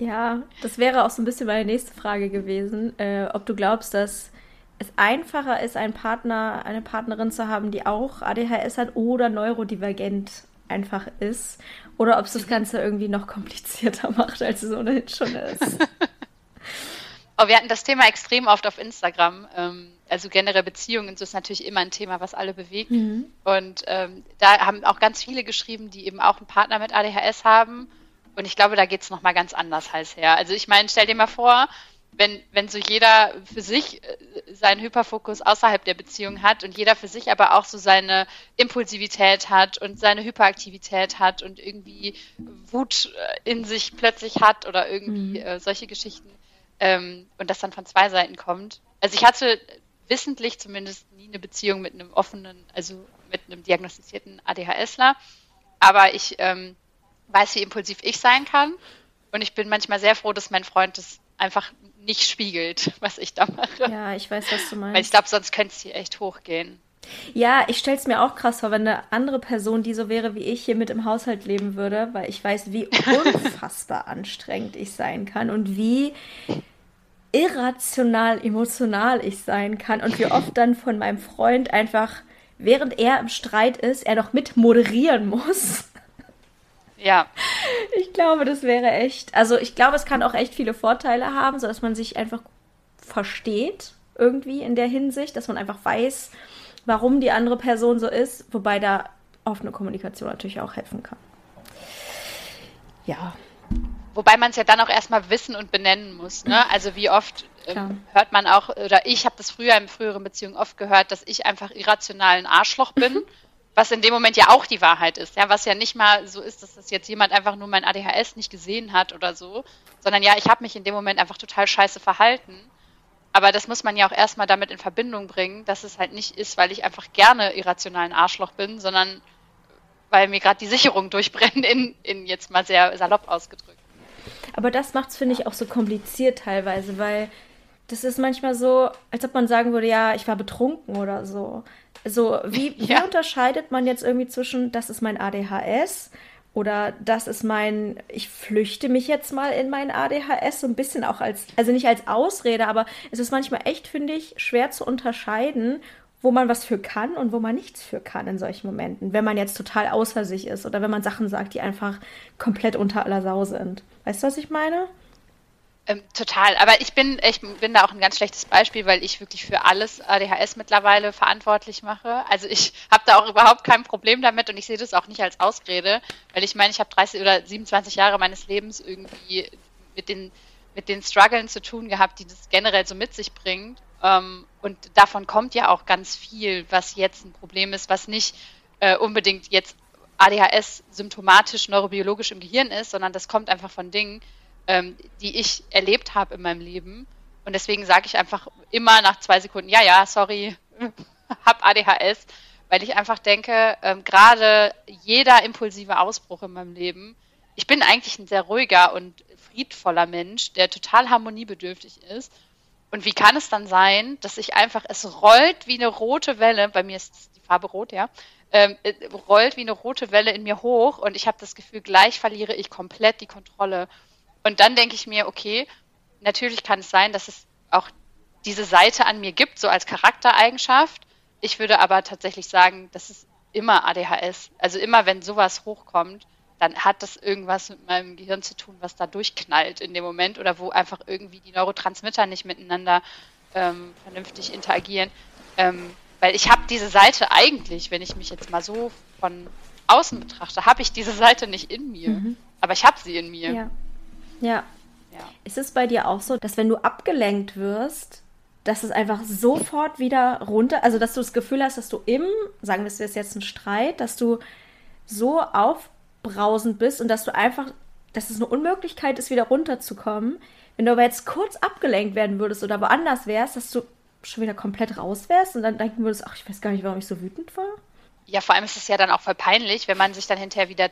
[SPEAKER 1] Ja, das wäre auch so ein bisschen meine nächste Frage gewesen, äh, ob du glaubst, dass es einfacher ist, einen Partner, eine Partnerin zu haben, die auch ADHS hat oder neurodivergent einfach ist, oder ob es das. Ganze irgendwie noch komplizierter macht, als es ohnehin schon ist.
[SPEAKER 2] Oh, wir hatten das Thema extrem oft auf Instagram. Ähm, also generell Beziehungen das ist natürlich immer ein Thema, was alle bewegt. Mhm. Und ähm, da haben auch ganz viele geschrieben, die eben auch einen Partner mit ADHS haben. Und ich glaube, da geht es nochmal ganz anders heiß her. Also ich meine, stell dir mal vor, wenn, wenn so jeder für sich äh, seinen Hyperfokus außerhalb der Beziehung hat und jeder für sich aber auch so seine Impulsivität hat und seine Hyperaktivität hat und irgendwie Wut äh, in sich plötzlich hat oder irgendwie mhm. äh, solche Geschichten, ähm, und das dann von zwei Seiten kommt. Also ich hatte wissentlich zumindest nie eine Beziehung mit einem offenen, also mit einem diagnostizierten ADHSler, aber ich ähm, weiß, wie impulsiv ich sein kann und ich bin manchmal sehr froh, dass mein Freund das einfach nicht spiegelt, was ich da mache.
[SPEAKER 1] Ja, ich weiß, was du meinst.
[SPEAKER 2] Weil ich glaube, sonst könnte es hier echt hochgehen.
[SPEAKER 1] Ja, ich stelle es mir auch krass vor, wenn eine andere Person, die so wäre wie ich, hier mit im Haushalt leben würde, weil ich weiß, wie unfassbar anstrengend ich sein kann und wie irrational emotional ich sein kann und wie oft dann von meinem Freund einfach, während er im Streit ist, er noch mit moderieren muss.
[SPEAKER 2] Ja.
[SPEAKER 1] Ich glaube, das wäre echt. Also ich glaube, es kann auch echt viele Vorteile haben, sodass man sich einfach versteht irgendwie in der Hinsicht, dass man einfach weiß, warum die andere Person so ist, wobei da offene Kommunikation natürlich auch helfen kann. Ja.
[SPEAKER 2] Wobei man es ja dann auch erstmal wissen und benennen muss. Ne? Also wie oft ähm, hört man auch, oder ich habe das früher in früheren Beziehungen oft gehört, dass ich einfach irrational ein Arschloch bin, was in dem Moment ja auch die Wahrheit ist. Ja, was ja nicht mal so ist, dass das jetzt jemand einfach nur mein ADHS nicht gesehen hat oder so, sondern ja, ich habe mich in dem Moment einfach total scheiße verhalten. Aber das muss man ja auch erstmal damit in Verbindung bringen, dass es halt nicht ist, weil ich einfach gerne irrational ein Arschloch bin, sondern weil mir gerade die Sicherung durchbrennt, in, in jetzt mal sehr salopp ausgedrückt.
[SPEAKER 1] Aber das macht es, finde ich, auch so kompliziert teilweise, weil das ist manchmal so, als ob man sagen würde, ja, ich war betrunken oder so. So, wie, wie ja. unterscheidet man jetzt irgendwie zwischen, das ist mein ADHS oder das ist mein, ich flüchte mich jetzt mal in mein ADHS, so ein bisschen auch als, also nicht als Ausrede, aber es ist manchmal echt, finde ich, schwer zu unterscheiden, wo man was für kann und wo man nichts für kann in solchen Momenten. Wenn man jetzt total außer sich ist oder wenn man Sachen sagt, die einfach komplett unter aller Sau sind. Weißt du, was ich meine?
[SPEAKER 2] Ähm, total, aber ich bin, ich bin da auch ein ganz schlechtes Beispiel, weil ich wirklich für alles ADHS mittlerweile verantwortlich mache. Also ich habe da auch überhaupt kein Problem damit und ich sehe das auch nicht als Ausrede, weil ich meine, ich habe 30 oder 27 Jahre meines Lebens irgendwie mit den, mit den Struggeln zu tun gehabt, die das generell so mit sich bringt. Ähm, und davon kommt ja auch ganz viel, was jetzt ein Problem ist, was nicht äh, unbedingt jetzt ADHS symptomatisch neurobiologisch im Gehirn ist, sondern das kommt einfach von Dingen, ähm, die ich erlebt habe in meinem Leben. Und deswegen sage ich einfach immer nach zwei Sekunden, ja, ja, sorry, hab ADHS, weil ich einfach denke, ähm, gerade jeder impulsive Ausbruch in meinem Leben, ich bin eigentlich ein sehr ruhiger und friedvoller Mensch, der total harmoniebedürftig ist. Und wie kann es dann sein, dass ich einfach, es rollt wie eine rote Welle, bei mir ist die Farbe rot, ja, ähm, äh, rollt wie eine rote Welle in mir hoch und ich habe das Gefühl, gleich verliere ich komplett die Kontrolle. Und dann denke ich mir, okay, natürlich kann es sein, dass es auch diese Seite an mir gibt, so als Charaktereigenschaft. Ich würde aber tatsächlich sagen, das ist immer ADHS. Also immer, wenn sowas hochkommt, dann hat das irgendwas mit meinem Gehirn zu tun, was da durchknallt in dem Moment oder wo einfach irgendwie die Neurotransmitter nicht miteinander ähm, vernünftig interagieren. Ähm, weil ich habe diese Seite eigentlich, wenn ich mich jetzt mal so von außen betrachte, habe ich diese Seite nicht in mir. Mhm. Aber ich habe sie in mir.
[SPEAKER 1] Ja. Ja. ja. Ist es bei dir auch so, dass wenn du abgelenkt wirst, dass es einfach sofort wieder runter, also dass du das Gefühl hast, dass du im, sagen wir es jetzt ein Streit, dass du so aufbrausend bist und dass du einfach, dass es eine Unmöglichkeit ist, wieder runterzukommen. Wenn du aber jetzt kurz abgelenkt werden würdest oder woanders wärst, dass du schon wieder komplett raus wärst und dann denken würdest, ach, ich weiß gar nicht, warum ich so wütend war.
[SPEAKER 2] Ja, vor allem ist es ja dann auch voll peinlich, wenn man sich dann hinterher wieder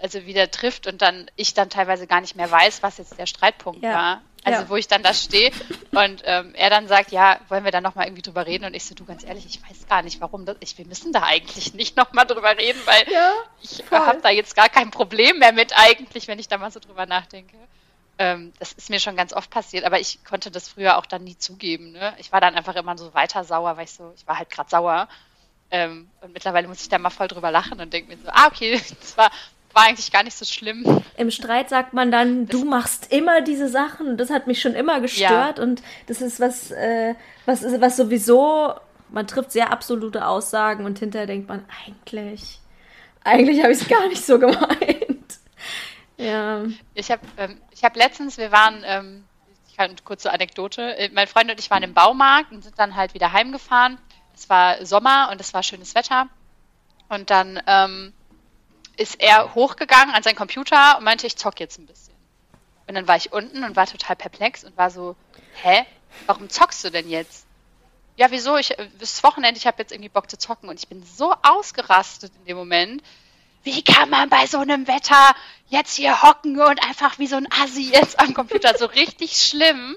[SPEAKER 2] also wieder trifft und dann ich dann teilweise gar nicht mehr weiß, was jetzt der Streitpunkt ja. war. Also ja. wo ich dann da stehe und ähm, er dann sagt, ja, wollen wir da nochmal irgendwie drüber reden? Und ich so, du ganz ehrlich, ich weiß gar nicht, warum das, ich, wir müssen da eigentlich nicht nochmal drüber reden, weil ja, ich habe da jetzt gar kein Problem mehr mit eigentlich, wenn ich da mal so drüber nachdenke. Ähm, das ist mir schon ganz oft passiert, aber ich konnte das früher auch dann nie zugeben. Ne? Ich war dann einfach immer so weiter sauer, weil ich so, ich war halt gerade sauer. Ähm, und mittlerweile muss ich da mal voll drüber lachen und denke mir so, ah, okay, das war, war eigentlich gar nicht so schlimm.
[SPEAKER 1] Im Streit sagt man dann, du machst immer diese Sachen das hat mich schon immer gestört ja. und das ist was, äh, was, was sowieso, man trifft sehr absolute Aussagen und hinterher denkt man, eigentlich, eigentlich habe ich es gar nicht so gemeint.
[SPEAKER 2] ja. Ich habe ähm, hab letztens, wir waren, ähm, ich kann eine kurze Anekdote, äh, mein Freund und ich waren im Baumarkt und sind dann halt wieder heimgefahren. Es war Sommer und es war schönes Wetter. Und dann ähm, ist er hochgegangen an seinen Computer und meinte, ich zock jetzt ein bisschen. Und dann war ich unten und war total perplex und war so, hä, warum zockst du denn jetzt? Ja, wieso? Ich, bis Wochenende, ich habe jetzt irgendwie Bock zu zocken und ich bin so ausgerastet in dem Moment. Wie kann man bei so einem Wetter jetzt hier hocken und einfach wie so ein Assi jetzt am Computer? So richtig schlimm.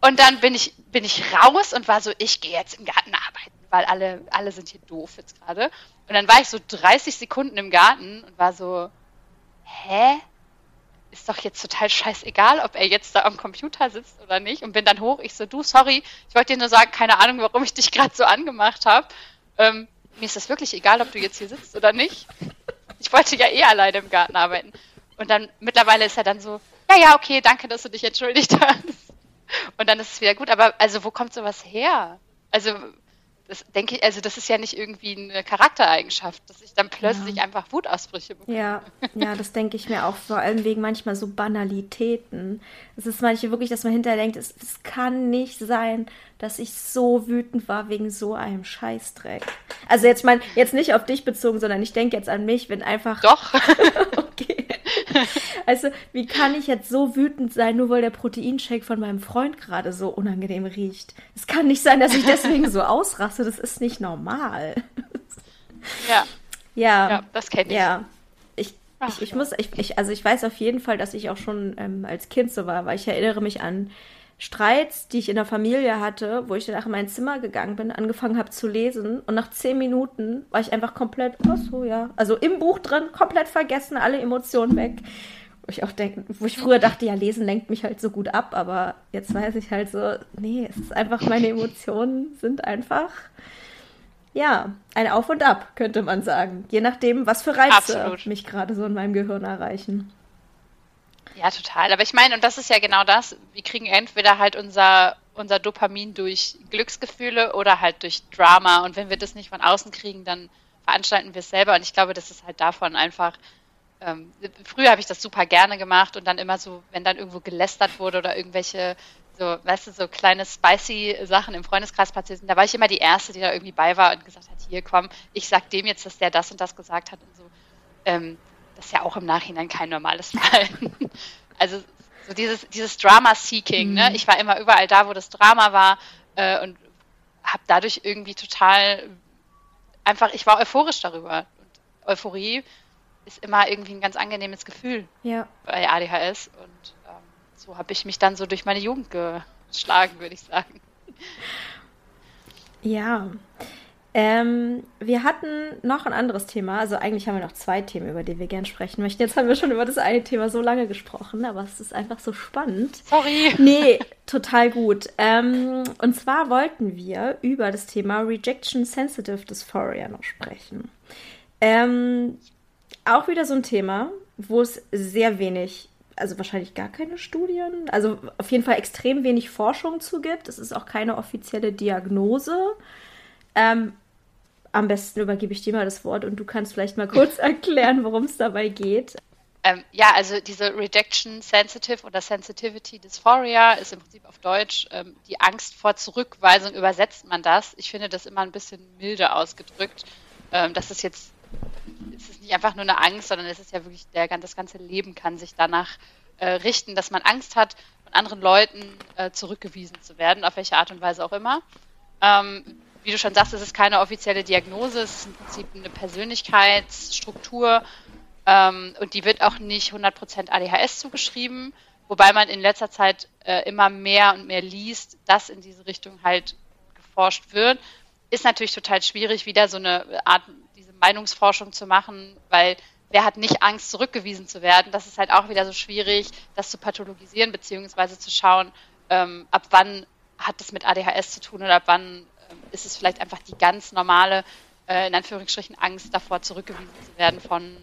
[SPEAKER 2] Und dann bin ich, bin ich raus und war so, ich gehe jetzt im Garten arbeiten weil alle, alle sind hier doof jetzt gerade. Und dann war ich so 30 Sekunden im Garten und war so, hä? Ist doch jetzt total scheißegal, ob er jetzt da am Computer sitzt oder nicht. Und bin dann hoch. Ich so, du, sorry, ich wollte dir nur sagen, keine Ahnung, warum ich dich gerade so angemacht habe. Ähm, mir ist das wirklich egal, ob du jetzt hier sitzt oder nicht. Ich wollte ja eh alleine im Garten arbeiten. Und dann mittlerweile ist er dann so, ja, ja, okay, danke, dass du dich entschuldigt hast. Und dann ist es wieder gut. Aber also, wo kommt sowas her? Also, das denke ich, also das ist ja nicht irgendwie eine Charaktereigenschaft, dass ich dann plötzlich ja. einfach Wutausbrüche bekomme.
[SPEAKER 1] Ja, ja, das denke ich mir auch, vor allem wegen manchmal so Banalitäten. Es ist manchmal wirklich, dass man hinterher denkt, es, es kann nicht sein, dass ich so wütend war wegen so einem Scheißdreck. Also jetzt mein, jetzt nicht auf dich bezogen, sondern ich denke jetzt an mich, wenn einfach.
[SPEAKER 2] Doch.
[SPEAKER 1] okay. Also, wie kann ich jetzt so wütend sein, nur weil der Proteinshake von meinem Freund gerade so unangenehm riecht? Es kann nicht sein, dass ich deswegen so ausraste. Das ist nicht normal.
[SPEAKER 2] Ja.
[SPEAKER 1] Ja.
[SPEAKER 2] Ja, das kenne ich.
[SPEAKER 1] Ja. Ich, Ach, ich, ich ja. muss, ich, ich, also ich weiß auf jeden Fall, dass ich auch schon ähm, als Kind so war, weil ich erinnere mich an Streits, die ich in der Familie hatte, wo ich dann nach mein Zimmer gegangen bin, angefangen habe zu lesen und nach zehn Minuten war ich einfach komplett, ach so, ja, also im Buch drin, komplett vergessen, alle Emotionen weg. Wo ich auch denke, wo ich früher dachte, ja, lesen lenkt mich halt so gut ab, aber jetzt weiß ich halt so, nee, es ist einfach, meine Emotionen sind einfach, ja, ein Auf und Ab, könnte man sagen. Je nachdem, was für Reize Absolut. mich gerade so in meinem Gehirn erreichen.
[SPEAKER 2] Ja, total. Aber ich meine, und das ist ja genau das, wir kriegen entweder halt unser, unser Dopamin durch Glücksgefühle oder halt durch Drama. Und wenn wir das nicht von außen kriegen, dann veranstalten wir es selber. Und ich glaube, das ist halt davon einfach. Ähm, früher habe ich das super gerne gemacht und dann immer so, wenn dann irgendwo gelästert wurde oder irgendwelche so, weißt du, so kleine spicy Sachen im Freundeskreis passiert sind, da war ich immer die Erste, die da irgendwie bei war und gesagt hat, hier komm, ich sag dem jetzt, dass der das und das gesagt hat und so. Ähm, das ist ja auch im Nachhinein kein normales Verhalten. also so dieses, dieses Drama-Seeking, ne? mhm. ne? Ich war immer überall da, wo das Drama war äh, und habe dadurch irgendwie total einfach, ich war euphorisch darüber. Und Euphorie ist immer irgendwie ein ganz angenehmes Gefühl
[SPEAKER 1] ja.
[SPEAKER 2] bei ADHS und ähm, so habe ich mich dann so durch meine Jugend geschlagen, würde ich sagen.
[SPEAKER 1] Ja. Ähm, wir hatten noch ein anderes Thema. Also eigentlich haben wir noch zwei Themen, über die wir gerne sprechen möchten. Jetzt haben wir schon über das eine Thema so lange gesprochen, aber es ist einfach so spannend.
[SPEAKER 2] Sorry.
[SPEAKER 1] Nee, total gut. Ähm, und zwar wollten wir über das Thema Rejection Sensitive Dysphoria noch sprechen. Ähm, auch wieder so ein Thema, wo es sehr wenig also wahrscheinlich gar keine Studien, also auf jeden Fall extrem wenig Forschung zu gibt. Es ist auch keine offizielle Diagnose. Ähm, am besten übergebe ich dir mal das Wort und du kannst vielleicht mal kurz erklären, worum es dabei geht.
[SPEAKER 2] Ähm, ja, also diese Rejection Sensitive oder Sensitivity Dysphoria ist im Prinzip auf Deutsch ähm, die Angst vor Zurückweisung, übersetzt man das. Ich finde das immer ein bisschen milde ausgedrückt. Ähm, das ist jetzt es ist nicht einfach nur eine Angst, sondern es ist ja wirklich, der, das ganze Leben kann sich danach äh, richten, dass man Angst hat, von anderen Leuten äh, zurückgewiesen zu werden, auf welche Art und Weise auch immer. Ähm, wie du schon sagst, es ist keine offizielle Diagnose, es ist im Prinzip eine Persönlichkeitsstruktur ähm, und die wird auch nicht 100% ADHS zugeschrieben, wobei man in letzter Zeit äh, immer mehr und mehr liest, dass in diese Richtung halt geforscht wird. Ist natürlich total schwierig, wieder so eine Art Meinungsforschung zu machen, weil wer hat nicht Angst, zurückgewiesen zu werden? Das ist halt auch wieder so schwierig, das zu pathologisieren, beziehungsweise zu schauen, ähm, ab wann hat das mit ADHS zu tun oder ab wann ist es vielleicht einfach die ganz normale, äh, in Anführungsstrichen, Angst davor, zurückgewiesen zu werden von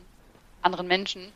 [SPEAKER 2] anderen Menschen.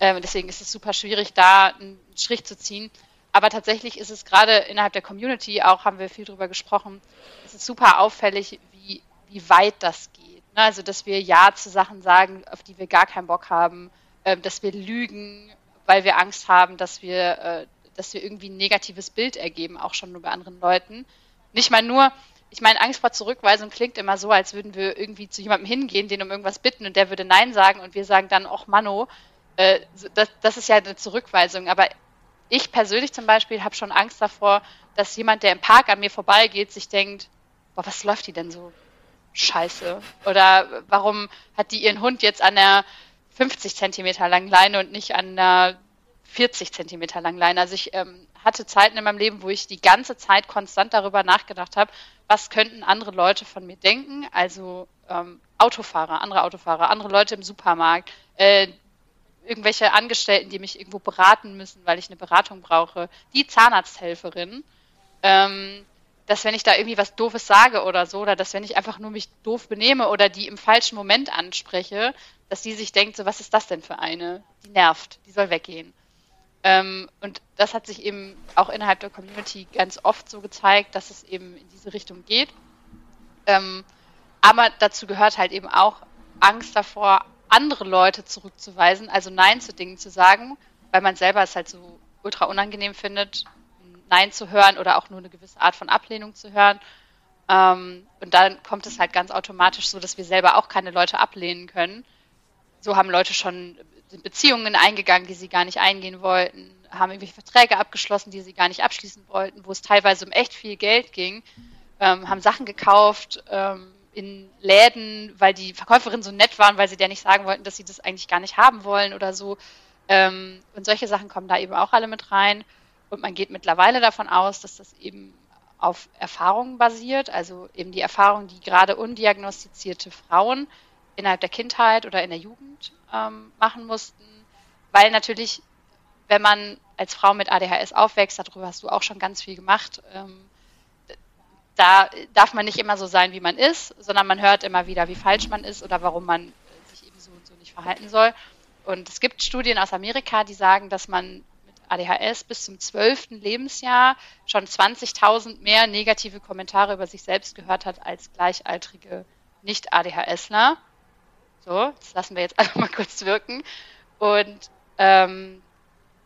[SPEAKER 2] Ähm, deswegen ist es super schwierig, da einen Strich zu ziehen. Aber tatsächlich ist es gerade innerhalb der Community, auch haben wir viel drüber gesprochen, es ist super auffällig, wie, wie weit das geht. Ne, also, dass wir Ja zu Sachen sagen, auf die wir gar keinen Bock haben, äh, dass wir lügen, weil wir Angst haben, dass wir, äh, dass wir irgendwie ein negatives Bild ergeben, auch schon nur bei anderen Leuten. Nicht mal nur, ich meine, Angst vor Zurückweisung klingt immer so, als würden wir irgendwie zu jemandem hingehen, den um irgendwas bitten und der würde Nein sagen und wir sagen dann, ach Mano, äh, das, das ist ja eine Zurückweisung. Aber ich persönlich zum Beispiel habe schon Angst davor, dass jemand, der im Park an mir vorbeigeht, sich denkt, boah, was läuft die denn so scheiße? Oder warum hat die ihren Hund jetzt an der 50 Zentimeter langen Leine und nicht an der 40 Zentimeter langen Leine? Also ich ähm, hatte Zeiten in meinem Leben, wo ich die ganze Zeit konstant darüber nachgedacht habe, was könnten andere Leute von mir denken? Also ähm, Autofahrer, andere Autofahrer, andere Leute im Supermarkt, äh, irgendwelche Angestellten, die mich irgendwo beraten müssen, weil ich eine Beratung brauche, die Zahnarzthelferin. Ähm, dass wenn ich da irgendwie was Doofes sage oder so, oder dass wenn ich einfach nur mich doof benehme oder die im falschen Moment anspreche, dass die sich denkt, so was ist das denn für eine? Die nervt, die soll weggehen. Ähm, und das hat sich eben auch innerhalb der Community ganz oft so gezeigt, dass es eben in diese Richtung geht. Ähm, aber dazu gehört halt eben auch Angst davor, andere Leute zurückzuweisen, also Nein zu Dingen zu sagen, weil man selber es halt so ultra unangenehm findet, Nein zu hören oder auch nur eine gewisse Art von Ablehnung zu hören. Ähm, und dann kommt es halt ganz automatisch so, dass wir selber auch keine Leute ablehnen können. So haben Leute schon Beziehungen eingegangen, die sie gar nicht eingehen wollten, haben irgendwelche Verträge abgeschlossen, die sie gar nicht abschließen wollten, wo es teilweise um echt viel Geld ging, ähm, haben Sachen gekauft ähm, in Läden, weil die Verkäuferinnen so nett waren, weil sie der nicht sagen wollten, dass sie das eigentlich gar nicht haben wollen oder so. Ähm, und solche Sachen kommen da eben auch alle mit rein. Und man geht mittlerweile davon aus, dass das eben auf Erfahrungen basiert, also eben die Erfahrungen, die gerade undiagnostizierte Frauen innerhalb der Kindheit oder in der Jugend ähm, machen mussten, weil natürlich, wenn man als Frau mit ADHS aufwächst, darüber hast du auch schon ganz viel gemacht, ähm, da darf man nicht immer so sein, wie man ist, sondern man hört immer wieder, wie falsch man ist oder warum man sich eben so und so nicht verhalten soll. Und es gibt Studien aus Amerika, die sagen, dass man mit ADHS bis zum 12. Lebensjahr schon 20.000 mehr negative Kommentare über sich selbst gehört hat als gleichaltrige Nicht-ADHSler. So, das lassen wir jetzt einfach mal kurz wirken. Und ähm,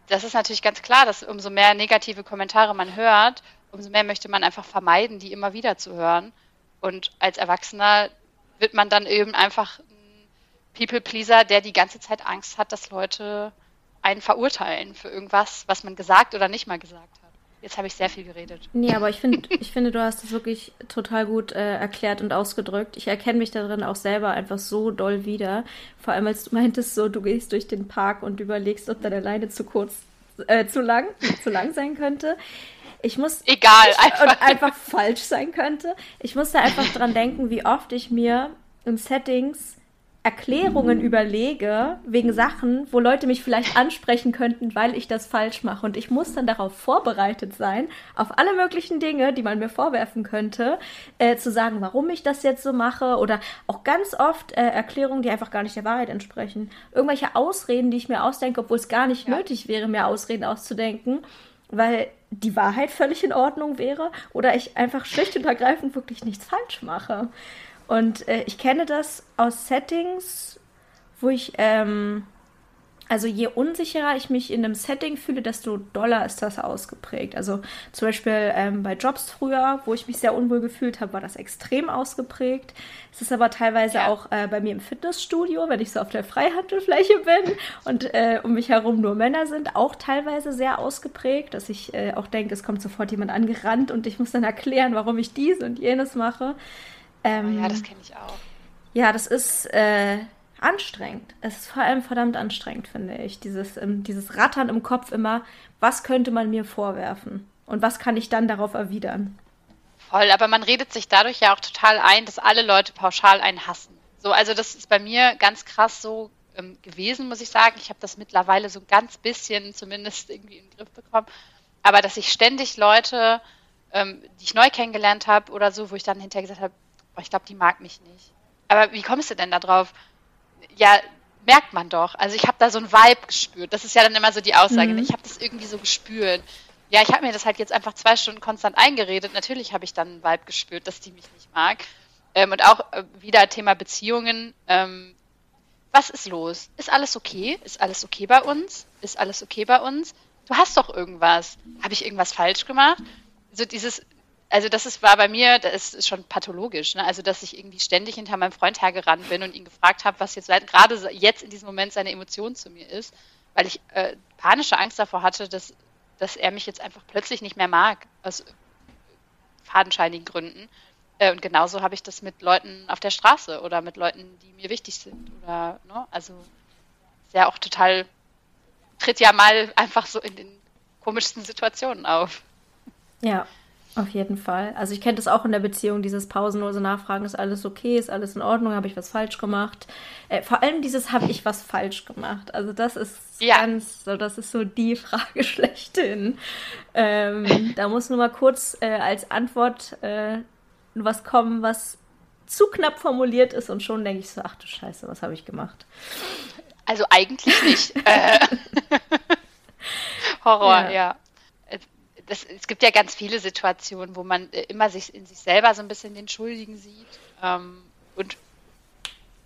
[SPEAKER 2] das ist natürlich ganz klar, dass umso mehr negative Kommentare man hört, umso mehr möchte man einfach vermeiden, die immer wieder zu hören. Und als Erwachsener wird man dann eben einfach ein People-Pleaser, der die ganze Zeit Angst hat, dass Leute einen verurteilen für irgendwas, was man gesagt oder nicht mal gesagt. Jetzt habe ich sehr viel geredet.
[SPEAKER 1] Nee, aber ich finde, ich finde, du hast es wirklich total gut äh, erklärt und ausgedrückt. Ich erkenne mich darin auch selber einfach so doll wieder. Vor allem, als du meintest, so, du gehst durch den Park und überlegst, ob deine Leine zu kurz, äh, zu lang, zu lang sein könnte. Ich muss.
[SPEAKER 2] Egal,
[SPEAKER 1] ich, einfach. Und einfach falsch sein könnte. Ich musste einfach dran denken, wie oft ich mir in Settings Erklärungen überlege, wegen Sachen, wo Leute mich vielleicht ansprechen könnten, weil ich das falsch mache. Und ich muss dann darauf vorbereitet sein, auf alle möglichen Dinge, die man mir vorwerfen könnte, äh, zu sagen, warum ich das jetzt so mache. Oder auch ganz oft äh, Erklärungen, die einfach gar nicht der Wahrheit entsprechen. Irgendwelche Ausreden, die ich mir ausdenke, obwohl es gar nicht ja. nötig wäre, mir Ausreden auszudenken, weil die Wahrheit völlig in Ordnung wäre. Oder ich einfach schlicht und ergreifend wirklich nichts falsch mache. Und äh, ich kenne das aus Settings, wo ich, ähm, also je unsicherer ich mich in einem Setting fühle, desto doller ist das ausgeprägt. Also zum Beispiel ähm, bei Jobs früher, wo ich mich sehr unwohl gefühlt habe, war das extrem ausgeprägt. Es ist aber teilweise ja. auch äh, bei mir im Fitnessstudio, wenn ich so auf der Freihandelfläche bin und äh, um mich herum nur Männer sind, auch teilweise sehr ausgeprägt, dass ich äh, auch denke, es kommt sofort jemand angerannt und ich muss dann erklären, warum ich dies und jenes mache.
[SPEAKER 2] Ähm, ja, das kenne ich auch.
[SPEAKER 1] Ja, das ist äh, anstrengend. Es ist vor allem verdammt anstrengend, finde ich. Dieses, ähm, dieses Rattern im Kopf immer, was könnte man mir vorwerfen? Und was kann ich dann darauf erwidern?
[SPEAKER 2] Voll, aber man redet sich dadurch ja auch total ein, dass alle Leute pauschal einen hassen. So, also das ist bei mir ganz krass so ähm, gewesen, muss ich sagen. Ich habe das mittlerweile so ein ganz bisschen zumindest irgendwie in den Griff bekommen. Aber dass ich ständig Leute, ähm, die ich neu kennengelernt habe oder so, wo ich dann hinterher gesagt habe, oh, ich glaube, die mag mich nicht. Aber wie kommst du denn da drauf? Ja, merkt man doch. Also ich habe da so ein Vibe gespürt. Das ist ja dann immer so die Aussage. Mhm. Ich habe das irgendwie so gespürt. Ja, ich habe mir das halt jetzt einfach zwei Stunden konstant eingeredet. Natürlich habe ich dann einen Vibe gespürt, dass die mich nicht mag. Ähm, und auch äh, wieder Thema Beziehungen. Ähm, was ist los? Ist alles okay? Ist alles okay bei uns? Ist alles okay bei uns? Du hast doch irgendwas. Habe ich irgendwas falsch gemacht? So dieses, also das ist, war bei mir, das ist schon pathologisch, ne? also dass ich irgendwie ständig hinter meinem Freund hergerannt bin und ihn gefragt habe, was jetzt gerade jetzt in diesem Moment seine Emotion zu mir ist, weil ich äh, panische Angst davor hatte, dass, dass er mich jetzt einfach plötzlich nicht mehr mag, aus fadenscheinigen Gründen. Äh, und genauso habe ich das mit Leuten auf der Straße oder mit Leuten, die mir wichtig sind. Oder, ne? Also ist ja auch total, tritt ja mal einfach so in den komischsten Situationen auf.
[SPEAKER 1] Ja, auf jeden Fall. Also ich kenne das auch in der Beziehung, dieses pausenlose Nachfragen, ist alles okay, ist alles in Ordnung, habe ich was falsch gemacht. Äh, vor allem dieses habe ich was falsch gemacht. Also das ist ja. ganz, so das ist so die Frage schlechthin. Ähm, da muss nur mal kurz äh, als Antwort äh, was kommen, was zu knapp formuliert ist und schon denke ich so, ach du Scheiße, was habe ich gemacht?
[SPEAKER 2] Also eigentlich nicht. Äh. Horror, ja. ja das, es gibt ja ganz viele Situationen, wo man äh, immer sich in sich selber so ein bisschen den Schuldigen sieht. Ähm, und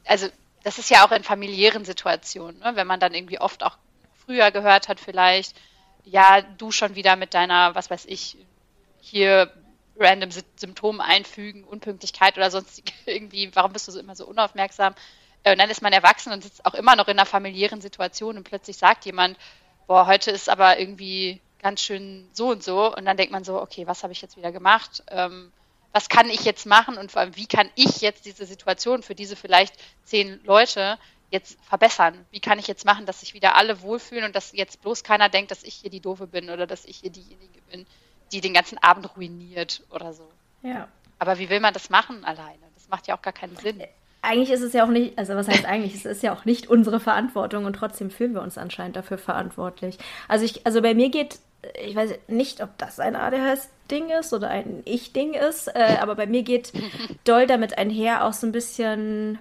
[SPEAKER 2] also das ist ja auch in familiären Situationen, ne? wenn man dann irgendwie oft auch früher gehört hat, vielleicht, ja, du schon wieder mit deiner, was weiß ich, hier random Symptom einfügen, Unpünktlichkeit oder sonst irgendwie, warum bist du so immer so unaufmerksam? Äh, und dann ist man erwachsen und sitzt auch immer noch in einer familiären Situation und plötzlich sagt jemand, boah, heute ist aber irgendwie ganz schön so und so. Und dann denkt man so, okay, was habe ich jetzt wieder gemacht? Ähm, was kann ich jetzt machen und vor allem, wie kann ich jetzt diese Situation für diese vielleicht zehn Leute jetzt verbessern? Wie kann ich jetzt machen, dass sich wieder alle wohlfühlen und dass jetzt bloß keiner denkt, dass ich hier die Doofe bin oder dass ich hier diejenige bin, die den ganzen Abend ruiniert oder so.
[SPEAKER 1] Ja.
[SPEAKER 2] Aber wie will man das machen alleine? Das macht ja auch gar keinen Sinn.
[SPEAKER 1] Eigentlich ist es ja auch nicht, also was heißt eigentlich, es ist ja auch nicht unsere Verantwortung und trotzdem fühlen wir uns anscheinend dafür verantwortlich. Also ich, also bei mir geht ich weiß nicht, ob das ein ADHS-Ding ist oder ein Ich-Ding ist, äh, aber bei mir geht doll damit einher auch so ein bisschen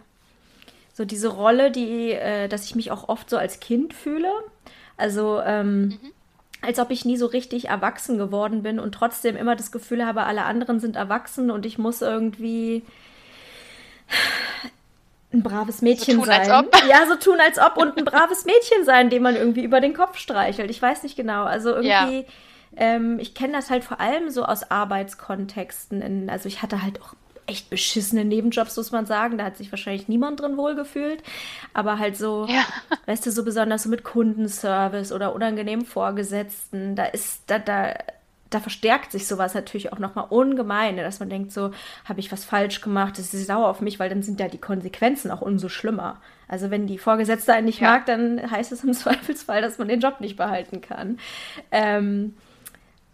[SPEAKER 1] so diese Rolle, die, äh, dass ich mich auch oft so als Kind fühle. Also, ähm, mhm. als ob ich nie so richtig erwachsen geworden bin und trotzdem immer das Gefühl habe, alle anderen sind erwachsen und ich muss irgendwie ein braves Mädchen so tun, sein. Als ob. Ja, so tun als ob und ein braves Mädchen sein, dem man irgendwie über den Kopf streichelt. Ich weiß nicht genau. Also irgendwie, ja. ähm, ich kenne das halt vor allem so aus Arbeitskontexten. In, also ich hatte halt auch echt beschissene Nebenjobs, muss man sagen. Da hat sich wahrscheinlich niemand drin wohlgefühlt. Aber halt so, ja. weißt du, so besonders so mit Kundenservice oder unangenehmen Vorgesetzten, da ist, da, da, da verstärkt sich sowas natürlich auch nochmal ungemein, ne? dass man denkt, so, habe ich was falsch gemacht, das ist sauer auf mich, weil dann sind ja die Konsequenzen auch umso schlimmer. Also wenn die Vorgesetzte einen nicht ja. mag, dann heißt es im Zweifelsfall, dass man den Job nicht behalten kann. Ähm,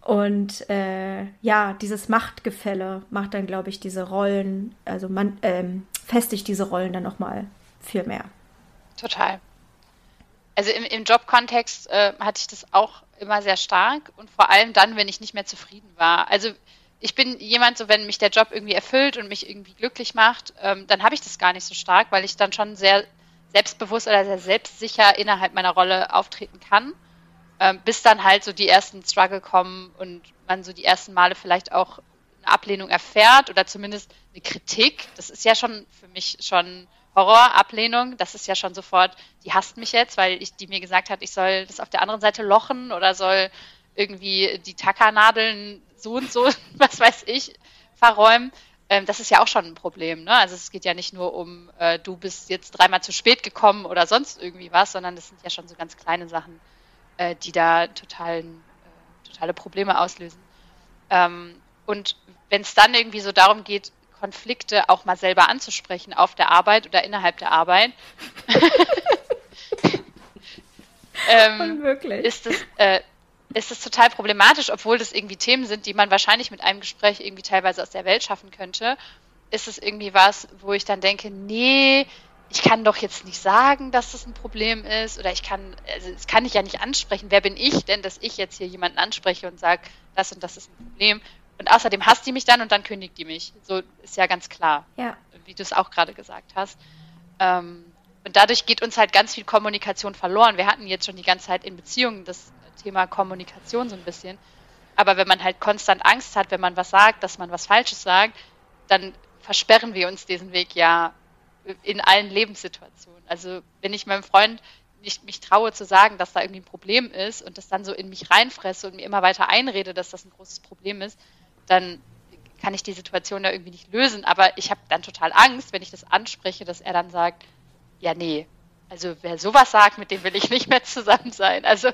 [SPEAKER 1] und äh, ja, dieses Machtgefälle macht dann, glaube ich, diese Rollen, also man ähm, festigt diese Rollen dann nochmal viel mehr.
[SPEAKER 2] Total. Also im, im Jobkontext äh, hatte ich das auch immer sehr stark und vor allem dann, wenn ich nicht mehr zufrieden war. Also ich bin jemand, so wenn mich der Job irgendwie erfüllt und mich irgendwie glücklich macht, ähm, dann habe ich das gar nicht so stark, weil ich dann schon sehr selbstbewusst oder sehr selbstsicher innerhalb meiner Rolle auftreten kann ähm, bis dann halt so die ersten Struggle kommen und man so die ersten Male vielleicht auch eine Ablehnung erfährt oder zumindest eine Kritik. Das ist ja schon für mich schon Horror, Ablehnung. Das ist ja schon sofort, die hasst mich jetzt, weil ich die mir gesagt hat, ich soll das auf der anderen Seite lochen oder soll irgendwie die Tackernadeln so und so, was weiß ich, verräumen. Ähm, das ist ja auch schon ein Problem. Ne? Also es geht ja nicht nur um, äh, du bist jetzt dreimal zu spät gekommen oder sonst irgendwie was, sondern das sind ja schon so ganz kleine Sachen, äh, die da totalen, äh, totale Probleme auslösen. Ähm, und wenn es dann irgendwie so darum geht, Konflikte auch mal selber anzusprechen auf der Arbeit oder innerhalb der Arbeit, ähm, ist es äh, ist es total problematisch, obwohl das irgendwie Themen sind, die man wahrscheinlich mit einem Gespräch irgendwie teilweise aus der Welt schaffen könnte. Ist es irgendwie was, wo ich dann denke, nee, ich kann doch jetzt nicht sagen, dass das ein Problem ist oder ich kann, also das kann ich ja nicht ansprechen. Wer bin ich denn, dass ich jetzt hier jemanden anspreche und sage, das und das ist ein Problem? Und außerdem hasst die mich dann und dann kündigt die mich. So ist ja ganz klar,
[SPEAKER 1] ja.
[SPEAKER 2] wie du es auch gerade gesagt hast. Ähm, und dadurch geht uns halt ganz viel Kommunikation verloren. Wir hatten jetzt schon die ganze Zeit in Beziehungen das Thema Kommunikation so ein bisschen. Aber wenn man halt konstant Angst hat, wenn man was sagt, dass man was Falsches sagt, dann versperren wir uns diesen Weg ja in allen Lebenssituationen. Also wenn ich meinem Freund nicht mich traue zu sagen, dass da irgendwie ein Problem ist und das dann so in mich reinfresse und mir immer weiter einrede, dass das ein großes Problem ist, dann kann ich die Situation da irgendwie nicht lösen. Aber ich habe dann total Angst, wenn ich das anspreche, dass er dann sagt, ja, nee, also wer sowas sagt, mit dem will ich nicht mehr zusammen sein. Also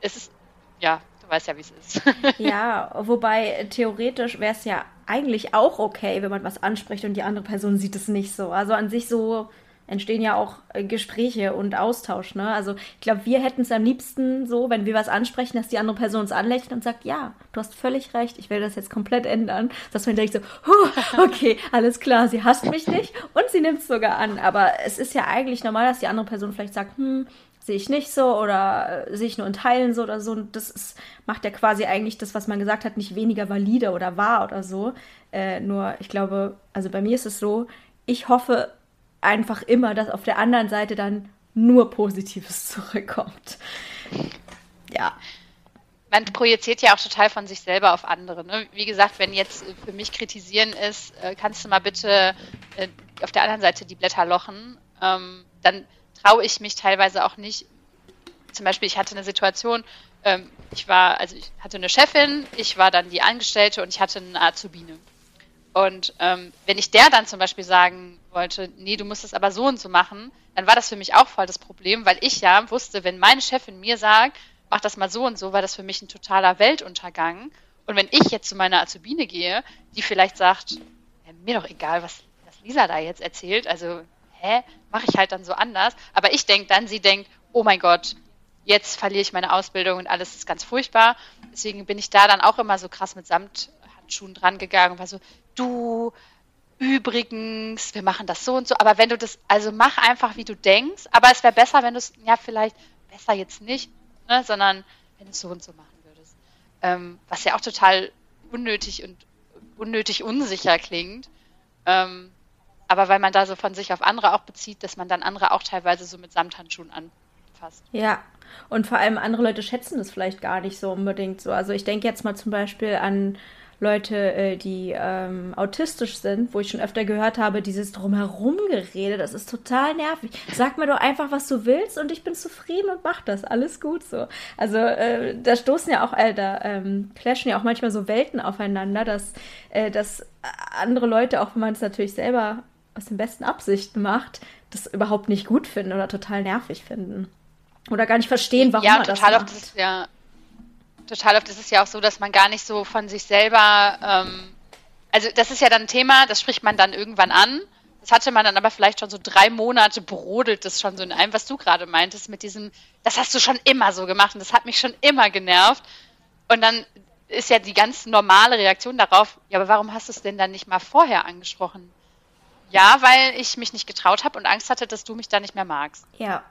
[SPEAKER 2] es ist, ja, du weißt ja, wie es ist.
[SPEAKER 1] ja, wobei theoretisch wäre es ja eigentlich auch okay, wenn man was anspricht und die andere Person sieht es nicht so. Also an sich so entstehen ja auch äh, Gespräche und Austausch. Ne? Also ich glaube, wir hätten es am liebsten so, wenn wir was ansprechen, dass die andere Person uns anlächelt und sagt, ja, du hast völlig recht, ich will das jetzt komplett ändern. Dass man denkt so, okay, alles klar, sie hasst mich nicht und sie nimmt es sogar an. Aber es ist ja eigentlich normal, dass die andere Person vielleicht sagt, hm, sehe ich nicht so oder äh, sehe ich nur in Teilen so oder so. Und das ist, macht ja quasi eigentlich das, was man gesagt hat, nicht weniger valide oder wahr oder so. Äh, nur, ich glaube, also bei mir ist es so, ich hoffe einfach immer, dass auf der anderen Seite dann nur Positives zurückkommt. Ja.
[SPEAKER 2] Man projiziert ja auch total von sich selber auf andere. Ne? Wie gesagt, wenn jetzt für mich kritisieren ist, äh, kannst du mal bitte äh, auf der anderen Seite die Blätter lochen, ähm, dann traue ich mich teilweise auch nicht. Zum Beispiel, ich hatte eine Situation, ähm, ich war, also ich hatte eine Chefin, ich war dann die Angestellte und ich hatte eine Azubine. Und ähm, wenn ich der dann zum Beispiel sagen wollte, nee, du musst es aber so und so machen, dann war das für mich auch voll das Problem, weil ich ja wusste, wenn meine Chefin mir sagt, mach das mal so und so, war das für mich ein totaler Weltuntergang. Und wenn ich jetzt zu meiner Azubine gehe, die vielleicht sagt, ja, mir doch egal, was, was Lisa da jetzt erzählt, also hä, mache ich halt dann so anders. Aber ich denke dann, sie denkt, oh mein Gott, jetzt verliere ich meine Ausbildung und alles ist ganz furchtbar. Deswegen bin ich da dann auch immer so krass mit Samthandschuhen dran gegangen und war so, du, übrigens, wir machen das so und so. Aber wenn du das, also mach einfach, wie du denkst. Aber es wäre besser, wenn du es, ja, vielleicht besser jetzt nicht, ne, sondern wenn du es so und so machen würdest. Ähm, was ja auch total unnötig und unnötig unsicher klingt. Ähm, aber weil man da so von sich auf andere auch bezieht, dass man dann andere auch teilweise so mit Samthandschuhen anfasst.
[SPEAKER 1] Ja, und vor allem andere Leute schätzen das vielleicht gar nicht so unbedingt so. Also ich denke jetzt mal zum Beispiel an Leute, äh, die ähm, autistisch sind, wo ich schon öfter gehört habe, dieses drumherum gerede, das ist total nervig. Sag mir doch einfach, was du willst und ich bin zufrieden und mach das. Alles gut so. Also äh, da stoßen ja auch, äh, da ähm, clashen ja auch manchmal so Welten aufeinander, dass, äh, dass andere Leute, auch wenn man es natürlich selber aus den besten Absichten macht, das überhaupt nicht gut finden oder total nervig finden. Oder gar nicht verstehen, warum
[SPEAKER 2] ja,
[SPEAKER 1] man
[SPEAKER 2] das
[SPEAKER 1] macht.
[SPEAKER 2] Oft ist, ja, total oft ist es ja auch so, dass man gar nicht so von sich selber, ähm, also das ist ja dann ein Thema, das spricht man dann irgendwann an. Das hatte man dann aber vielleicht schon so drei Monate brodelt das schon so in einem, was du gerade meintest, mit diesem, das hast du schon immer so gemacht und das hat mich schon immer genervt. Und dann ist ja die ganz normale Reaktion darauf, ja, aber warum hast du es denn dann nicht mal vorher angesprochen? Ja, weil ich mich nicht getraut habe und Angst hatte, dass du mich da nicht mehr magst.
[SPEAKER 1] Ja,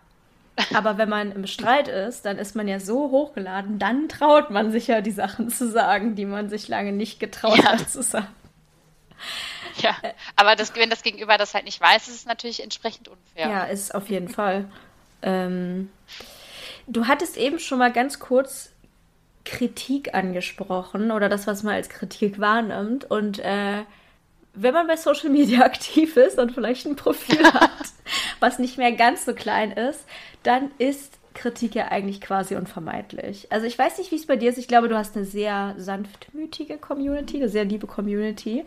[SPEAKER 1] aber wenn man im Streit ist, dann ist man ja so hochgeladen, dann traut man sich ja die Sachen zu sagen, die man sich lange nicht getraut ja. hat zu sagen.
[SPEAKER 2] Ja, aber das, wenn das Gegenüber das halt nicht weiß, ist es natürlich entsprechend unfair.
[SPEAKER 1] Ja, ist auf jeden Fall. Ähm, du hattest eben schon mal ganz kurz Kritik angesprochen oder das, was man als Kritik wahrnimmt. Und äh, wenn man bei Social Media aktiv ist und vielleicht ein Profil hat, was nicht mehr ganz so klein ist, dann ist Kritik ja eigentlich quasi unvermeidlich. Also ich weiß nicht, wie es bei dir ist. Ich glaube, du hast eine sehr sanftmütige Community, eine sehr liebe Community.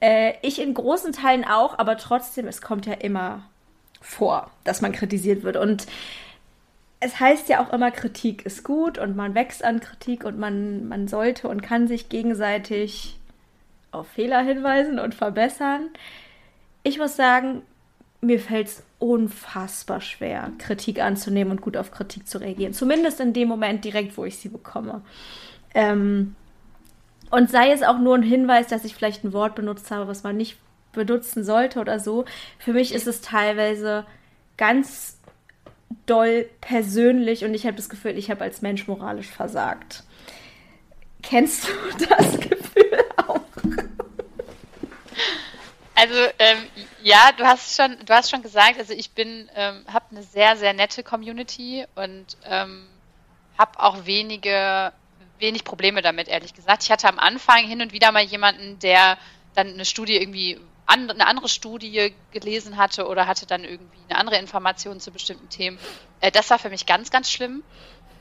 [SPEAKER 1] Äh, ich in großen Teilen auch, aber trotzdem, es kommt ja immer vor, dass man kritisiert wird. Und es heißt ja auch immer, Kritik ist gut und man wächst an Kritik und man, man sollte und kann sich gegenseitig auf Fehler hinweisen und verbessern. Ich muss sagen, mir fällt es unfassbar schwer, Kritik anzunehmen und gut auf Kritik zu reagieren. Zumindest in dem Moment direkt, wo ich sie bekomme. Ähm, und sei es auch nur ein Hinweis, dass ich vielleicht ein Wort benutzt habe, was man nicht benutzen sollte oder so. Für mich ist es teilweise ganz doll persönlich und ich habe das Gefühl, ich habe als Mensch moralisch versagt. Kennst du das Gefühl?
[SPEAKER 2] Also ähm, ja, du hast schon, du hast schon gesagt, also ich bin, ähm, habe eine sehr, sehr nette Community und ähm, habe auch wenige, wenig Probleme damit, ehrlich gesagt. Ich hatte am Anfang hin und wieder mal jemanden, der dann eine Studie irgendwie an, eine andere Studie gelesen hatte oder hatte dann irgendwie eine andere Information zu bestimmten Themen. Äh, das war für mich ganz, ganz schlimm.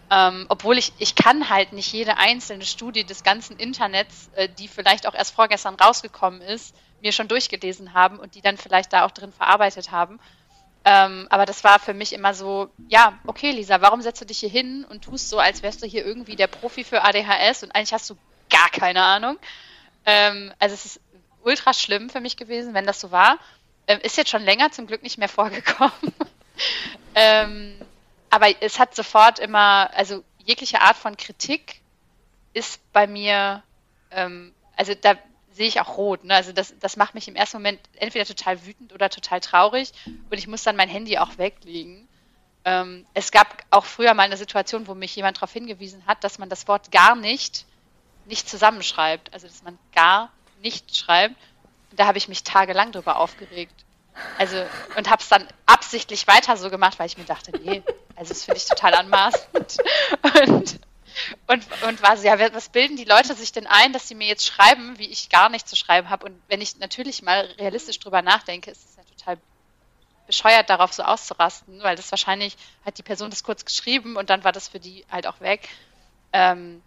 [SPEAKER 2] Ähm, obwohl ich, ich kann halt nicht jede einzelne Studie des ganzen Internets, äh, die vielleicht auch erst vorgestern rausgekommen ist, mir schon durchgelesen haben und die dann vielleicht da auch drin verarbeitet haben. Ähm, aber das war für mich immer so, ja, okay, Lisa, warum setzt du dich hier hin und tust so, als wärst du hier irgendwie der Profi für ADHS und eigentlich hast du gar keine Ahnung. Ähm, also es ist ultra schlimm für mich gewesen, wenn das so war. Ähm, ist jetzt schon länger zum Glück nicht mehr vorgekommen. ähm, aber es hat sofort immer, also jegliche Art von Kritik ist bei mir, ähm, also da sehe ich auch rot. Ne? Also das, das macht mich im ersten Moment entweder total wütend oder total traurig und ich muss dann mein Handy auch weglegen. Ähm, es gab auch früher mal eine Situation, wo mich jemand darauf hingewiesen hat, dass man das Wort gar nicht nicht zusammenschreibt. Also dass man gar nicht schreibt. Und da habe ich mich tagelang drüber aufgeregt. Also, und habe es dann absichtlich weiter so gemacht, weil ich mir dachte, nee, also das finde ich total anmaßend. Und, und, und war so, ja, was bilden die Leute sich denn ein, dass sie mir jetzt schreiben, wie ich gar nicht zu schreiben habe? Und wenn ich natürlich mal realistisch drüber nachdenke, ist es ja total bescheuert, darauf so auszurasten, weil das wahrscheinlich hat die Person das kurz geschrieben und dann war das für die halt auch weg. Ähm,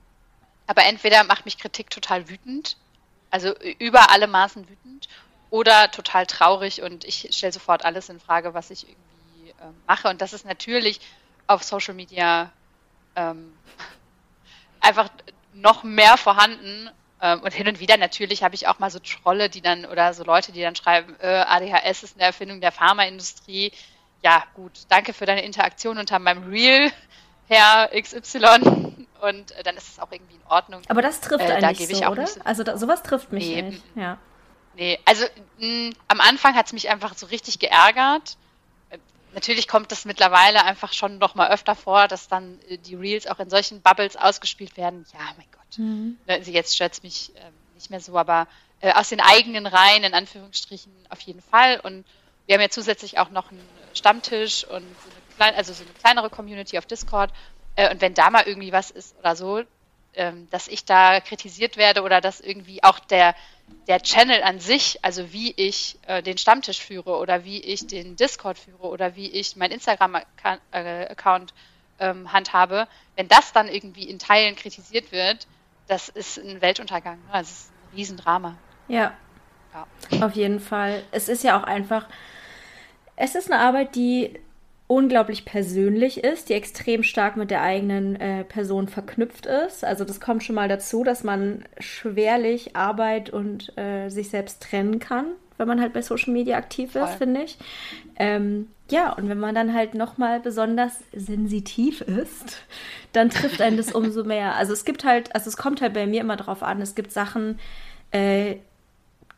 [SPEAKER 2] aber entweder macht mich Kritik total wütend, also über alle Maßen wütend, oder total traurig und ich stelle sofort alles in Frage, was ich irgendwie äh, mache. Und das ist natürlich auf Social Media ähm, einfach noch mehr vorhanden. Ähm, und hin und wieder natürlich habe ich auch mal so Trolle, die dann oder so Leute, die dann schreiben, äh, ADHS ist eine Erfindung der Pharmaindustrie. Ja, gut, danke für deine Interaktion unter meinem Reel, Herr XY. Und äh, dann ist es auch irgendwie in Ordnung.
[SPEAKER 1] Aber das trifft äh, einen nicht so, oder? So also da, sowas trifft mich nee, nicht. Ja.
[SPEAKER 2] Nee, also mh, am Anfang hat es mich einfach so richtig geärgert. Äh, natürlich kommt das mittlerweile einfach schon noch mal öfter vor, dass dann äh, die Reels auch in solchen Bubbles ausgespielt werden. Ja, mein Gott. Mhm. Ne, also jetzt stört es mich äh, nicht mehr so, aber äh, aus den eigenen Reihen, in Anführungsstrichen, auf jeden Fall. Und wir haben ja zusätzlich auch noch einen Stammtisch und so eine, klein, also so eine kleinere Community auf Discord. Äh, und wenn da mal irgendwie was ist oder so, ähm, dass ich da kritisiert werde oder dass irgendwie auch der, der Channel an sich, also wie ich äh, den Stammtisch führe oder wie ich den Discord führe oder wie ich mein Instagram-Account ähm, handhabe, wenn das dann irgendwie in Teilen kritisiert wird, das ist ein Weltuntergang. Ne? Das ist ein Riesendrama.
[SPEAKER 1] Ja. ja. Auf jeden Fall. Es ist ja auch einfach, es ist eine Arbeit, die unglaublich persönlich ist, die extrem stark mit der eigenen äh, Person verknüpft ist. Also das kommt schon mal dazu, dass man schwerlich Arbeit und äh, sich selbst trennen kann, wenn man halt bei Social Media aktiv ist, finde ich. Ähm, ja, und wenn man dann halt nochmal besonders sensitiv ist, dann trifft einen das umso mehr. Also es gibt halt, also es kommt halt bei mir immer drauf an, es gibt Sachen, äh,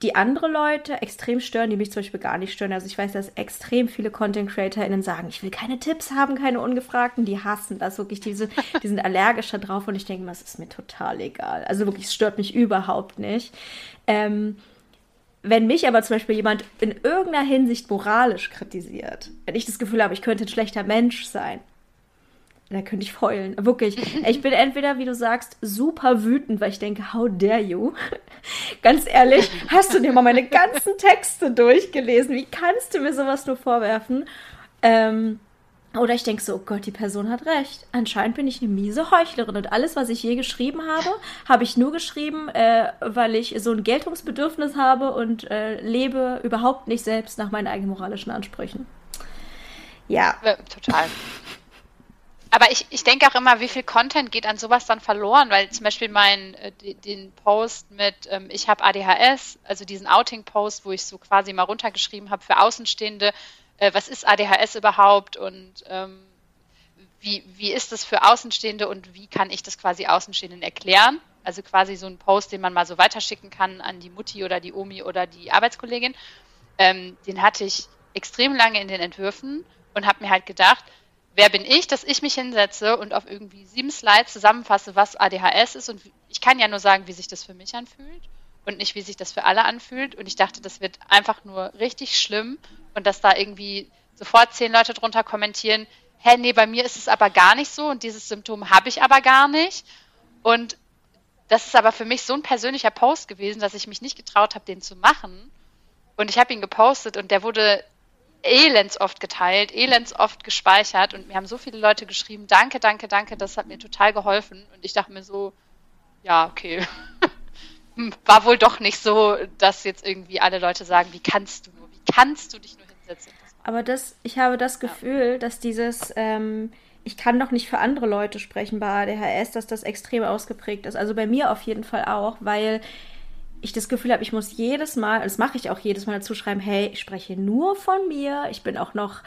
[SPEAKER 1] die andere Leute extrem stören, die mich zum Beispiel gar nicht stören. Also ich weiß, dass extrem viele Content CreatorInnen sagen, ich will keine Tipps haben, keine Ungefragten, die hassen das wirklich, diese, die sind allergisch da drauf und ich denke mal, es ist mir total egal. Also wirklich, es stört mich überhaupt nicht. Ähm, wenn mich aber zum Beispiel jemand in irgendeiner Hinsicht moralisch kritisiert, wenn ich das Gefühl habe, ich könnte ein schlechter Mensch sein, da könnte ich heulen. Wirklich. Ich bin entweder, wie du sagst, super wütend, weil ich denke, how dare you? Ganz ehrlich, hast du dir mal meine ganzen Texte durchgelesen? Wie kannst du mir sowas nur vorwerfen? Ähm, oder ich denke so, oh Gott, die Person hat recht. Anscheinend bin ich eine miese Heuchlerin. Und alles, was ich je geschrieben habe, habe ich nur geschrieben, äh, weil ich so ein Geltungsbedürfnis habe und äh, lebe überhaupt nicht selbst nach meinen eigenen moralischen Ansprüchen. Ja.
[SPEAKER 2] ja total. Aber ich, ich denke auch immer, wie viel Content geht an sowas dann verloren, weil zum Beispiel mein, äh, den Post mit ähm, Ich habe ADHS, also diesen Outing-Post, wo ich so quasi mal runtergeschrieben habe für Außenstehende, äh, was ist ADHS überhaupt und ähm, wie, wie ist das für Außenstehende und wie kann ich das quasi Außenstehenden erklären? Also quasi so ein Post, den man mal so weiterschicken kann an die Mutti oder die Omi oder die Arbeitskollegin. Ähm, den hatte ich extrem lange in den Entwürfen und habe mir halt gedacht, wer bin ich, dass ich mich hinsetze und auf irgendwie sieben Slides zusammenfasse, was ADHS ist. Und ich kann ja nur sagen, wie sich das für mich anfühlt und nicht, wie sich das für alle anfühlt. Und ich dachte, das wird einfach nur richtig schlimm und dass da irgendwie sofort zehn Leute drunter kommentieren, hä, nee, bei mir ist es aber gar nicht so und dieses Symptom habe ich aber gar nicht. Und das ist aber für mich so ein persönlicher Post gewesen, dass ich mich nicht getraut habe, den zu machen. Und ich habe ihn gepostet und der wurde elends oft geteilt, elends oft gespeichert und mir haben so viele Leute geschrieben, danke, danke, danke, das hat mir total geholfen. Und ich dachte mir so, ja, okay. War wohl doch nicht so, dass jetzt irgendwie alle Leute sagen, wie kannst du nur, wie kannst du dich nur hinsetzen?
[SPEAKER 1] Aber das, ich habe das Gefühl, ja. dass dieses, ähm, ich kann doch nicht für andere Leute sprechen bei ADHS, dass das extrem ausgeprägt ist. Also bei mir auf jeden Fall auch, weil ich das Gefühl habe, ich muss jedes Mal, das mache ich auch jedes Mal dazu schreiben, hey, ich spreche nur von mir, ich bin auch noch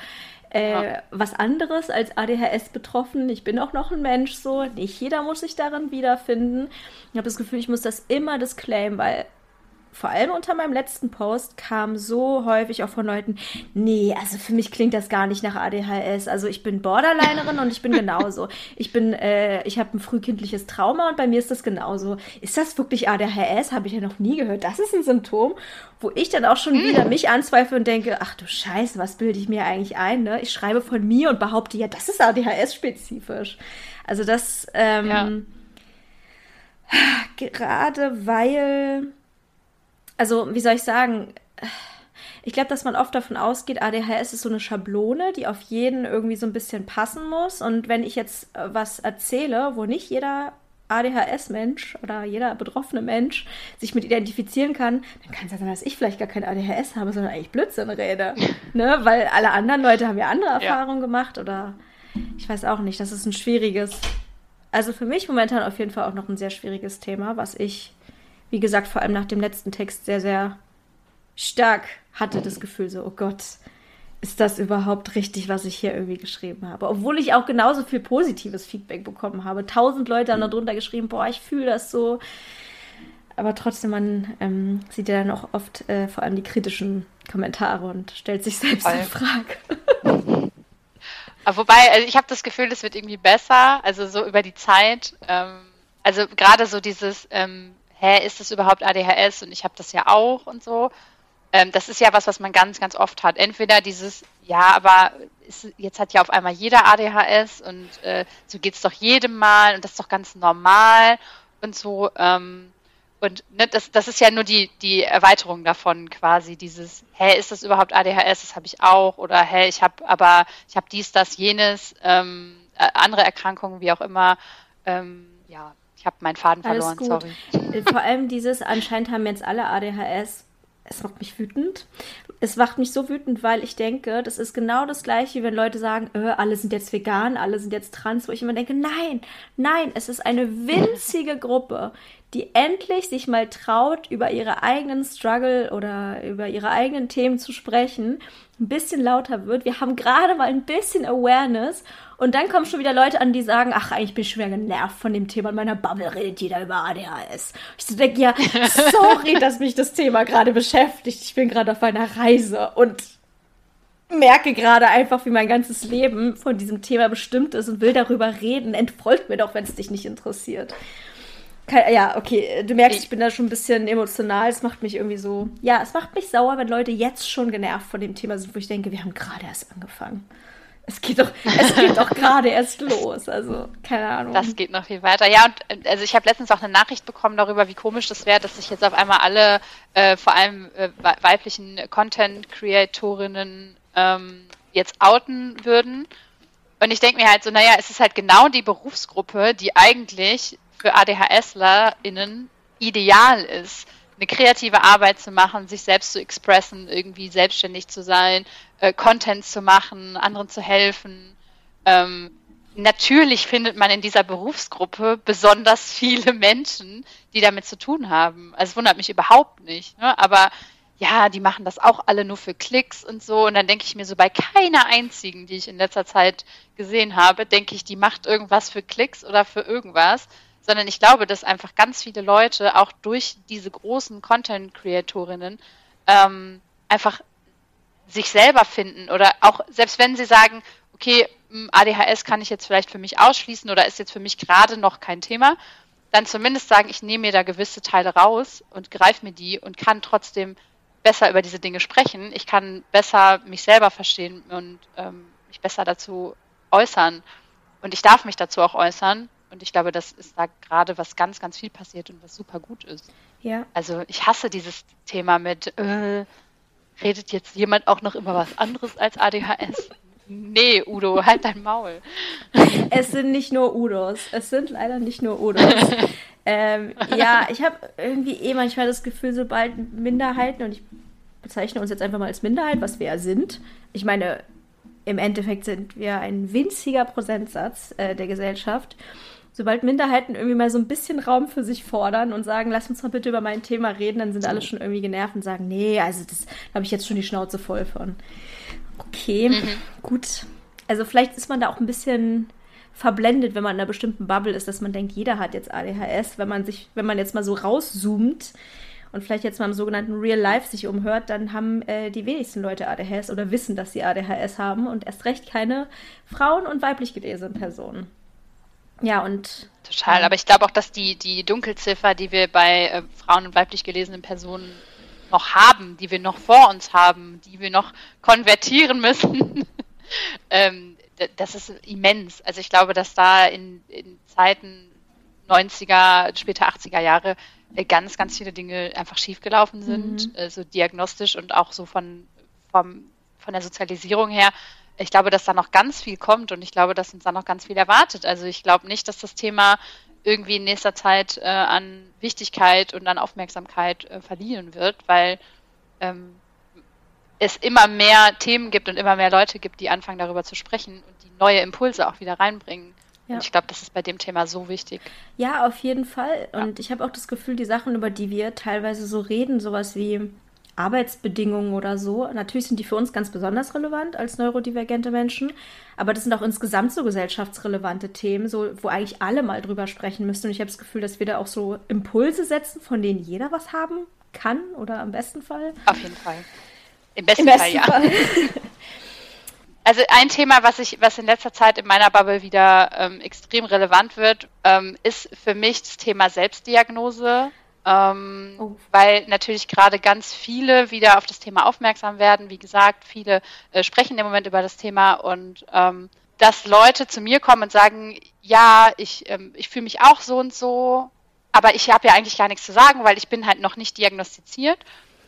[SPEAKER 1] äh, ja. was anderes als ADHS betroffen, ich bin auch noch ein Mensch so, nicht jeder muss sich darin wiederfinden. Ich habe das Gefühl, ich muss das immer disclaimen, weil vor allem unter meinem letzten Post kam so häufig auch von Leuten, nee, also für mich klingt das gar nicht nach ADHS. Also ich bin Borderlinerin und ich bin genauso. Ich bin, äh, ich habe ein frühkindliches Trauma und bei mir ist das genauso. Ist das wirklich ADHS? Habe ich ja noch nie gehört. Das ist ein Symptom, wo ich dann auch schon wieder mich anzweifle und denke, ach du Scheiße, was bilde ich mir eigentlich ein? Ne? Ich schreibe von mir und behaupte, ja, das ist ADHS-spezifisch. Also das, ähm, ja. gerade weil also wie soll ich sagen, ich glaube, dass man oft davon ausgeht, ADHS ist so eine Schablone, die auf jeden irgendwie so ein bisschen passen muss. Und wenn ich jetzt äh, was erzähle, wo nicht jeder ADHS-Mensch oder jeder betroffene Mensch sich mit identifizieren kann, dann kann es ja sein, dass ich vielleicht gar kein ADHS habe, sondern eigentlich Blödsinn rede. ne? Weil alle anderen Leute haben ja andere Erfahrungen ja. gemacht oder ich weiß auch nicht. Das ist ein schwieriges, also für mich momentan auf jeden Fall auch noch ein sehr schwieriges Thema, was ich wie gesagt, vor allem nach dem letzten Text sehr, sehr stark hatte das Gefühl so, oh Gott, ist das überhaupt richtig, was ich hier irgendwie geschrieben habe? Obwohl ich auch genauso viel positives Feedback bekommen habe. Tausend Leute haben darunter geschrieben, boah, ich fühle das so. Aber trotzdem, man ähm, sieht ja dann auch oft äh, vor allem die kritischen Kommentare und stellt sich selbst Voll. in Frage.
[SPEAKER 2] Wobei, also ich habe das Gefühl, es wird irgendwie besser, also so über die Zeit. Ähm, also gerade so dieses, ähm, hä, ist das überhaupt ADHS? Und ich habe das ja auch und so. Ähm, das ist ja was, was man ganz, ganz oft hat. Entweder dieses, ja, aber ist, jetzt hat ja auf einmal jeder ADHS und äh, so geht es doch jedem mal und das ist doch ganz normal und so. Ähm, und ne, das, das ist ja nur die, die Erweiterung davon quasi, dieses, hä, ist das überhaupt ADHS? Das habe ich auch. Oder hä, ich habe aber, ich habe dies, das, jenes, ähm, äh, andere Erkrankungen, wie auch immer. Ähm, ja, ich habe meinen Faden Alles verloren, gut.
[SPEAKER 1] sorry. Vor allem dieses, anscheinend haben jetzt alle ADHS es macht mich wütend. Es macht mich so wütend, weil ich denke, das ist genau das gleiche, wie wenn Leute sagen, äh, alle sind jetzt vegan, alle sind jetzt trans, wo ich immer denke, nein, nein, es ist eine winzige Gruppe, die endlich sich mal traut, über ihre eigenen Struggle oder über ihre eigenen Themen zu sprechen, ein bisschen lauter wird. Wir haben gerade mal ein bisschen Awareness und dann kommen schon wieder Leute an, die sagen, ach, eigentlich bin ich schon wieder genervt von dem Thema. In meiner Bubble redet jeder über ADHS. Ich so denke, ja, sorry, dass mich das Thema gerade beschäftigt. Ich bin gerade auf einer Reise und merke gerade einfach, wie mein ganzes Leben von diesem Thema bestimmt ist und will darüber reden. Entfolgt mir doch, wenn es dich nicht interessiert. Ja, okay, du merkst, ich bin da schon ein bisschen emotional. Es macht mich irgendwie so. Ja, es macht mich sauer, wenn Leute jetzt schon genervt von dem Thema sind, wo ich denke, wir haben gerade erst angefangen. Es geht doch, es geht doch gerade erst los. Also, keine Ahnung.
[SPEAKER 2] Das geht noch viel weiter. Ja, und also ich habe letztens auch eine Nachricht bekommen darüber, wie komisch das wäre, dass sich jetzt auf einmal alle, äh, vor allem äh, weiblichen Content-Creatorinnen ähm, jetzt outen würden. Und ich denke mir halt so, naja, es ist halt genau die Berufsgruppe, die eigentlich für ADHSlerInnen ideal ist eine kreative Arbeit zu machen, sich selbst zu expressen, irgendwie selbstständig zu sein, äh, Content zu machen, anderen zu helfen. Ähm, natürlich findet man in dieser Berufsgruppe besonders viele Menschen, die damit zu tun haben. Also es wundert mich überhaupt nicht. Ne? Aber ja, die machen das auch alle nur für Klicks und so. Und dann denke ich mir so, bei keiner einzigen, die ich in letzter Zeit gesehen habe, denke ich, die macht irgendwas für Klicks oder für irgendwas, sondern ich glaube, dass einfach ganz viele Leute auch durch diese großen Content-Creatorinnen ähm, einfach sich selber finden oder auch selbst wenn sie sagen, okay, ADHS kann ich jetzt vielleicht für mich ausschließen oder ist jetzt für mich gerade noch kein Thema, dann zumindest sagen, ich nehme mir da gewisse Teile raus und greife mir die und kann trotzdem besser über diese Dinge sprechen. Ich kann besser mich selber verstehen und ähm, mich besser dazu äußern. Und ich darf mich dazu auch äußern. Und ich glaube, das ist da gerade was ganz, ganz viel passiert und was super gut ist.
[SPEAKER 1] Ja.
[SPEAKER 2] Also ich hasse dieses Thema mit, äh, redet jetzt jemand auch noch über was anderes als ADHS? Nee, Udo, halt dein Maul.
[SPEAKER 1] Es sind nicht nur Udos. Es sind leider nicht nur Udos. ähm, ja, ich habe irgendwie eh manchmal das Gefühl, sobald Minderheiten, und ich bezeichne uns jetzt einfach mal als Minderheit, was wir ja sind. Ich meine, im Endeffekt sind wir ein winziger Prozentsatz äh, der Gesellschaft sobald Minderheiten irgendwie mal so ein bisschen Raum für sich fordern und sagen, lass uns mal bitte über mein Thema reden, dann sind alle schon irgendwie genervt und sagen, nee, also das habe ich jetzt schon die Schnauze voll von. Okay, mhm. gut. Also vielleicht ist man da auch ein bisschen verblendet, wenn man in einer bestimmten Bubble ist, dass man denkt, jeder hat jetzt ADHS. Wenn man sich, wenn man jetzt mal so rauszoomt und vielleicht jetzt mal im sogenannten Real Life sich umhört, dann haben äh, die wenigsten Leute ADHS oder wissen, dass sie ADHS haben und erst recht keine Frauen und weiblich gelesenen Personen. Ja, und.
[SPEAKER 2] Total, aber ich glaube auch, dass die, die Dunkelziffer, die wir bei äh, Frauen und weiblich gelesenen Personen noch haben, die wir noch vor uns haben, die wir noch konvertieren müssen, ähm, das ist immens. Also ich glaube, dass da in, in Zeiten 90er, später 80er Jahre äh, ganz, ganz viele Dinge einfach schiefgelaufen sind, mhm. äh, so diagnostisch und auch so von, vom, von der Sozialisierung her ich glaube, dass da noch ganz viel kommt und ich glaube, dass uns da noch ganz viel erwartet. Also ich glaube nicht, dass das Thema irgendwie in nächster Zeit äh, an Wichtigkeit und an Aufmerksamkeit äh, verlieren wird, weil ähm, es immer mehr Themen gibt und immer mehr Leute gibt, die anfangen darüber zu sprechen und die neue Impulse auch wieder reinbringen. Ja. Und ich glaube, das ist bei dem Thema so wichtig.
[SPEAKER 1] Ja, auf jeden Fall. Und ja. ich habe auch das Gefühl, die Sachen, über die wir teilweise so reden, sowas wie Arbeitsbedingungen oder so. Natürlich sind die für uns ganz besonders relevant als neurodivergente Menschen, aber das sind auch insgesamt so gesellschaftsrelevante Themen, so, wo eigentlich alle mal drüber sprechen müssen. Und ich habe das Gefühl, dass wir da auch so Impulse setzen, von denen jeder was haben kann oder am besten Fall.
[SPEAKER 2] Auf jeden Fall. Im besten, Im besten Fall, Fall, ja. Also ein Thema, was ich, was in letzter Zeit in meiner Bubble wieder ähm, extrem relevant wird, ähm, ist für mich das Thema Selbstdiagnose ähm, oh. weil natürlich gerade ganz viele wieder auf das Thema aufmerksam werden. Wie gesagt, viele äh, sprechen im Moment über das Thema und ähm, dass Leute zu mir kommen und sagen, ja, ich, ähm, ich fühle mich auch so und so, aber ich habe ja eigentlich gar nichts zu sagen, weil ich bin halt noch nicht diagnostiziert.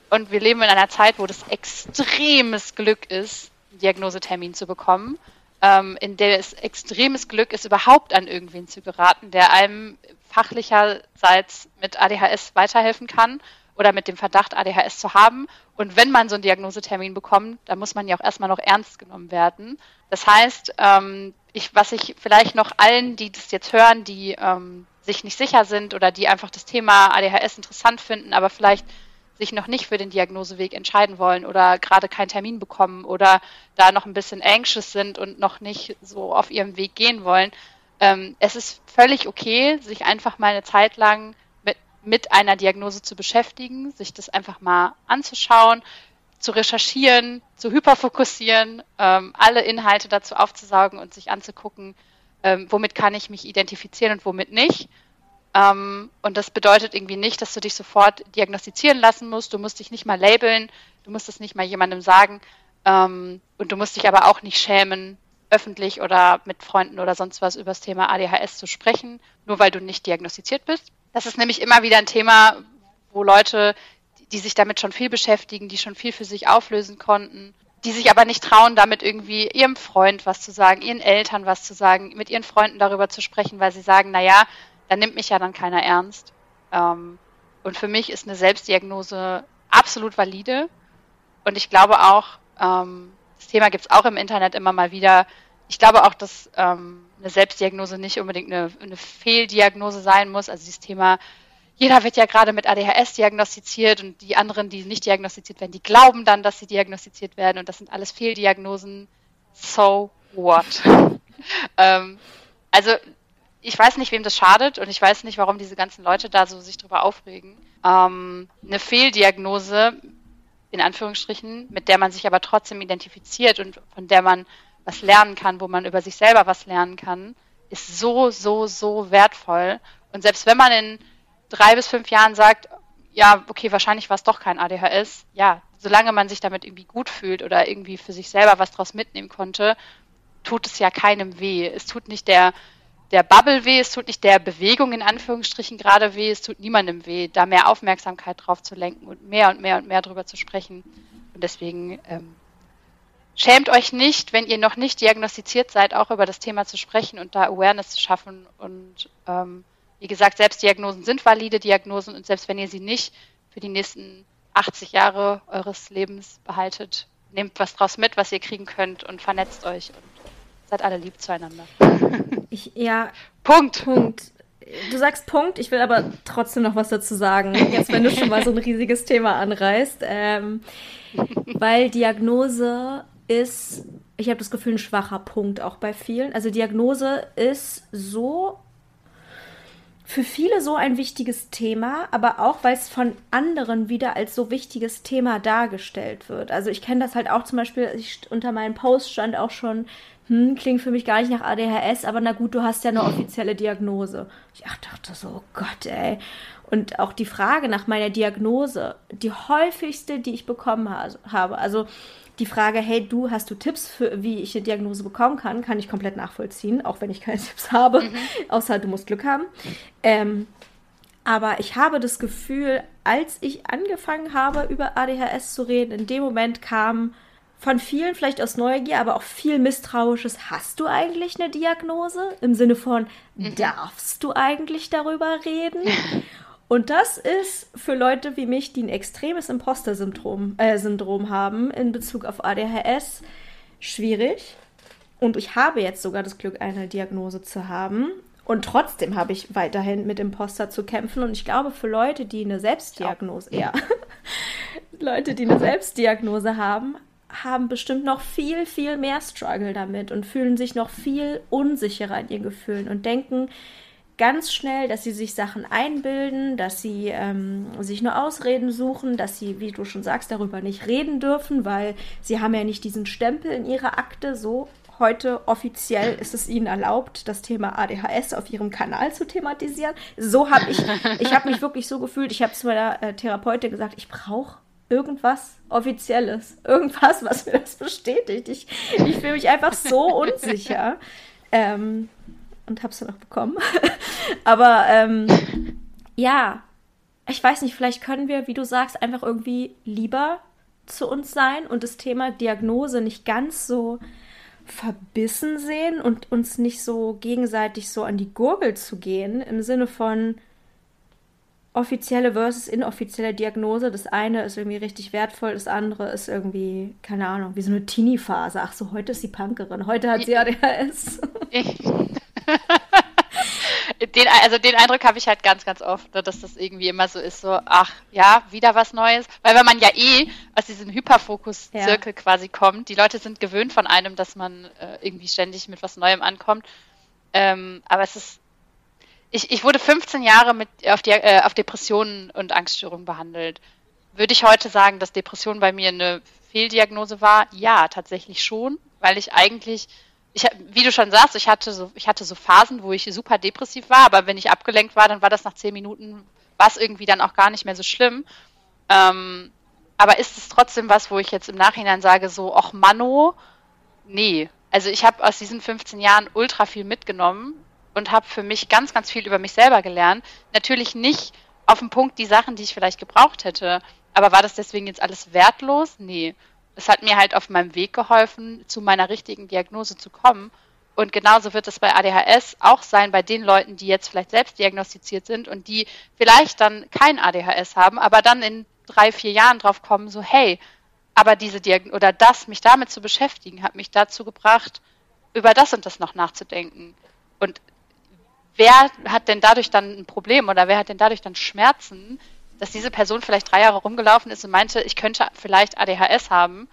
[SPEAKER 2] Und wir leben in einer Zeit, wo das extremes Glück ist, einen Diagnosetermin zu bekommen, ähm, in der es extremes Glück ist, überhaupt an irgendwen zu geraten, der einem fachlicherseits mit ADHS weiterhelfen kann oder mit dem Verdacht, ADHS zu haben. Und wenn man so einen Diagnosetermin bekommt, dann muss man ja auch erstmal noch ernst genommen werden. Das heißt, ähm, ich, was ich vielleicht noch allen, die das jetzt hören, die ähm, sich nicht sicher sind oder die einfach das Thema ADHS interessant finden, aber vielleicht sich noch nicht für den Diagnoseweg entscheiden wollen oder gerade keinen Termin bekommen oder da noch ein bisschen anxious sind und noch nicht so auf ihrem Weg gehen wollen. Ähm, es ist völlig okay, sich einfach mal eine Zeit lang mit, mit einer Diagnose zu beschäftigen, sich das einfach mal anzuschauen, zu recherchieren, zu hyperfokussieren, ähm, alle Inhalte dazu aufzusaugen und sich anzugucken, ähm, womit kann ich mich identifizieren und womit nicht ähm, und das bedeutet irgendwie nicht, dass du dich sofort diagnostizieren lassen musst. Du musst dich nicht mal labeln, du musst es nicht mal jemandem sagen. Ähm, und du musst dich aber auch nicht schämen, öffentlich oder mit Freunden oder sonst was über das Thema ADHS zu sprechen, nur weil du nicht diagnostiziert bist. Das ist nämlich immer wieder ein Thema, wo Leute, die sich damit schon viel beschäftigen, die schon viel für sich auflösen konnten, die sich aber nicht trauen, damit irgendwie ihrem Freund was zu sagen, ihren Eltern was zu sagen, mit ihren Freunden darüber zu sprechen, weil sie sagen, naja, da nimmt mich ja dann keiner ernst. Ähm, und für mich ist eine Selbstdiagnose absolut valide. Und ich glaube auch, ähm, das Thema gibt es auch im Internet immer mal wieder. Ich glaube auch, dass ähm, eine Selbstdiagnose nicht unbedingt eine, eine Fehldiagnose sein muss. Also dieses Thema, jeder wird ja gerade mit ADHS diagnostiziert und die anderen, die nicht diagnostiziert werden, die glauben dann, dass sie diagnostiziert werden und das sind alles Fehldiagnosen. So what? ähm, also ich weiß nicht, wem das schadet und ich weiß nicht, warum diese ganzen Leute da so sich drüber aufregen. Ähm, eine Fehldiagnose, in Anführungsstrichen, mit der man sich aber trotzdem identifiziert und von der man was lernen kann, wo man über sich selber was lernen kann, ist so, so, so wertvoll. Und selbst wenn man in drei bis fünf Jahren sagt, ja, okay, wahrscheinlich war es doch kein ADHS, ja, solange man sich damit irgendwie gut fühlt oder irgendwie für sich selber was draus mitnehmen konnte, tut es ja keinem weh. Es tut nicht der der Bubble weh, es tut nicht der Bewegung in Anführungsstrichen gerade weh, es tut niemandem weh, da mehr Aufmerksamkeit drauf zu lenken und mehr und mehr und mehr drüber zu sprechen. Und deswegen ähm, schämt euch nicht, wenn ihr noch nicht diagnostiziert seid, auch über das Thema zu sprechen und da Awareness zu schaffen. Und ähm, wie gesagt, Selbstdiagnosen sind valide Diagnosen und selbst wenn ihr sie nicht für die nächsten 80 Jahre eures Lebens behaltet, nehmt was draus mit, was ihr kriegen könnt und vernetzt euch und seid alle lieb zueinander.
[SPEAKER 1] Ich, ja.
[SPEAKER 2] Punkt.
[SPEAKER 1] Punkt. Du sagst Punkt, ich will aber trotzdem noch was dazu sagen, jetzt wenn du schon mal so ein riesiges Thema anreißt. Ähm, weil Diagnose ist, ich habe das Gefühl, ein schwacher Punkt auch bei vielen. Also Diagnose ist so für viele so ein wichtiges Thema, aber auch, weil es von anderen wieder als so wichtiges Thema dargestellt wird. Also ich kenne das halt auch zum Beispiel, ich, unter meinem Post stand auch schon, hm, klingt für mich gar nicht nach ADHS, aber na gut, du hast ja eine offizielle Diagnose. Ich dachte so, oh Gott, ey. Und auch die Frage nach meiner Diagnose, die häufigste, die ich bekommen habe, also die Frage, hey, du, hast du Tipps für, wie ich eine Diagnose bekommen kann, kann ich komplett nachvollziehen, auch wenn ich keine Tipps habe, mhm. außer du musst Glück haben. Ähm, aber ich habe das Gefühl, als ich angefangen habe, über ADHS zu reden, in dem Moment kam von vielen vielleicht aus Neugier, aber auch viel misstrauisches, hast du eigentlich eine Diagnose? Im Sinne von, mhm. darfst du eigentlich darüber reden? Und das ist für Leute wie mich, die ein extremes Imposter-Syndrom äh, Syndrom haben in Bezug auf ADHS, schwierig. Und ich habe jetzt sogar das Glück, eine Diagnose zu haben. Und trotzdem habe ich weiterhin mit Imposter zu kämpfen. Und ich glaube, für Leute, die eine Selbstdiagnose, ja, Leute, die eine Selbstdiagnose haben, haben bestimmt noch viel, viel mehr Struggle damit und fühlen sich noch viel unsicherer in ihren Gefühlen und denken ganz schnell, dass sie sich Sachen einbilden, dass sie ähm, sich nur Ausreden suchen, dass sie, wie du schon sagst, darüber nicht reden dürfen, weil sie haben ja nicht diesen Stempel in ihrer Akte. So heute offiziell ist es Ihnen erlaubt, das Thema ADHS auf Ihrem Kanal zu thematisieren. So habe ich, ich habe mich wirklich so gefühlt. Ich habe zu meiner äh, Therapeutin gesagt, ich brauche irgendwas Offizielles, irgendwas, was mir das bestätigt. Ich, ich fühle mich einfach so unsicher. Ähm, und habe es dann auch bekommen. Aber ähm, ja, ich weiß nicht, vielleicht können wir, wie du sagst, einfach irgendwie lieber zu uns sein und das Thema Diagnose nicht ganz so verbissen sehen und uns nicht so gegenseitig so an die Gurgel zu gehen, im Sinne von offizielle versus inoffizielle Diagnose. Das eine ist irgendwie richtig wertvoll, das andere ist irgendwie, keine Ahnung, wie so eine Teenie-Phase. Ach so, heute ist sie Punkerin, heute hat sie ADHS.
[SPEAKER 2] den, also den Eindruck habe ich halt ganz, ganz oft, ne, dass das irgendwie immer so ist, so, ach ja, wieder was Neues. Weil wenn man ja eh aus diesem Hyperfokus-Zirkel ja. quasi kommt, die Leute sind gewöhnt von einem, dass man äh, irgendwie ständig mit was Neuem ankommt. Ähm, aber es ist, ich, ich wurde 15 Jahre mit, auf, die, äh, auf Depressionen und Angststörungen behandelt. Würde ich heute sagen, dass Depression bei mir eine Fehldiagnose war? Ja, tatsächlich schon, weil ich eigentlich ich, wie du schon sagst, ich hatte so, ich hatte so Phasen, wo ich super depressiv war, aber wenn ich abgelenkt war, dann war das nach zehn Minuten, war es irgendwie dann auch gar nicht mehr so schlimm. Ähm, aber ist es trotzdem was, wo ich jetzt im Nachhinein sage, so, ach Mano, nee. Also ich habe aus diesen 15 Jahren ultra viel mitgenommen und habe für mich ganz, ganz viel über mich selber gelernt. Natürlich nicht auf den Punkt die Sachen, die ich vielleicht gebraucht hätte. Aber war das deswegen jetzt alles wertlos? Nee es hat mir halt auf meinem Weg geholfen, zu meiner richtigen Diagnose zu kommen. Und genauso wird es bei ADHS auch sein, bei den Leuten, die jetzt vielleicht selbst diagnostiziert sind und die vielleicht dann kein ADHS haben, aber dann in drei, vier Jahren drauf kommen, so, hey, aber diese Diagnose oder das, mich damit zu beschäftigen, hat mich dazu gebracht, über das und das noch nachzudenken. Und wer hat denn dadurch dann ein Problem oder wer hat denn dadurch dann Schmerzen, dass diese Person vielleicht drei Jahre rumgelaufen ist und meinte, ich könnte vielleicht ADHS haben,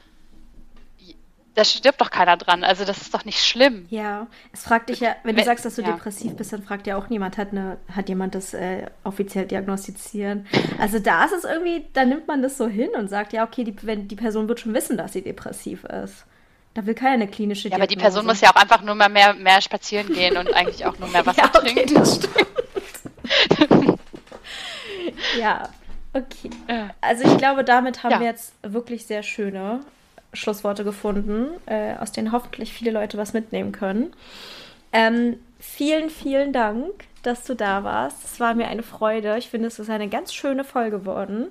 [SPEAKER 2] da stirbt doch keiner dran. Also das ist doch nicht schlimm.
[SPEAKER 1] Ja, es fragt dich ja, wenn du sagst, dass du ja. depressiv bist, dann fragt ja auch niemand, hat, eine, hat jemand das äh, offiziell diagnostizieren. Also da ist es irgendwie, da nimmt man das so hin und sagt, ja, okay, die, wenn, die Person wird schon wissen, dass sie depressiv ist. Da will keiner eine klinische
[SPEAKER 2] Diagnose. Ja, aber die Person muss ja auch einfach nur mal mehr, mehr spazieren gehen und eigentlich auch nur mehr Wasser ja, okay, trinken. Das stimmt.
[SPEAKER 1] ja, okay. Also ich glaube, damit haben ja. wir jetzt wirklich sehr schöne Schlussworte gefunden, äh, aus denen hoffentlich viele Leute was mitnehmen können. Ähm, vielen, vielen Dank, dass du da warst. Es war mir eine Freude. Ich finde, es ist eine ganz schöne Folge geworden.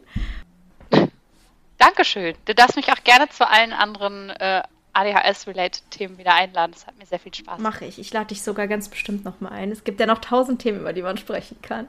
[SPEAKER 2] Dankeschön. Du darfst mich auch gerne zu allen anderen äh, ADHS-related Themen wieder einladen. Das hat mir sehr viel Spaß
[SPEAKER 1] gemacht. Mache ich. Ich lade dich sogar ganz bestimmt nochmal ein. Es gibt ja noch tausend Themen, über die man sprechen kann.